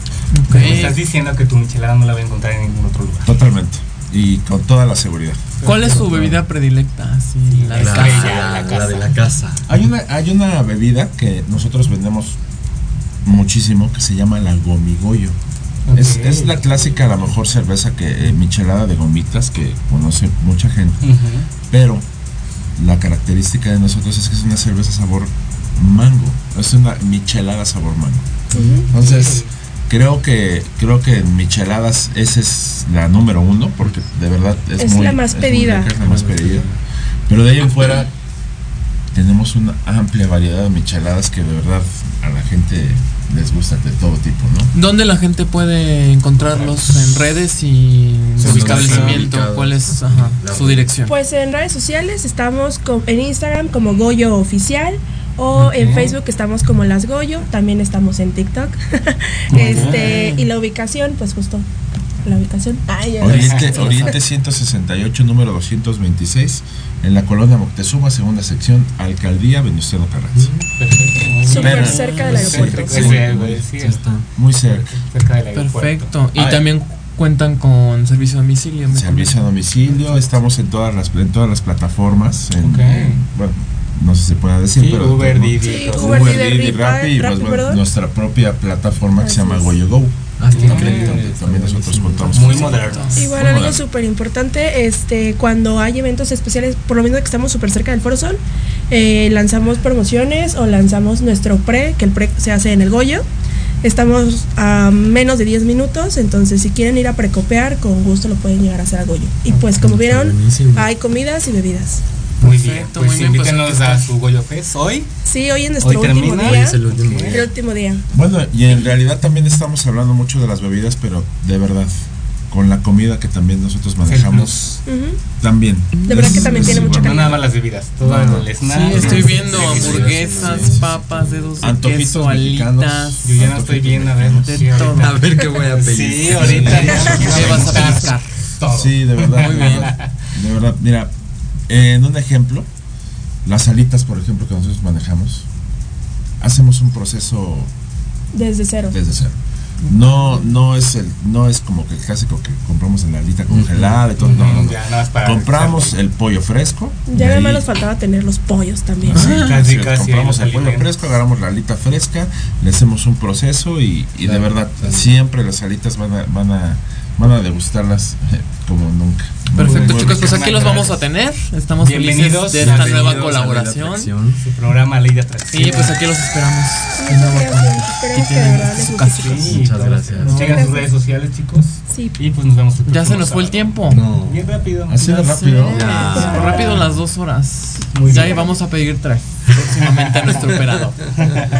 Me Estás diciendo que tu michelada no la voy a encontrar en ningún otro lugar. Totalmente. Y con toda la seguridad. ¿Cuál es su bebida predilecta? Sí, la de La- casa. la- la de la casa. Hay una, hay una bebida que nosotros vendemos muchísimo que se llama la gomigoyo. Es, es la clásica, a lo mejor cerveza que eh, michelada de gomitas que conoce mucha gente. Pero la característica de nosotros es que es una cerveza sabor mango. Es una michelada sabor mango. Entonces, creo que creo que en micheladas esa es la número uno, porque de verdad es, Es muy, la más muy pedida. rica, es la más pedida. Pero de ahí en fuera tenemos una amplia variedad de micheladas que de verdad a la gente les gusta de todo tipo, ¿no? ¿Dónde la gente puede encontrarlos en redes y su sí, establecimiento? ¿Cuál es ajá, su dirección? Pues en redes sociales estamos co- en Instagram como Goyo Oficial o en Facebook estamos como Las Goyo, también estamos en TikTok. este, y la ubicación, pues justo la ubicación. Ay, Oriente, Oriente 168, número 226, en la colonia Moctezuma, segunda sección, Alcaldía Venustiano Carranza. Súper Pero- cerca del aeropuerto. sí, Sí, muy- güey, sí, sí está. Muy cerca. Cerca del aeropuerto. Perfecto. Y Ay. también cuentan con servicio a domicilio. Servicio a domicilio, estamos en todas las, en todas las plataformas. En, Ok. Bueno, no sé si se pueda decir, Sí, pero. Uber, Didi, Sí. Uber, Uber, Didi, Didi, Rappi, Rappi y pues, nuestra propia plataforma que se llama es. Goyo Go. Ah, También, también- también nosotros contamos Muy con- moderno. Igual Muy algo súper importante, este, cuando hay eventos especiales, por lo mismo que estamos súper cerca del Foro Sol, eh, lanzamos promociones o lanzamos nuestro pre, que el pre se hace en el Goyo. Estamos a menos de 10 minutos, entonces si quieren ir a precopear, con gusto lo pueden llegar a hacer a Goyo. Y pues como vieron, hay comidas y bebidas. Muy bien, pues muy bien, pues, invítenos aquí a su Goyo Fest hoy. Sí, hoy es nuestro Hoy último termina. día. Hoy es el último día. El último día. Bueno, y en realidad también estamos hablando mucho de las bebidas, pero de verdad, con la comida que también nosotros manejamos, también. De verdad que también tiene mucha No calidad. nada más las bebidas, todo No, no. el snack. Sí, estoy viendo Sí, sí, sí, hamburguesas, sí, sí. papas, dedos de queso, alitas. Yo ya no estoy bien, a ver. De sí, ahorita. todo. A ver qué voy a pedir. Sí, ahorita ya. ¿Qué vas a? Todo. Sí, de verdad. Muy de bien. verdad, De verdad, mira, en un ejemplo, las alitas, por ejemplo, que nosotros manejamos, hacemos un proceso Desde cero. desde cero. No, no es el, no es como que el clásico que compramos en la alita congelada y todo. No, no, no. Ya, Compramos el pollo fresco. Ya nada más nos faltaba tener los pollos también. Sí, Casi, casi, compramos el pollo alimentos. fresco, agarramos la alita fresca, le hacemos un proceso y, y de verdad siempre las alitas van a, van a, van a degustarlas eh, como nunca. Perfecto, chicos, pues aquí los vamos a tener. Estamos Bienvenidos. felices de esta Bienvenidos nueva colaboración. Su programa Ley de Atracción. Sí, pues aquí los esperamos. Casa. chicos. Sí, Muchas gracias. Sigan sus Gracias. redes sociales, chicos. Sí. Y pues nos vemos el Ya se nos fue el tiempo. No. Bien rápido. Ha sido rápido. Ya. Rápido las dos horas. Muy ya bien. vamos a pedir tres próximamente a nuestro operado.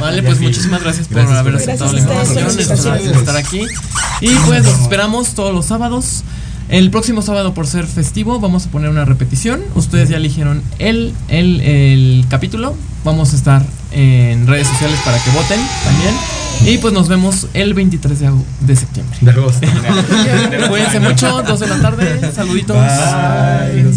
Vale, pues sí. muchísimas gracias por Gracias haber aceptado la invitación, la gracias por estar aquí. Y pues los esperamos todos los sábados. El próximo sábado, por ser festivo, vamos a poner una repetición. Ustedes ya eligieron el, el, el capítulo. Vamos a estar en redes sociales para que voten también. Y pues nos vemos el 23 de, de septiembre. De agosto. Cuídense mucho, 2 de la tarde. Saluditos. Bye. Nos